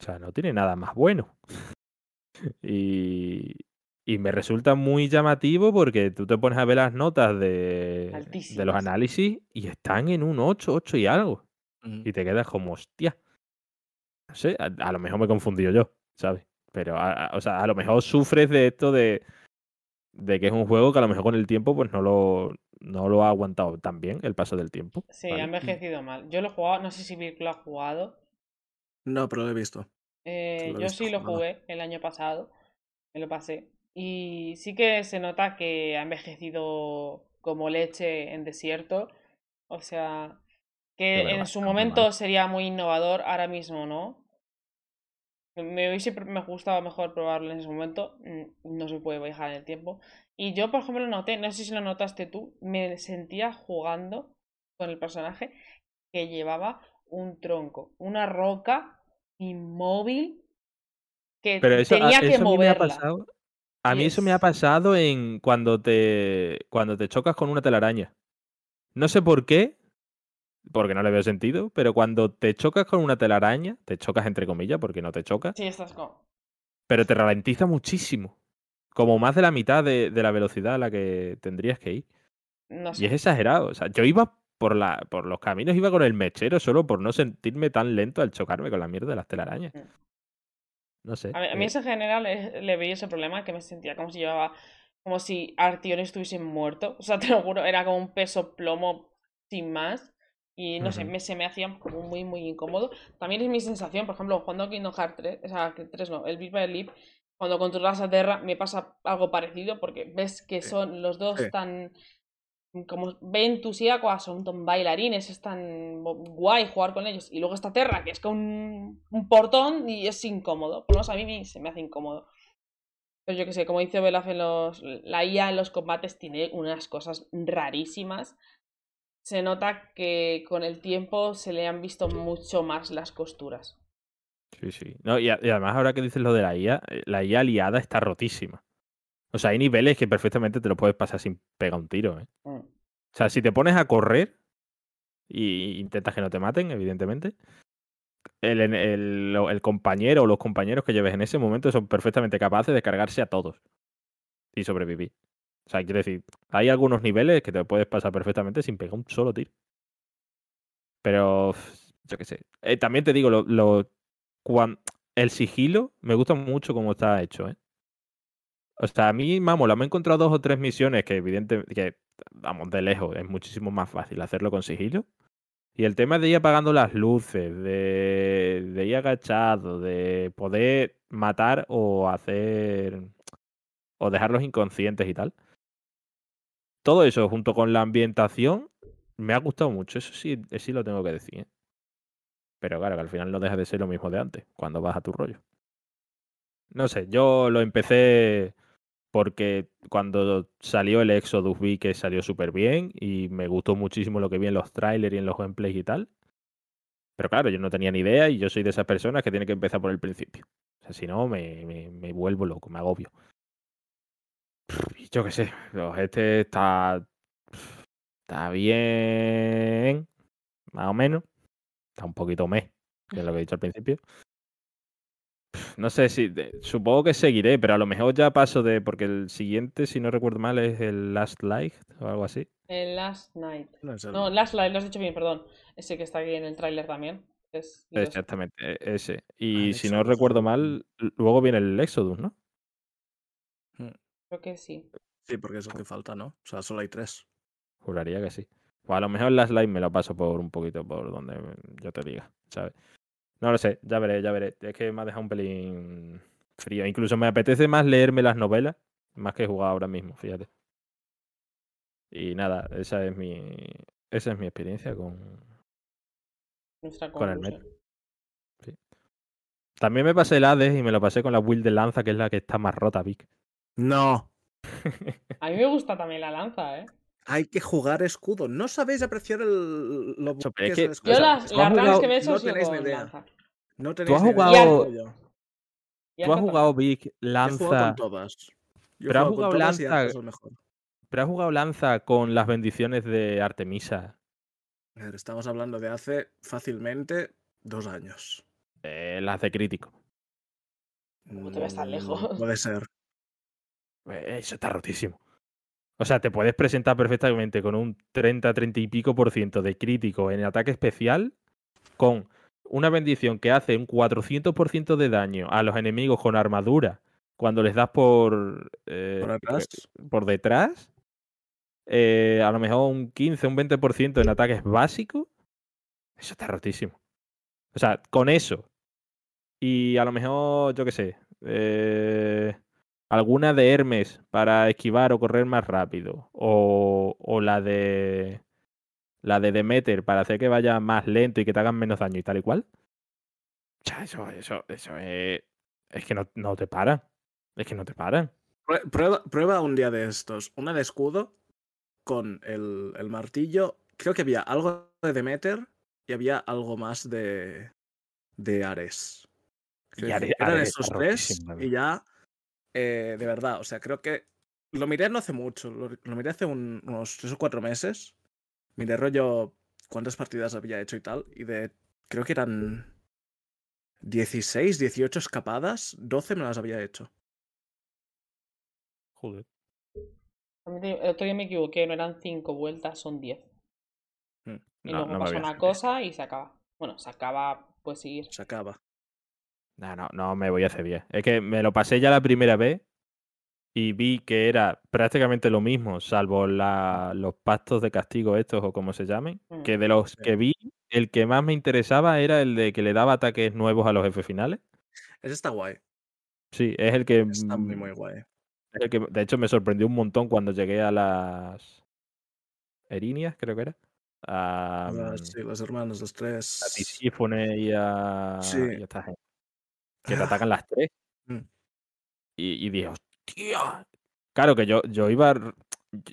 O sea, no tiene nada más bueno. y, y me resulta muy llamativo porque tú te pones a ver las notas de, de los análisis y están en un 8, 8 y algo. Mm. Y te quedas como, hostia. No sé, a, a lo mejor me he confundido yo, ¿sabes? Pero, a- a- o sea, a lo mejor sufres de esto de, de que es un juego que a lo mejor con el tiempo pues no lo, no lo ha aguantado tan bien el paso del tiempo. Sí, ¿vale? ha envejecido mal. Yo lo he jugado, no sé si Vic lo ha jugado. No, pero lo he visto. Eh, lo he yo visto sí lo jugué el año pasado, me lo pasé. Y sí que se nota que ha envejecido como leche en desierto. O sea, que en su mal. momento sería muy innovador, ahora mismo no. Me hubiese me gustaba mejor probarlo en ese momento, mm, no se puede viajar en el tiempo. Y yo, por ejemplo, lo noté, no sé si lo notaste tú, me sentía jugando con el personaje que llevaba un tronco, una roca inmóvil que Pero eso, a- tenía que eso a mí me ha moverla. pasado. A mí eso me ha pasado en cuando te cuando te chocas con una telaraña. No sé por qué, porque no le veo sentido, pero cuando te chocas con una telaraña, te chocas entre comillas, porque no te chocas, Sí, estás como... pero te ralentiza muchísimo. Como más de la mitad de, de la velocidad a la que tendrías que ir. No Y sé. es exagerado. O sea, yo iba por la, por los caminos, iba con el mechero solo por no sentirme tan lento al chocarme con la mierda de las telarañas. Mm. No sé. A mí, a mí eh, eso en general le veía ese problema que me sentía como si llevaba, como si Artión estuviese muerto. O sea, te lo juro, era como un peso plomo sin más. Y no sé, me, se me hacía como muy, muy incómodo. También es mi sensación, por ejemplo, jugando Kingdom Hearts 3, o sea, que 3 no, el by Leap, cuando controlas a Terra me pasa algo parecido porque ves que son los dos sí. tan como ventusíacos, son tan bailarines, es tan guay jugar con ellos. Y luego está Terra, que es con un, un portón y es incómodo. Por lo menos a mí me- se me hace incómodo. Pero yo que sé, como dice Belaf en los. La IA en los combates tiene unas cosas rarísimas. Se nota que con el tiempo se le han visto mucho más las costuras. Sí, sí. No, y, a- y además, ahora que dices lo de la IA, eh, la IA aliada está rotísima. O sea, hay niveles que perfectamente te lo puedes pasar sin pegar un tiro, ¿eh? Mm. O sea, si te pones a correr y intentas que no te maten, evidentemente, el, el, el compañero o los compañeros que lleves en ese momento son perfectamente capaces de cargarse a todos y sobrevivir. O sea, quiero decir, hay algunos niveles que te puedes pasar perfectamente sin pegar un solo tiro. Pero, yo qué sé. Eh, también te digo, lo, lo- cuan- el sigilo me gusta mucho cómo está hecho, ¿eh? O sea, a mí, vamos, me he encontrado dos o tres misiones que, evidentemente, vamos, de lejos, es muchísimo más fácil hacerlo con sigilo. Y el tema de ir apagando las luces, de, de ir agachado, de poder matar o hacer. o dejarlos inconscientes y tal. Todo eso, junto con la ambientación, me ha gustado mucho. Eso sí, sí lo tengo que decir. ¿eh? Pero claro, que al final no deja de ser lo mismo de antes, cuando vas a tu rollo. No sé, yo lo empecé porque cuando salió el Exodus vi que salió súper bien y me gustó muchísimo lo que vi en los trailers y en los gameplays y tal. Pero claro, yo no tenía ni idea y yo soy de esas personas que tienen que empezar por el principio. O sea, si no, me, me, me vuelvo loco, me agobio. Yo qué sé, los- este está. Está bien. Más o menos. Está un poquito mes, que es lo que he dicho al principio. No sé si. de- supongo que seguiré, pero a lo mejor ya paso de. Porque el siguiente, si no recuerdo mal, es el Last Light o algo así. El Last Night. No es el- No, Last Light, lo has dicho bien, perdón. Ese que está aquí en el tráiler también. Es. Exactamente, e- ese. Ah, Y el si no recuerdo mal, luego viene el Exodus, ¿no? Creo que sí. Sí, porque es lo que falta, ¿no? O sea, solo hay tres. Juraría que sí. O a lo mejor Last Light me lo paso por un poquito por donde yo te diga, ¿sabes? No lo sé, ya veré, ya veré. Es que me ha dejado un pelín frío. Incluso me apetece más leerme las novelas más que jugar ahora mismo, fíjate. Y nada, esa es mi, esa es mi experiencia con, Nuestra con el metro. Sí. También me pasé el Hades y me lo pasé con la build de lanza, que es la que está más rota, Vic. No. A mí me gusta también la lanza, ¿eh? Hay que jugar escudo. No sabéis apreciar el, lo Eso, que es. Yo las, tú has las jugado- que me he hecho no tenéis ni con idea. lanza. No tenéis has ni idea jugado- Tú has jugado Vic, He jugado con lanza, todas. Yo he Pero has jugado con jugado todas y lanza- pero has jugado lanza con las bendiciones de Artemisa. A ver, estamos hablando de hace fácilmente dos años. eh, las de crítico. ¿Cómo te ves tan Mm, lejos? Puede ser. Eh, Eso está rotísimo. O sea, te puedes presentar perfectamente con un 30, 30 y pico por ciento de crítico en ataque especial con una bendición que hace un 400% de daño a los enemigos con armadura cuando les das por, eh, Por atrás. por detrás. eh, a lo mejor un 15, un 20% en ataques básicos. Eso está rotísimo. O sea, con eso. Y a lo mejor, yo qué sé. eh, alguna de Hermes para esquivar o correr más rápido. O, o la de. La de Demeter para hacer que vaya más lento y que te hagan menos daño y tal y cual. Ya, eso, eso, eso es. Es que no, no te paran. Es que no te paran. Prue- Prueba, prueba un día de estos. Una de escudo con el, el martillo. Creo que había algo de Demeter y había algo más de, de Ares. Creo Y Ares- eran Ares esos tres y ya, eh, de verdad, o sea, creo que lo miré no hace mucho, lo, lo miré hace un- unos tres o cuatro meses. Miré rollo cuántas partidas había hecho y tal, y de, creo que eran 16, 18 escapadas, 12 me las había hecho. Joder. El otro día me equivoqué, no eran cinco vueltas, son 10. Mm, Y No, luego no pasa una cosa y se acaba. Bueno, se acaba, pues seguir. Se acaba. No, no, no me voy a hacer bien. Es que me lo pasé ya la primera vez y vi que era prácticamente lo mismo, salvo la- los pactos de castigo estos o como se llamen. Mm. Que de los que vi, el que más me interesaba era el de que le daba ataques nuevos a los jefes finales. Ese está guay. Sí, es el que, Está muy, mm, muy guay. es el que de hecho me sorprendió un montón cuando llegué a las Erinias, creo que era. A, mm, sí, los hermanos, los a tres. Tisífone y a, Sí. y a esta gente. Que te atacan las tres. Mm. Y, y dije, hostia. Claro que yo, yo iba.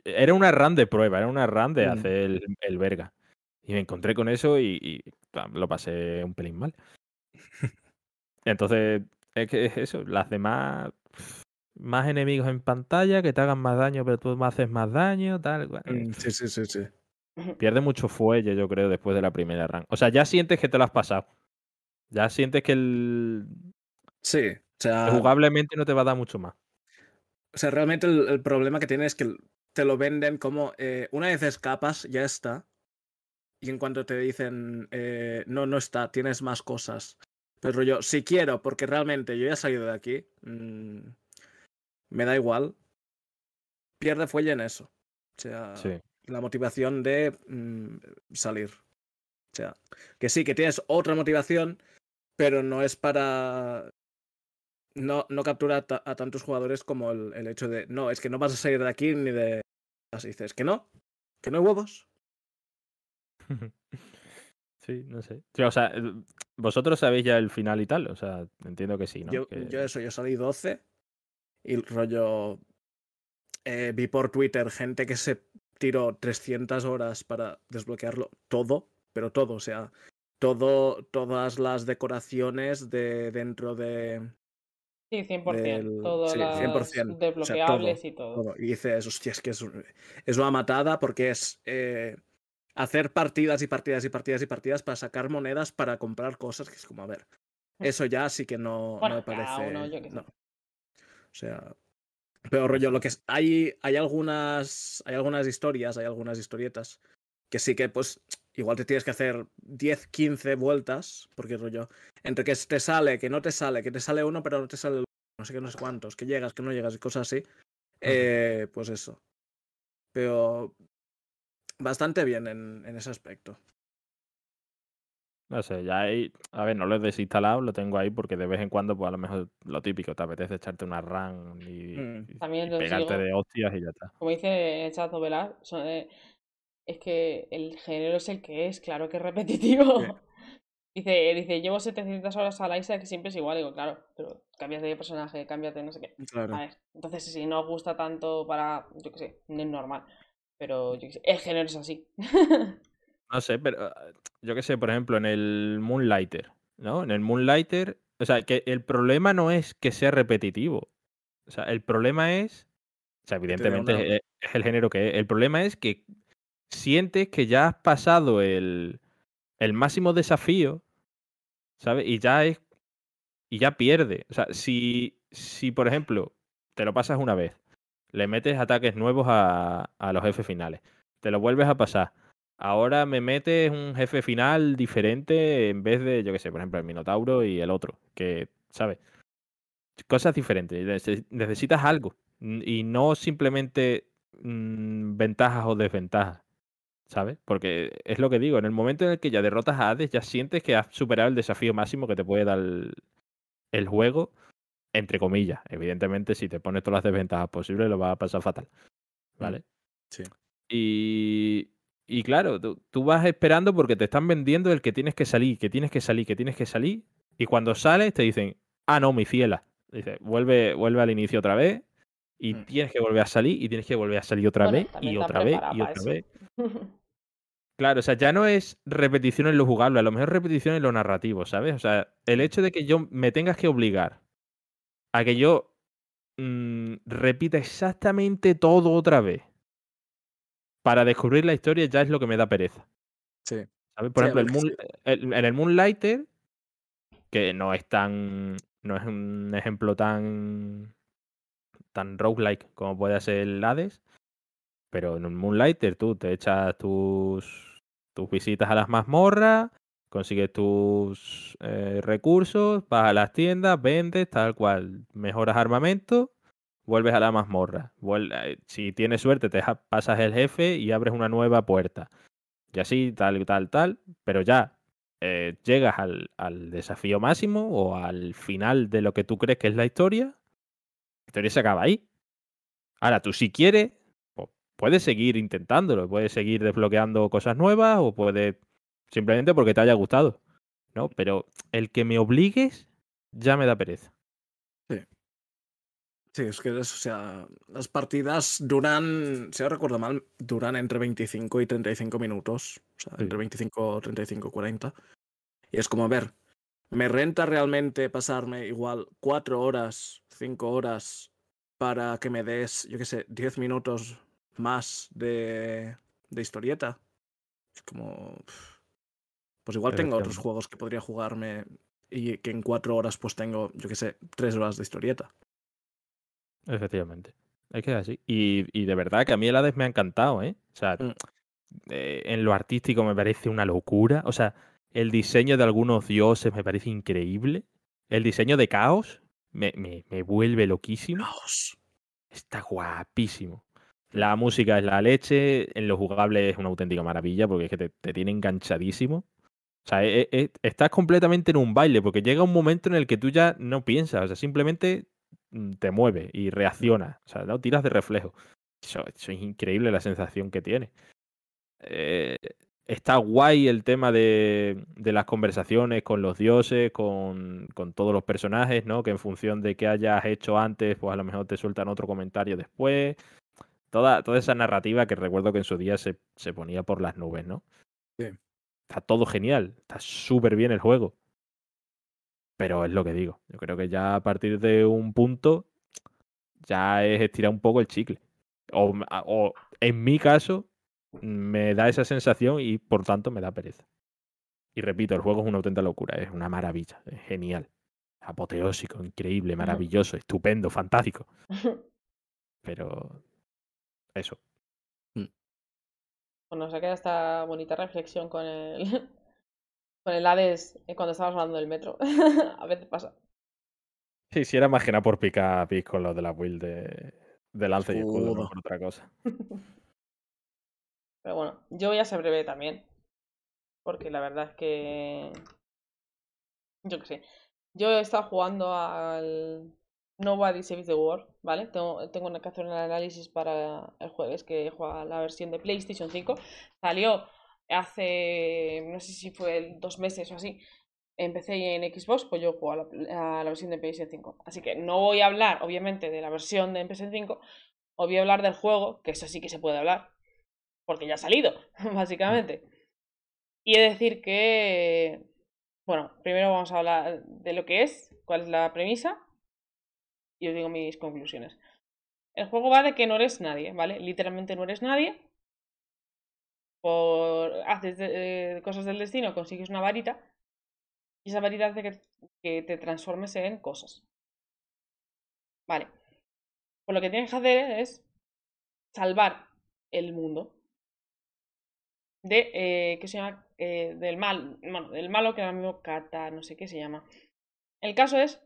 Era una run de prueba, era una run de Mm. hacer el, el verga. Y me encontré con eso y, lo pasé un pelín mal. Entonces, es que es eso, las demás. Más enemigos en pantalla que te hagan más daño, pero tú me haces más daño, tal. cual. Mm, Sí, sí, sí, sí. Pierde mucho fuelle, yo creo, después de la primera run. O sea, ya sientes que te lo has pasado. Ya sientes que el. Sí, o sea, jugablemente no te va a dar mucho más. o sea realmente el, el problema que tiene es que te lo venden como eh, una vez escapas, ya está. Y en cuanto te dicen, eh, no, no está, tienes más cosas. Pero yo, si quiero, porque realmente yo ya he salido de aquí, mm, me da igual. Pierde fuelle en eso. O sea, Sí. la motivación de mm, salir. O sea, que sí, que tienes otra motivación, pero no es para. No, no captura a, ta- a tantos jugadores como el, el hecho de. No, es que no vas a salir de aquí ni de. Así dices, que no, que no hay huevos. Sí, no sé. O sea, vosotros sabéis ya el final y tal. O sea, entiendo que sí, ¿no? Yo, Que- yo eso, yo salí 12 y el rollo. eh, vi por Twitter gente que se tiró 300 horas para desbloquearlo todo, pero todo, o sea, todo, todas las decoraciones de dentro de, Sí, 100%. Del- Todas sí, las 100%. O sea, desbloqueables y todo. todo. Y dices, hostia, es que es, es una matada porque es eh, hacer partidas y partidas y partidas y partidas para sacar monedas para comprar cosas, que es como, a ver, eso ya sí que no, no Bueno, me cada parece. uno, yo sé. no. O sea, pero rollo, lo que es, hay, hay algunas, hay algunas historias, hay algunas historietas que sí que pues igual te tienes que hacer 10, 15 vueltas, porque rollo, entre que te sale, que no te sale, que te sale uno pero no te sale el no sé qué, no sé cuántos, que llegas, que no llegas y cosas así, eh, pues eso. Pero bastante bien en, en ese aspecto. No sé, ya ahí, a ver, no lo he desinstalado, lo tengo ahí porque de vez en cuando, pues a lo mejor lo típico, te apetece echarte una run y, Mm. y- También y lo pegarte sigo. de hostias y ya está. Como dice el chat novelar, son, eh, es que el género es el que es, claro que es repetitivo. Dice, dice, llevo 700 horas a la Isaac que siempre es igual. Digo, claro, pero cambias de personaje, cambias de no sé qué. Claro. A ver, entonces si no os gusta tanto para, yo qué sé, no es normal. Pero yo qué sé, el género es así. No sé, pero ah, yo qué sé, por ejemplo, en el Moonlighter, ¿no? En el Moonlighter, o sea, que el problema no es que sea repetitivo. O sea, el problema es, o sea, evidentemente es el género que es. El problema es que sientes que ya has pasado el, el máximo desafío, ¿sabes? Y ya es, y ya pierde. O sea, si, si por ejemplo, te lo pasas una vez, le metes ataques nuevos a, a los jefes finales, te lo vuelves a pasar. Ahora me metes un jefe final diferente en vez de, yo qué sé, por ejemplo, el Minotauro y el otro, que, ¿sabes? Cosas diferentes. Neces- Necesitas algo y no simplemente mm, ventajas o desventajas, ¿sabes? Porque es lo que digo, en el momento en el que ya derrotas a Hades, ya sientes que has superado el desafío máximo que te puede dar el, el juego, entre comillas. Evidentemente, si te pones todas las desventajas posibles, lo vas a pasar fatal, ¿vale? sí. Y, y claro, tú, tú vas esperando porque te están vendiendo el que tienes que salir, que tienes que salir, que tienes que salir. Y cuando sales te dicen, ah, no, mi ciela. Dice, vuelve, vuelve al inicio otra vez. Y Mm. tienes que volver a salir y tienes que volver a salir otra Bueno, vez y otra vez y otra eso. vez. Claro, o sea, ya no es repetición en lo jugable, a lo mejor repetición en lo narrativo, ¿sabes? O sea, el hecho de que yo me tengas que obligar a que yo mm, repita exactamente todo otra vez para descubrir la historia ya es lo que me da pereza. Sí. ¿sabes? Por Sí, ejemplo, a el ver, Moon- sí. el- en el Moonlighter, que no es tan. no es un ejemplo tan. tan roguelike como puede ser el Hades. Pero en un Moonlighter tú te echas tus. tus visitas a las mazmorras, consigues tus eh, recursos, vas a las tiendas, vendes, tal cual, mejoras armamento, vuelves a la mazmorra. Eh, si tienes suerte, te pasas el jefe y abres una nueva puerta. Y así, tal, tal, tal. Pero ya eh, llegas al, al desafío máximo o al final de lo que tú crees que es la historia. La historia se acaba ahí. Ahora, tú si quieres, puedes seguir intentándolo, puedes seguir desbloqueando cosas nuevas o puedes simplemente porque te haya gustado. ¿No? Pero el que me obligues ya me da pereza. Sí, es que es, o sea, las partidas duran, si no recuerdo mal, duran entre 25 y 35 minutos. O sea, Sí. entre 25, 35, 40. Y es como, a ver, ¿me renta realmente pasarme igual 4 horas, 5 horas para que me des, yo qué sé, 10 minutos más de, de historieta? Es como... Pues igual tengo otros juegos que podría jugarme y que en 4 horas pues tengo, yo qué sé, 3 horas de historieta. Efectivamente. Es que es así. Y, y de verdad que a mí el Hades me ha encantado, ¿eh? O sea, Mm. eh, en lo artístico me parece una locura. O sea, el diseño de algunos dioses me parece increíble. El diseño de Caos me, me, me vuelve loquísimo. Dios. Está guapísimo. La música es la leche, en lo jugable es una auténtica maravilla porque es que te, te tiene enganchadísimo. O sea, e- e- estás completamente en un baile porque llega un momento en el que tú ya no piensas, o sea, simplemente mm, te mueves y reaccionas, o sea, no tiras de reflejo. Eso, es increíble la sensación que tiene. Eh, está guay el tema de, de las conversaciones con los dioses, con, con todos los personajes, ¿no? Que en función de qué hayas hecho antes, pues a lo mejor te sueltan otro comentario después. Toda, toda esa narrativa que recuerdo que en su día se, se ponía por las nubes, ¿no? Sí. Está todo genial, está súper bien el juego. Pero es lo que digo. Yo creo que ya a partir de un punto ya es estirar un poco el chicle. O, o en mi caso, me da esa sensación y por tanto me da pereza. Y repito, el juego es una auténtica locura, es una maravilla, es genial. Apoteósico, increíble, maravilloso, estupendo, fantástico. Pero eso. Bueno, se queda esta bonita reflexión con el, con el Hades eh, cuando estábamos hablando del metro. A veces pasa. Sí, si era más que nada por picar pis con lo de la build de, de lance y escudo, no por otra cosa. Pero bueno, yo voy a ser breve también. porque la verdad es que. Yo qué sé. Yo he estado jugando al Nobody Saves the World, ¿vale? Tengo, tengo que hacer un análisis para el jueves que juega la versión de PlayStation 5. Salió hace, no sé si fue dos meses o así. Empecé en Xbox, pues yo juego a la, a la versión de PlayStation 5. Así que no voy a hablar, obviamente, de la versión de PlayStation 5, o voy a hablar del juego, que eso sí que se puede hablar, porque ya ha salido, básicamente. Y he de decir que, bueno, primero vamos a hablar de lo que es, cuál es la premisa, y os digo mis conclusiones. El juego va de que no eres nadie, ¿vale? Literalmente no eres nadie. Por haces eh, cosas del destino, consigues una varita. Y esa varita hace que, te transformes en cosas. Vale. Pues lo que tienes que hacer es salvar el mundo de eh, ¿qué se llama? Eh, del mal, bueno, del malo que ahora mismo Kata, no sé qué se llama. El caso es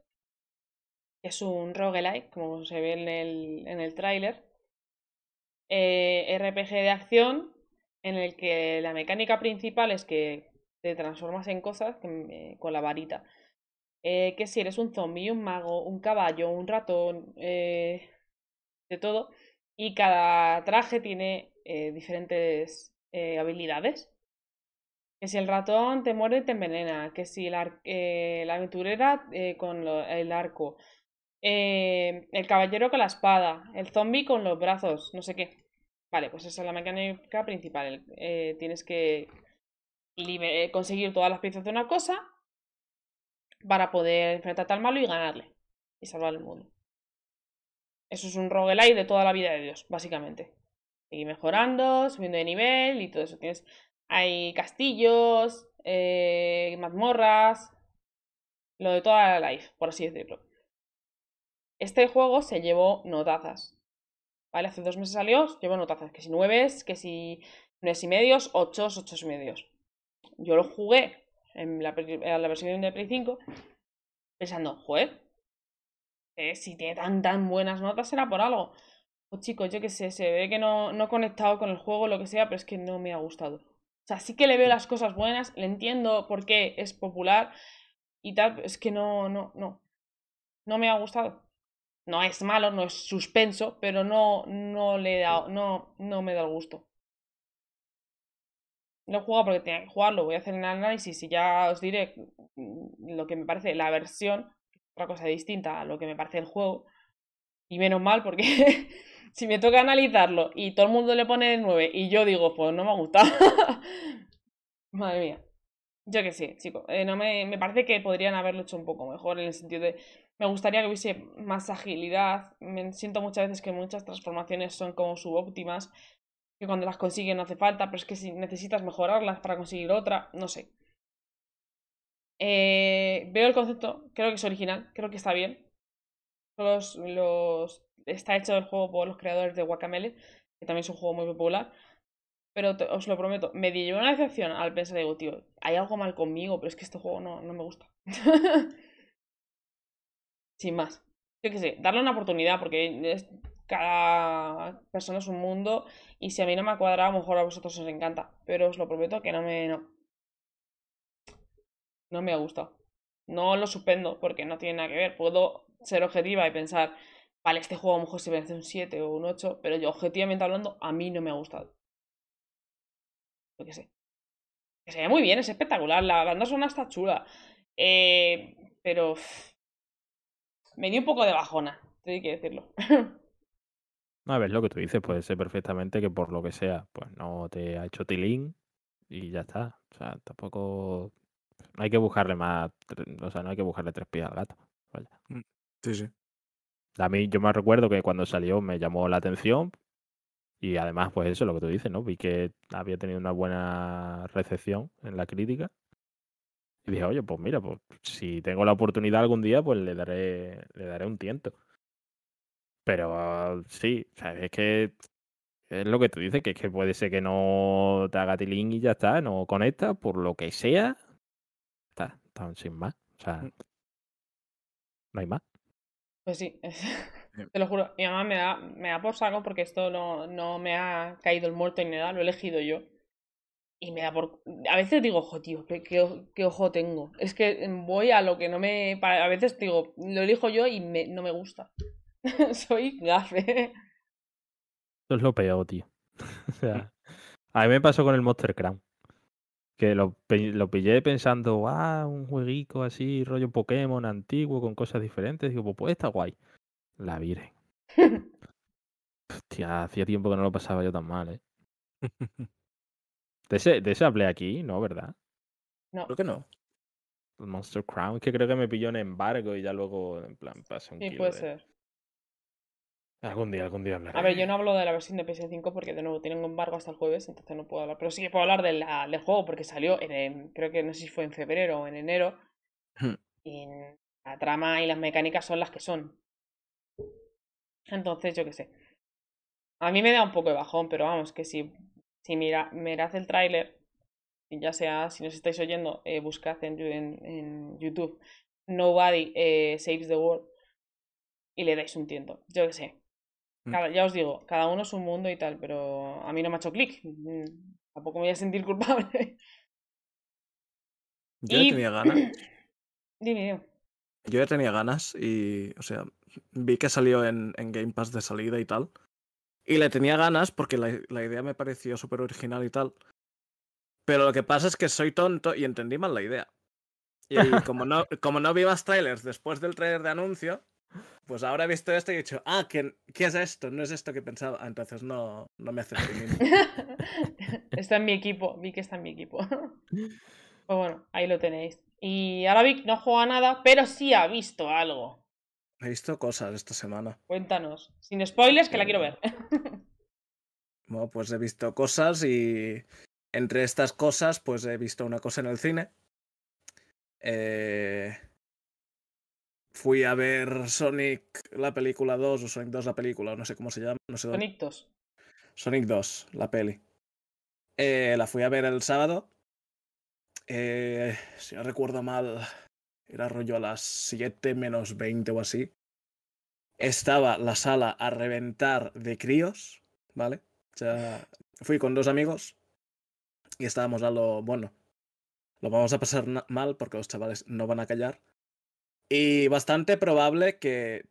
es un roguelike, como se ve en el, en el tráiler. Eh, RPG de acción en el que la mecánica principal es que te transformas en cosas con la varita. Eh, que si eres un zombie, un mago, un caballo, un ratón, eh, de todo. Y cada traje tiene eh, diferentes eh, habilidades. Que si el ratón te muerde, te envenena. Que si la, eh, aventurera eh, con el arco. Eh, el caballero con la espada. El zombie con los brazos. No sé qué. Vale, pues esa es la mecánica principal. Eh, tienes que conseguir todas las piezas de una cosa para poder enfrentarte al malo y ganarle. Y salvar el mundo. Eso es un roguelike de toda la vida de Dios, básicamente. Seguir mejorando, subiendo de nivel y todo eso. Hay castillos, eh, mazmorras, lo de toda la life, por así decirlo. Este juego se llevó notazas. ¿Vale? Hace dos meses salió, llevó notazas. Que si nueve, que si nueve y medios, ocho, ocho y medios. Yo lo jugué en la, en la versión de Play 5 pensando, joder, si tiene tan tan buenas notas será por algo. Pues chicos, yo qué sé, se ve que no, no he conectado con el juego, lo que sea, pero es que no me ha gustado. O sea, sí que le veo las cosas buenas, le entiendo por qué es popular y tal, es que no, no, no. No me ha gustado. No es malo, no es suspenso, pero no, no le he dado, no, no me da el gusto. No he jugado porque tenía que jugarlo, voy a hacer el análisis y ya os diré lo que me parece la versión otra cosa distinta a lo que me parece el juego. Y menos mal, porque si me toca analizarlo y todo el mundo le pone el 9 y yo digo, pues no me ha gustado. Madre mía. Yo que sé, chicos. Eh, no me, me parece que podrían haberlo hecho un poco mejor en el sentido de. Me gustaría que hubiese más agilidad. Me siento muchas veces que muchas transformaciones son como subóptimas. Que cuando las consiguen no hace falta, pero es que si necesitas mejorarlas para conseguir otra, no sé. Eh, veo el concepto, creo que es original, creo que está bien. Los, los, está hecho el juego por los creadores de Guacamele, que también es un juego muy popular. Pero os lo prometo, me llevé una decepción al pensar, digo, tío, hay algo mal conmigo, pero es que este juego no, no me gusta. Sin más. Yo qué sé, darle una oportunidad, porque cada persona es un mundo, y si a mí no me ha cuadrado, a lo mejor a vosotros os encanta. Pero os lo prometo que no me. No, no me ha gustado. No lo suspendo porque no tiene nada que ver. Puedo ser objetiva y pensar, vale, este juego a lo mejor se merece un 7 o un 8, pero yo objetivamente hablando, a mí no me ha gustado. Yo qué sé. Que se ve muy bien, es espectacular. La banda sonora está chula. Eh, pero. Me dio un poco de bajona, tengo que decirlo. No, a ver, lo que tú dices puede ser perfectamente que por lo que sea, pues no te ha hecho tilín y ya está. O sea, tampoco no hay que buscarle más, o sea, no hay que buscarle tres pies al gato. Vaya. Sí, sí. A mí yo me recuerdo que cuando salió me llamó la atención y además pues eso, lo que tú dices, ¿no? Vi que había tenido una buena recepción en la crítica y dije, oye, pues mira, pues si tengo la oportunidad algún día, pues le daré, le daré un tiento. Pero sí, sea, es que es lo que tú dices, que es que puede ser que no te haga tilín y ya está, no conecta, por lo que sea, está, está sin más. O sea, no hay más. Pues sí, te lo juro. Mi mamá me da, me da por saco porque esto no, no me ha caído el muerto ni nada, lo he elegido yo. Y me da por... A veces digo, ojo, tío, ¿qué, qué, ojo tengo? Es que voy a lo que no me... A veces digo, lo elijo yo y me, no me gusta. Soy gafe. Eso es lo peor, tío. o sea, a mí me pasó con el Monster Crown. Que lo, lo pillé pensando, ah, un jueguico así, rollo Pokémon antiguo, con cosas diferentes. Digo, pues, pues está guay. La virgen. Hostia, hacía tiempo que no lo pasaba yo tan mal, ¿eh? ¿De ese, de ese hablé aquí? No, ¿verdad? No. Creo que no. Monster Crown, que creo que me pilló en embargo y ya luego, en plan, pasa un Sí, puede ser. Algún día, algún día hablaré. A ver, yo no hablo de la versión de PS5 porque de nuevo tienen embargo hasta el jueves, entonces no puedo hablar. Pero sí que puedo hablar del juego porque salió en, creo que no sé si fue en febrero o en enero. Hmm. y la trama y las mecánicas son las que son. Entonces, yo qué sé. A mí me da un poco de bajón, pero vamos, que si, si mira, mirad el tráiler, ya sea, si nos estáis oyendo, eh, buscad en, en, YouTube Nobody eh, Saves the World y le dais un tiento. Yo qué sé. Mm. ya os digo, cada uno es un mundo y tal, pero a mí no me ha hecho clic. Mm, tampoco me voy a sentir culpable. Yo ya tenía ganas. Dime, Yo ya tenía ganas y, o sea, vi que salió en, en Game Pass de salida y tal. Y le tenía ganas porque la, la idea me pareció súper original y tal. Pero lo que pasa es que soy tonto y entendí mal la idea. Y como no, como no vi más trailers después del trailer de anuncio, pues ahora he visto esto y he dicho, ah, ¿qué, ¿qué es esto? No es esto que pensaba. Ah, entonces no, no me hace Está en mi equipo, vi que está en mi equipo. Pues bueno, ahí lo tenéis. Y ahora Vic no juega nada, pero sí ha visto algo. He visto cosas esta semana. Cuéntanos. Sin spoilers, que la quiero ver. bueno, pues he visto cosas y entre estas cosas, pues he visto una cosa en el cine. Eh, fui a ver Sonic la película 2 o Sonic 2 la película, no sé cómo se llama. No sé Sonic 2. Sonic 2, la peli. Eh, la fui a ver el sábado. Eh, si no recuerdo mal, era rollo a las 7 menos 20 o así. Estaba la sala a reventar de críos, ¿vale? O sea, fui con dos amigos y estábamos a lo bueno. Lo vamos a pasar mal porque los chavales no van a callar. Y bastante probable que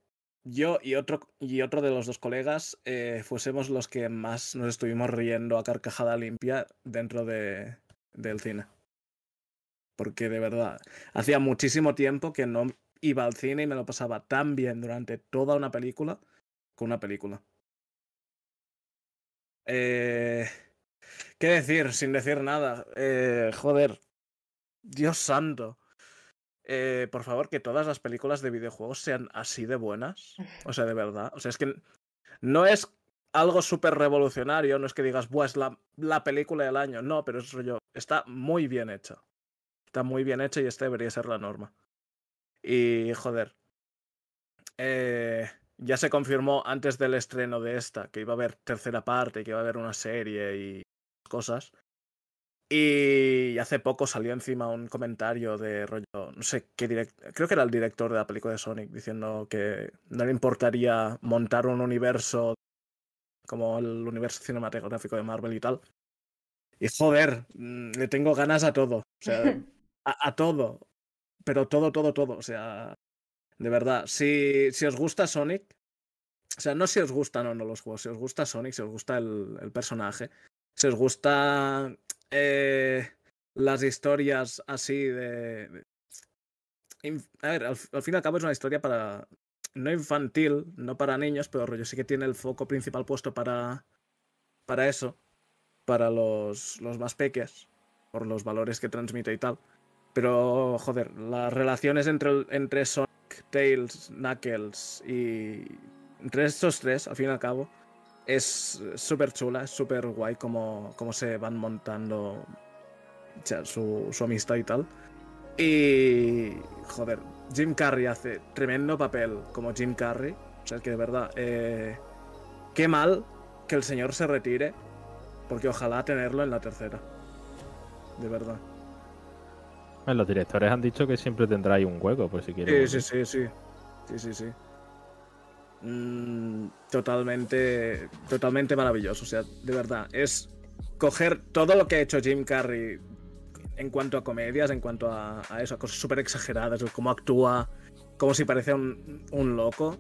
yo y otro, y otro de los dos colegas eh, fuésemos los que más nos estuvimos riendo a carcajada limpia dentro de, del cine. Porque de verdad, hacía muchísimo tiempo que no iba al cine y me lo pasaba tan bien durante toda una película con una película. Eh, ¿Qué decir? Sin decir nada. Eh, joder. Dios santo. Eh, por favor, que todas las películas de videojuegos sean así de buenas. O sea, de verdad. O sea, es que no es algo súper revolucionario, no es que digas, Buah, es la, la, película del año. No, pero eso yo. Está muy bien hecha. Está muy bien hecha y esta debería ser la norma. Y, joder. Eh, ya se confirmó antes del estreno de esta que iba a haber tercera parte, que iba a haber una serie y cosas. Y hace poco salió encima un comentario de rollo, no sé qué director, creo que era el director de la película de Sonic, diciendo que no le importaría montar un universo como el universo cinematográfico de Marvel y tal. Y joder, mm, le tengo ganas a todo, o sea, a, todo, pero todo, todo, todo, o sea, de verdad, si, si os gusta Sonic, o sea, no si os gustan o no los juegos, si os gusta Sonic, si os gusta el, personaje, si os gusta eh, las historias así de... A ver, al, fin y al cabo es una historia para... No infantil, no para niños, pero rollo sí que tiene el foco principal puesto para... Para eso. Para los, los más peques. Por los valores que transmite y tal. Pero, joder, las relaciones entre, entre Sonic, Tails, Knuckles y... Entre estos tres, al fin y al cabo, es súper chula, es súper guay como, como se van montando su, su amistad y tal. Y, joder, Jim Carrey hace tremendo papel como Jim Carrey. O sea, que de verdad, eh, qué mal que el señor se retire, porque ojalá tenerlo en la tercera. De verdad. Los directores han dicho que siempre tendrá ahí un hueco, por si quieres. Sí, sí, sí, sí. Sí, sí, sí. Mm, totalmente, totalmente maravilloso. O sea, de verdad, es coger todo lo que ha hecho Jim Carrey en cuanto a comedias, en cuanto a, a eso, a cosas súper exageradas, cómo actúa, como si parece un, un loco,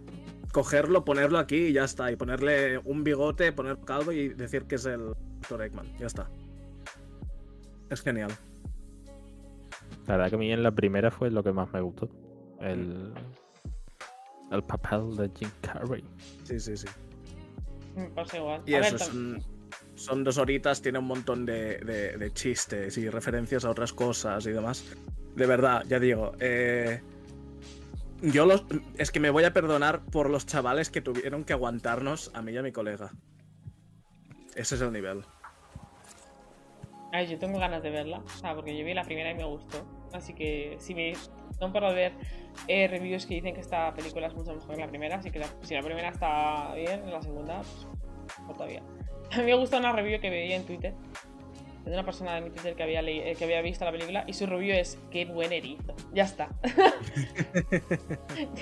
cogerlo, ponerlo aquí y ya está. Y ponerle un bigote, poner calvo y decir que es el Dr. Eggman. Ya está. Es genial. La verdad que a mí en la primera fue lo que más me gustó. El, el papel de Jim Carrey. Sí, sí, sí. Me pasa igual. Y A eso, ver, son, son dos horitas, tiene un montón de, de- de chistes y referencias a otras cosas y demás. De verdad, ya digo, eh, yo los, es que me voy a perdonar por los chavales que tuvieron que aguantarnos a mí y a mi colega. Ese es el nivel. Ay, yo tengo ganas de verla. O sea, porque yo vi la primera y me gustó. Así que si me son por ver eh, reviews que dicen que esta película es mucho mejor que la primera, así que la- si la primera está bien, la segunda, pues mejor todavía. A mí me gusta una review que veía en Twitter de una persona de mi Twitter que había, leí- eh, que había visto la película y su review es qué buen erizo. Ya está.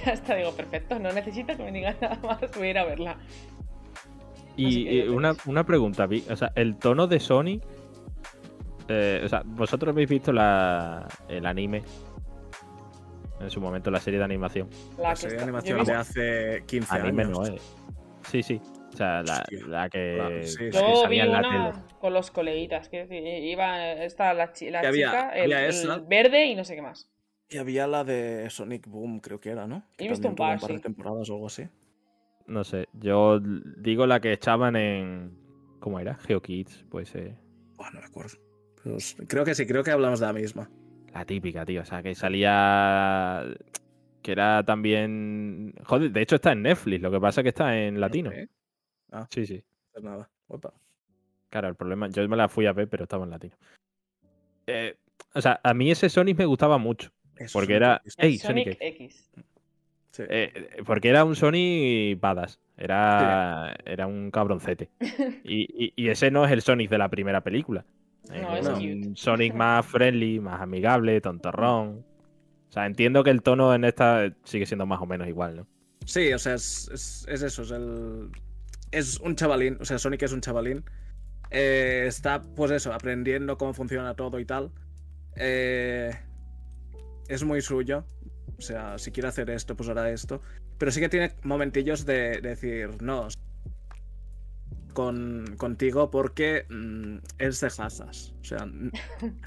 ya está, digo, perfecto. No necesito que me digan nada más, voy a ir a verla. Y eh, una, una pregunta, Vi- o sea, el tono de Sony. Eh, o sea, vosotros habéis visto la, el anime. En su momento, la serie de animación. La, La que serie de está- animación de hace 15 Anime años. no es. Sí, sí. O sea, la, que, Claro, sí, que Yo vi salía en la una tele. con los coleguitas, decir, iba, está la, chi- la Que había- chica, el, había el esa. verde y no sé qué más. Y había la de Sonic Boom, creo que era, ¿no? Que He visto un par, un par de sí. temporadas o algo así. No sé. Yo digo la que echaban en. ¿Cómo era? GeoKids, pues Buah, no me acuerdo. Pero s- creo que sí, creo que hablamos de la misma. La típica, tío. O sea, que salía. Que era también. Joder, de hecho está en Netflix. Lo que pasa es que está en latino. ¿Eh? Ah, Sí, sí. pues nada. Opa. Claro, el problema. Yo me la fui a ver, pero estaba en latino. Eh, o sea, a mí ese Sonic me gustaba mucho. Eso Porque era. un- ¡Ey, Sonic, Sonic! X. Sí. Eh, eh, porque era un Sonic badass. Era, era un cabroncete. Y, y- y ese no es el Sonic de la primera película. No, es un cute. Sonic más friendly, más amigable, tontorrón. O sea, entiendo que el tono en esta sigue siendo más o menos igual, ¿no? Sí, o sea, es, es- es eso, es el. Es un chavalín, o sea, Sonic es un chavalín. Eh, está, pues eso, aprendiendo cómo funciona todo y tal. Eh, es muy suyo. O sea, si quiere hacer esto, pues hará esto. Pero sí que tiene momentillos de, de decir, no, con, contigo porque mm, es de jazas. O sea,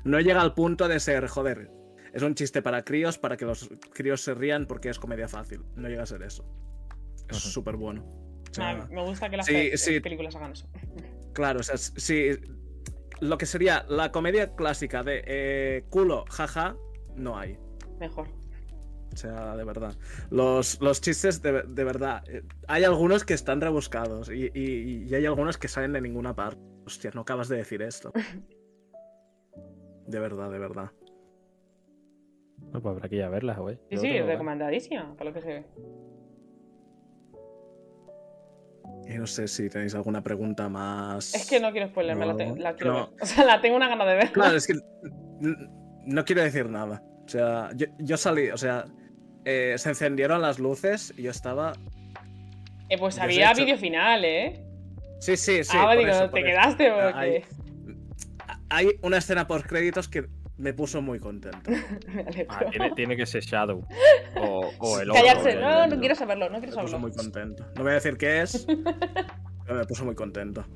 no llega al punto de ser, joder, es un chiste para críos, para que los críos se rían porque es comedia fácil. No llega a ser eso. Es súper bueno. O sea, Ah, me gusta que las sí, sí. películas hagan eso. Claro, o sea, si lo que sería la comedia clásica de eh, culo, jaja, no hay. Mejor. O sea, de verdad. Los, los chistes, de, de verdad. eh, Hay algunos que están rebuscados y, y- y hay algunos que salen de ninguna parte. Hostia, no acabas de decir esto. De verdad, de verdad. Bueno, pues habrá que ir a verlas, güey. Sí, sí, recomendadísima, por lo que se ve. Y no sé si tenéis alguna pregunta más. Es que no quiero spoilerme, la, No, te- la quiero no. ver. O sea, la tengo una gana de ver. Claro, es que no quiero decir nada. O sea, yo, yo salí, o sea, eh, se encendieron las luces y yo estaba. Eh, pues había hecho- vídeo final, ¿eh? Sí, sí, sí. ah, por digo, eso, te por quedaste Ah, porque. Hay, hay una escena post créditos que me puso muy contento. Ah, tiene, tiene que ser Shadow. O, o el Callarse, otro, no, el- no quiero saberlo, no Me quiero puso muy saberlo. contento. No voy a decir qué es, pero me puso muy contento.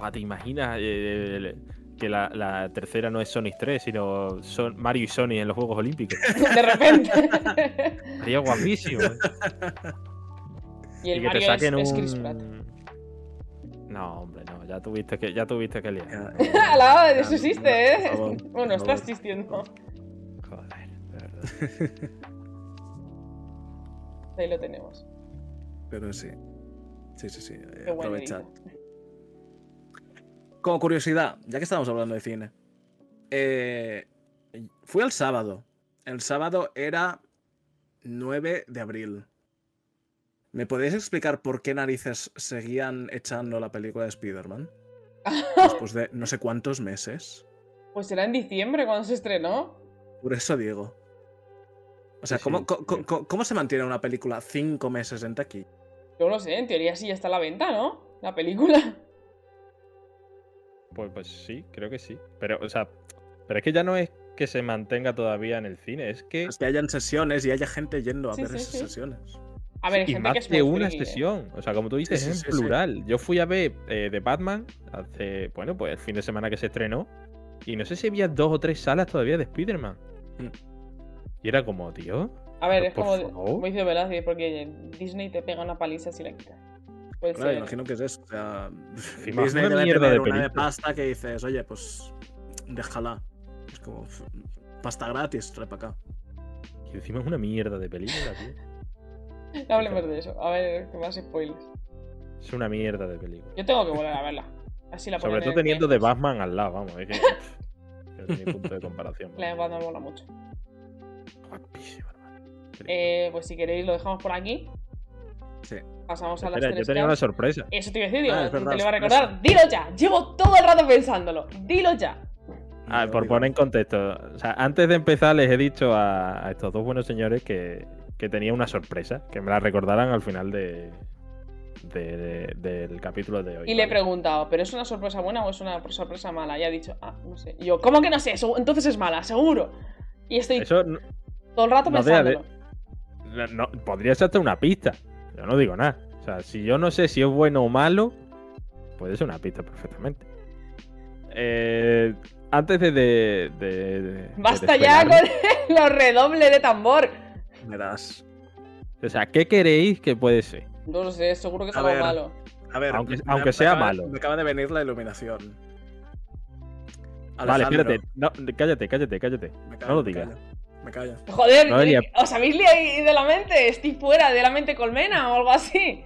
Ah, ¿Te imaginas eh, que la, la tercera no es Sonic 3, sino son Mario y Sonic en los Juegos Olímpicos? De repente. Sería guapísimo. ¿eh? y el y que te Mario es, saquen es un... Chris Pratt. No, hombre, no. Ya tuviste que, ya tuviste que liar. Al lado de eso existe, ¿eh? favor, bueno, estás existiendo. Joder, de verdad. Ahí lo tenemos. Pero sí. Sí, sí, sí. Qué. Como curiosidad, ya que estamos hablando de cine, eh, fui el sábado. El sábado era 9 de abril. ¿Me podéis explicar por qué narices seguían echando la película de Spider-Man? Después de no sé cuántos meses. Pues era en diciembre cuando se estrenó. Por eso digo. O sea, Sí, ¿cómo, se mantiene una película cinco meses en taquilla? Yo lo sé, en teoría sí ya está a la venta, ¿no? La película. Pues, pues sí, creo que sí. Pero, o sea, pero es que ya no es que se mantenga todavía en el cine, es que. Es que hayan sesiones y haya gente yendo a Sí, ver sí, esas sí. sesiones. A ver, hay y gente más que es de una ¿eh? sesión. O sea, como tú dices, sí, en sí, sí. plural. Yo fui a ver eh, The Batman hace, bueno, pues el fin de semana que se estrenó. Y no sé si había dos o tres salas todavía de Spider-Man. Mm. Y era como, tío. A ver, es como, favor. como dice Velázquez, porque Disney te pega una paliza si la quitas. Puede Claro, ser. imagino que es eso. O sea, Disney una debe mierda tener de una de pasta que dices, oye, pues déjala. Es como pasta gratis, trae para acá. Y encima es una mierda de película, tío. No hablemos de eso. A ver, que más spoilers. Es una mierda de película. Yo tengo que volver a verla. Así la Sobre todo en teniendo de. Batman al lado, vamos. Es que. es mi punto de comparación. La de Batman mola mucho. Hermano. Eh, pues si queréis lo dejamos por aquí. Sí. Pasamos a las Espera, yo tenía una sorpresa. Eso te iba a decir, Ah, te lo iba a sorpresa. recordar. Dilo ya, llevo todo el rato pensándolo. Dilo ya. Ah, No por poner en contexto. O sea, antes de empezar les he dicho a, a estos dos buenos señores que, que tenía una sorpresa, que me la recordaran al final de, de- de- del capítulo de hoy. Y le he preguntado, ¿pero es una sorpresa buena o es una sorpresa mala? Y ha dicho, ah, no sé. Y yo, ¿cómo que no sé? Entonces es mala, seguro. Y estoy Eso no, todo el rato no pensándolo. no- podría ser hasta una pista. Yo no digo nada. O sea, si yo no sé si es bueno o malo, puede ser una pista perfectamente. Eh, antes de. de- de- de Basta ya con los redobles de tambor. Me das. O sea, ¿qué queréis que puede ser? No lo sé, seguro que es algo malo. A ver, Aunque- me- aunque me sea acaba- malo. Me acaba de venir la iluminación. Vale, espérate. No, cállate, cállate, cállate. no lo digas. callo, Me callo. Joder, Noelia. ¿os habéis liado de la mente? ¿Estoy fuera de la mente colmena o algo así?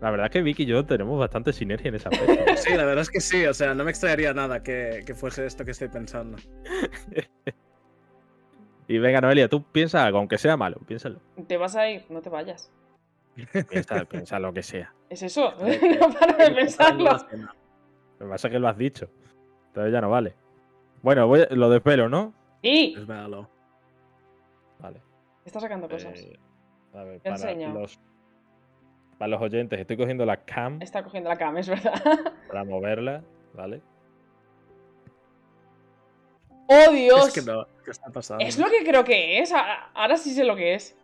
La verdad es que Vicky y yo tenemos bastante sinergia en esa aspecto. Sí, la verdad es que sí. O sea, no me extrañaría nada que, que fuese esto que estoy pensando. y venga, Noelia, tú piensa algo, aunque sea malo, piénsalo. Te vas a ir, no te vayas. Piensa, piensa lo que sea. Es eso, no paro de pensarlo. Lo que pasa es que lo has dicho. Entonces ya no vale. Bueno, voy, lo desvelo, ¿no? Sí. Está sacando cosas. Eh, a ver, para enseño. los, para los oyentes, estoy cogiendo la cam Está cogiendo la cama, es verdad. para moverla, ¿vale? ¡Oh, Dios! Es que no, ¿qué está pasando? Es lo que creo que es. Ahora, ahora sí sé lo que es.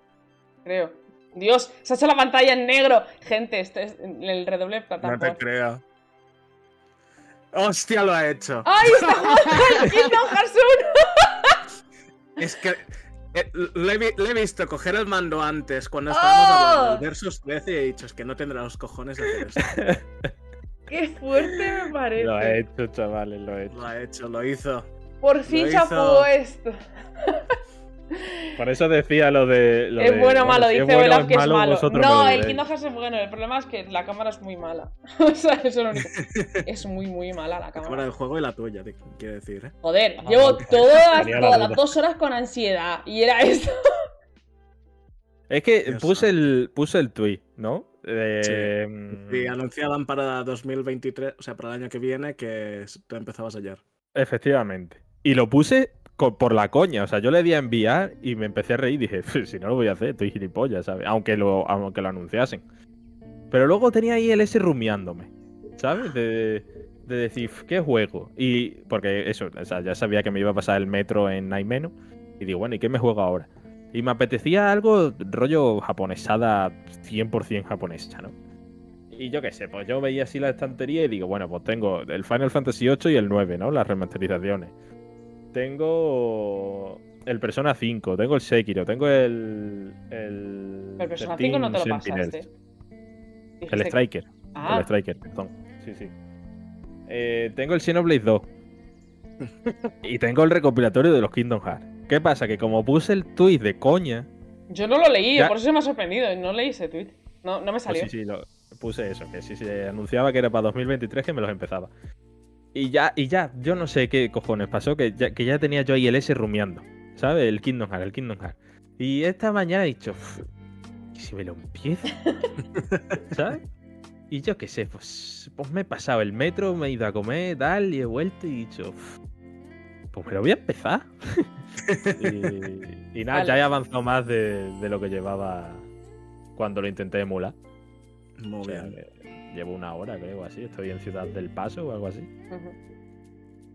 Creo. Dios, se ha hecho la pantalla en negro. Gente, este es el redoble No te creo. ¡Hostia, lo ha hecho! ¡Ay, está jugando al Kingdom Hearts Es que eh, le, he vi- le he visto coger el mando antes, cuando estábamos hablando ¡Oh! del Versus 13, y he dicho, es que no tendrá los cojones de hacer esto. 1! ¡Qué fuerte me parece! Lo he hecho, chavales, lo he hecho. Lo ha hecho, lo hizo. Por fin ha hizo. puesto. Por eso decía lo de. Lo Es de, bueno o malo, si dice bueno Velázquez que es malo. No, el. Kingdom Hearts es bueno. El problema es que la cámara es muy mala. o sea, eso es lo único. Es muy, muy mala la La cámara cámara. del juego y la tuya, te quiero decir, ¿eh? Joder, Ah, llevo todas, las dos horas con ansiedad. Y era esto. Es que Dios puse el, puse el tweet, ¿no? Eh, mm, Y anunciaban para 2023, o sea, para el año que viene, que tú empezabas ayer. Efectivamente. Y lo puse por la coña. O sea, yo le di a enviar y me empecé a reír. Dije, si no lo voy a hacer, estoy gilipollas, ¿sabes? Aunque lo, aunque lo anunciasen. Pero luego tenía ahí el S rumiándome, ¿sabes? De, de decir, ¿qué juego? Y porque eso, o sea, ya sabía que me iba a pasar el metro en Naimeno. Y digo, bueno, ¿y qué me juego ahora? Y me apetecía algo rollo japonesada, 100% japonesa, ¿no? Y yo qué sé, pues yo veía así la estantería y digo, bueno, pues tengo el Final Fantasy VIII y el 9, ¿no? Las remasterizaciones. Tengo el Persona 5, tengo el Sekiro, tengo el. El, El Persona 13 5 no te lo pasaste. El Striker. Ah, El Striker, perdón. Sí, sí. Eh, tengo el Xenoblade 2. y tengo el recopilatorio de los Kingdom Hearts. ¿Qué pasa? Que como puse el tweet de coña. yo no lo leí, Ya. por eso me ha sorprendido. No leí ese tweet. No, no me Pues salió. sí, sí, lo, puse eso, que si se anunciaba que era para 2023 que me los empezaba. Y ya, y ya, yo no sé qué cojones pasó, que ya, que ya tenía yo ahí el S rumiando, ¿sabes? El Kingdom Hearts, el Kingdom Hearts. Y esta mañana he dicho, "Uf, ¿y si me lo empiezo? ¿Sabes? Y yo qué sé, pues, pues me he pasado el metro, me he ido a comer, tal, y he vuelto y he dicho, "Uf, pues me lo voy a empezar. y, y nada, Vale. ya he avanzado más de, de lo que llevaba cuando lo intenté emular. Muy O sea, bien. que llevo una hora, creo, así. Estoy en Ciudad del Paso o algo así. Ujú.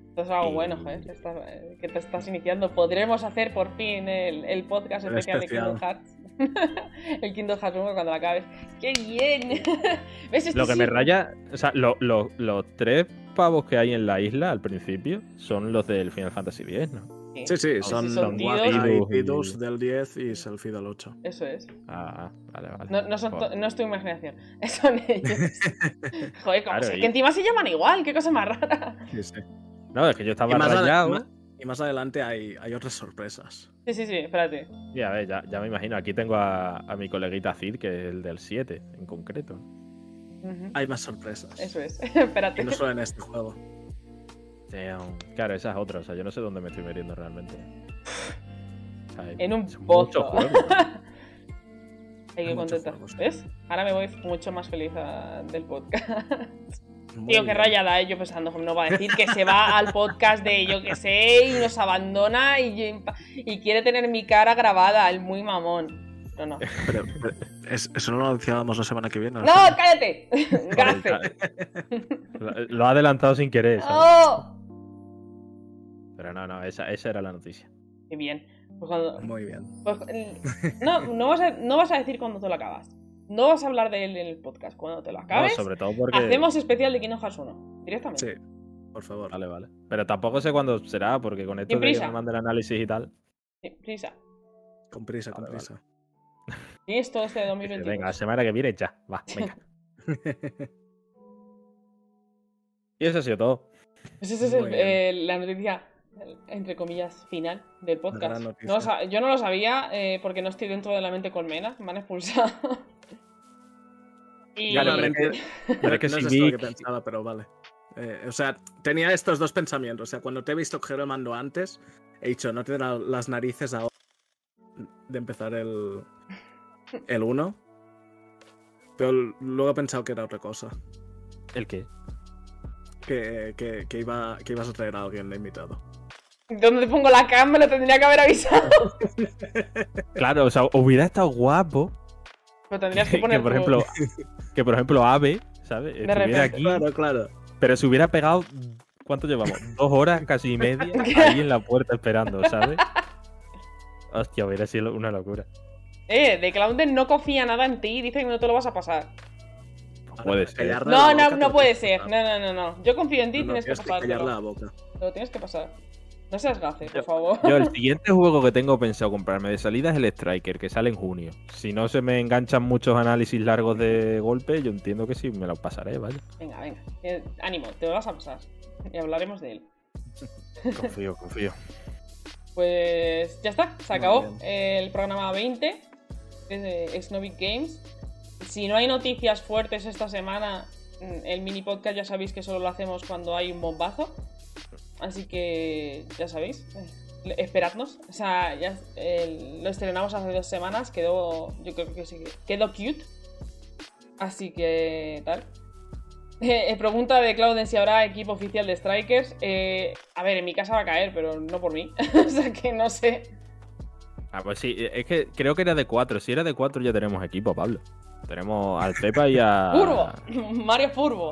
Esto es algo Y- bueno, que, eh, que te estás iniciando. Podremos hacer por fin el, el podcast El especial especial. de Kingdom Hearts. el Kingdom Hearts 1 cuando lo acabes. ¡Qué bien! ¿Ves? Este Lo que me raya, o sea, lo- lo- los tres pavos que hay en la isla al principio son los del Final Fantasy X, ¿no? Sí, sí, son, son tíos. del 10 y Selfie del 8. Eso es. Ah, vale, vale. No, no, son no es tu imaginación. Son ellos. Joder, como Claro, sé y- que encima se llaman igual. Qué cosa más rara. Sí, sí. No, es que yo estaba Y más, rayado. y más adelante hay, hay otras sorpresas. Sí, sí, sí, espérate. Y a ver, ya, ya me imagino. Aquí tengo a, a mi coleguita Cid, que es el del 7 en concreto. Hay más sorpresas. Eso es. espérate. Y no solo en este juego. Damn. Claro, esa es otra. O sea, yo no sé dónde me estoy metiendo realmente. En un pozo. Hay que juegos. ¿Ves? Ahora me voy mucho más feliz a- del podcast. Muy Tío, qué bien. rayada, ¿eh? yo pensando, no va a decir que se va al podcast de yo que sé y nos abandona y, y quiere tener mi cara grabada, el muy mamón. No, no. Pero, pero, ¿es- ¿Eso no lo anunciábamos la semana que viene? ¡No, cállate! ¡Gafe! Lo, lo ha adelantado sin querer. ¿sabes? ¡Oh! Pero no, no, esa, esa era la noticia. Qué bien. Pues cuando- Muy bien. pues, mm, no, no, vas a, no vas a decir cuando te lo acabas. No vas a hablar de él en el podcast. Cuando te lo No, acabes, sobre todo porque. hacemos especial de Kingdom Hearts 1. Directamente. Sí, por favor. Vale, vale. Pero tampoco sé cuándo será, porque con esto Sin de que prisa. me mande el análisis y tal. Sí, prisa. Con prisa, con Vale, vale. prisa. Tienes todo este de Dice, 2022. Venga, la semana que viene ya. Va, venga. y eso ha sido todo. Pues esa es el- eh, la noticia, eh, entre comillas, final del podcast. No yo no lo sabía eh, porque no estoy dentro de la mente colmena, me han expulsado. y pero no, es que no es esto que pensaba, pero vale. Eh, o sea, tenía estos dos pensamientos. O sea, cuando te he visto coger el mando antes, he dicho, no te dará las narices ahora de empezar el, el 1. Pero luego he pensado que era otra cosa. ¿El qué? Que, que, que iba, que ibas a traer a alguien de invitado. ¿Dónde pongo la? Me lo tendría que haber avisado. Claro, o sea, hubiera estado guapo Pero tendrías que que, poner por tu- ejemplo, que por ejemplo Ave, ¿sabes? Estuviera repente. aquí, Claro, claro. pero se hubiera pegado. ¿Cuánto llevamos? Dos horas casi y media ahí en la puerta esperando, ¿sabes? Hostia, hubiera sido una locura. Eh, de Clouden no confía nada en ti y dice que no te lo vas a pasar. Puede ser. No, la no, no puede que ser. pasar. No, no, no, no. Yo confío en ti y No, no, tienes que tienes que callar pasártelo. la boca. Te lo tienes que pasar. No seas gafe, por favor. Yo, el siguiente juego que tengo pensado comprarme de salida es el Striker, que sale en junio. Si no se me enganchan muchos análisis largos de golpe, yo entiendo que sí me lo pasaré, ¿vale? Venga, venga. Eh, ánimo, te lo vas a pasar. Y hablaremos de él. Confío, confío. Pues ya está, se acabó el programa 20 de Snowy Games. Si no hay noticias fuertes esta semana, mm, el mini podcast ya sabéis que solo lo hacemos cuando hay un bombazo. Así que ya sabéis, eh, esperadnos. O sea, ya lo estrenamos hace dos semanas, quedó, yo creo que sí, quedó cute. Así que tal. Eh, eh, pregunta de Clauden si habrá equipo oficial de Strikers. Eh, a ver, en mi casa va a caer, pero no por mí. o sea que no sé. Ah, pues sí, es que creo que era de 4. Si era de 4 ya tenemos equipo, Pablo. Tenemos al Cepa y a. ¡Furbo! Mario Furbo.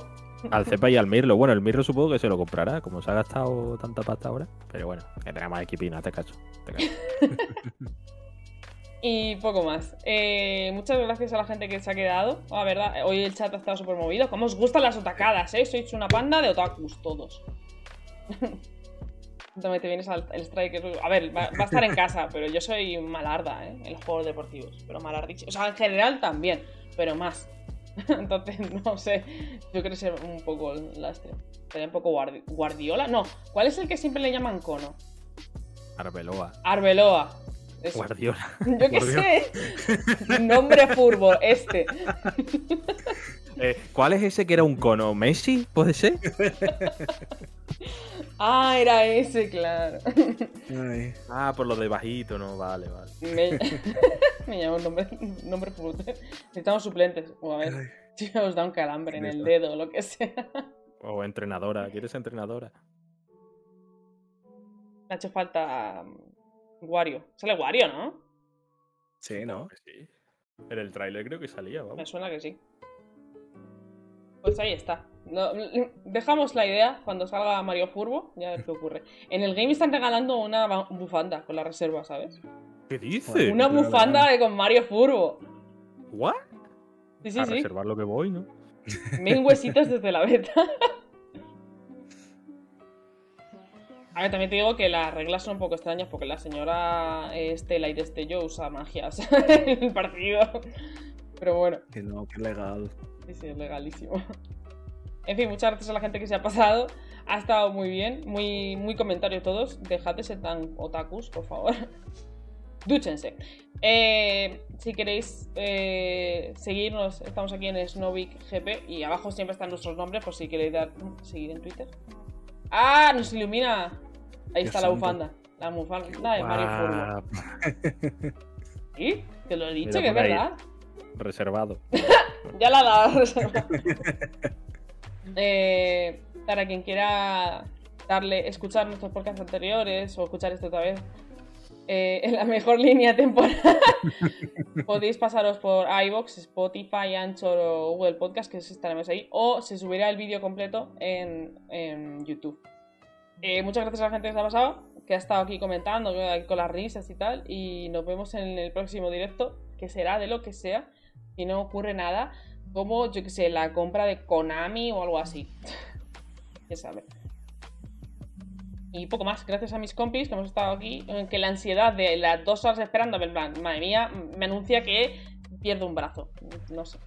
Al Cepa y al Mirlo. Bueno, el Mirlo supongo que se lo comprará, como se ha gastado tanta pasta ahora. Pero bueno, que tenemos equipina, hazte caso. hazte caso. Y poco más. Eh, muchas gracias a la gente que se ha quedado. La verdad, hoy el chat ha estado súper movido. Como os gustan las otacadas, ¿eh? Sois una panda de otakus todos. También te vienes al el Striker. A ver, va, va a estar en casa, pero yo soy malarda, ¿eh? En los juegos deportivos. Pero malardísimo. O sea, en general también, pero más. Entonces, no sé. Yo creo que ser un poco lastre. Sería un poco guardi- Guardiola. No, ¿cuál es el que siempre le llaman cono? Arbeloa. Arbeloa. Eso. Guardiola. Yo qué sé. Nombre furbo, este. Eh, ¿Cuál es ese que era un cono? ¿Messi? ¿Puede ser? Ah, era ese, claro. Ay, Ah, por lo de bajito, no, vale, vale. Me, me llamo nombre, nombre furbo. Necesitamos suplentes. O a ver, si os da un calambre en el dedo o lo que sea. O entrenadora. ¿Quieres entrenadora? Me ha hecho falta um, Wario. Sale Wario, ¿no? Sí, ¿no? Sí. En el tráiler creo que salía, Me vamos. suena que sí. Pues ahí está. No, dejamos la idea cuando salga Mario Furbo, ya ver qué ocurre. En el game están regalando una bufanda con la reserva, ¿sabes? ¿Qué dices? Una bufanda de- con Mario Furbo. ¿What? Sí, sí, a sí. reservar lo que voy, ¿no? Mil huesitos desde la beta. A ver, también te digo que las reglas son un poco extrañas porque la señora Estela y Destello usa magias en el partido. Pero bueno, Que no, que legal. sí, sí, es legalísimo. En fin, muchas gracias a la gente que se ha pasado. Ha estado muy bien, muy, muy comentario todos. Dejad de ser tan otakus, por favor. Dúchense. Eh, si queréis eh, seguirnos, estamos aquí en Snowbik GP y abajo siempre están nuestros nombres por si queréis dar seguir en Twitter. ¡Ah! ¡Nos ilumina! Ahí Dios está la bufanda. La bufanda de Mario. ¿Sí? Te lo he dicho, que es verdad. Reservado. Ya la he dado reserva. Eh, para quien quiera darle, escuchar nuestros podcasts anteriores o escuchar esto otra vez eh, en la mejor línea temporal, podéis pasaros por iVoox, Spotify, Anchor o Google Podcast, que estaremos ahí, o se subirá el vídeo completo en, en YouTube. Eh, muchas gracias a la gente que se ha pasado, que ha estado aquí comentando con las risas y tal, y nos vemos en el próximo directo, que será de lo que sea, si no ocurre nada, como, yo que sé, la compra de Konami o algo así. Ya sabe. Y poco más, gracias a mis compis que hemos estado aquí, eh, que la ansiedad de las dos horas esperando, en plan, madre mía, me anuncia que pierdo un brazo. No sé.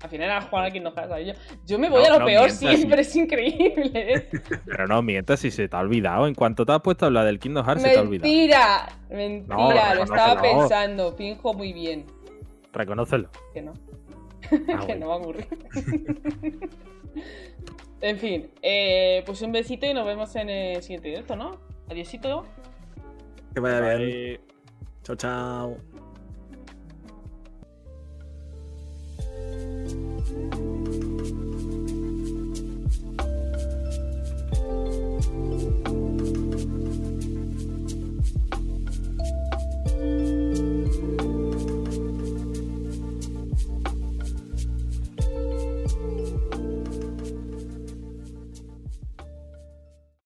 Al final era jugar al Kingdom Hearts, ¿sabes? Yo, yo me voy No, a lo no peor mientas, siempre, es increíble. Pero no mientas si se te ha olvidado. En cuanto te has puesto a hablar del Kingdom Hearts, se te ha olvidado. Mentira, mentira, No, lo estaba pensando, finjo muy bien. Reconócelo. Que no. Ah, que bueno. no va a ocurrir. en fin, eh, pues un besito y nos vemos en el siguiente directo, ¿no? Adiósito. Que vaya bien. Chao, chao.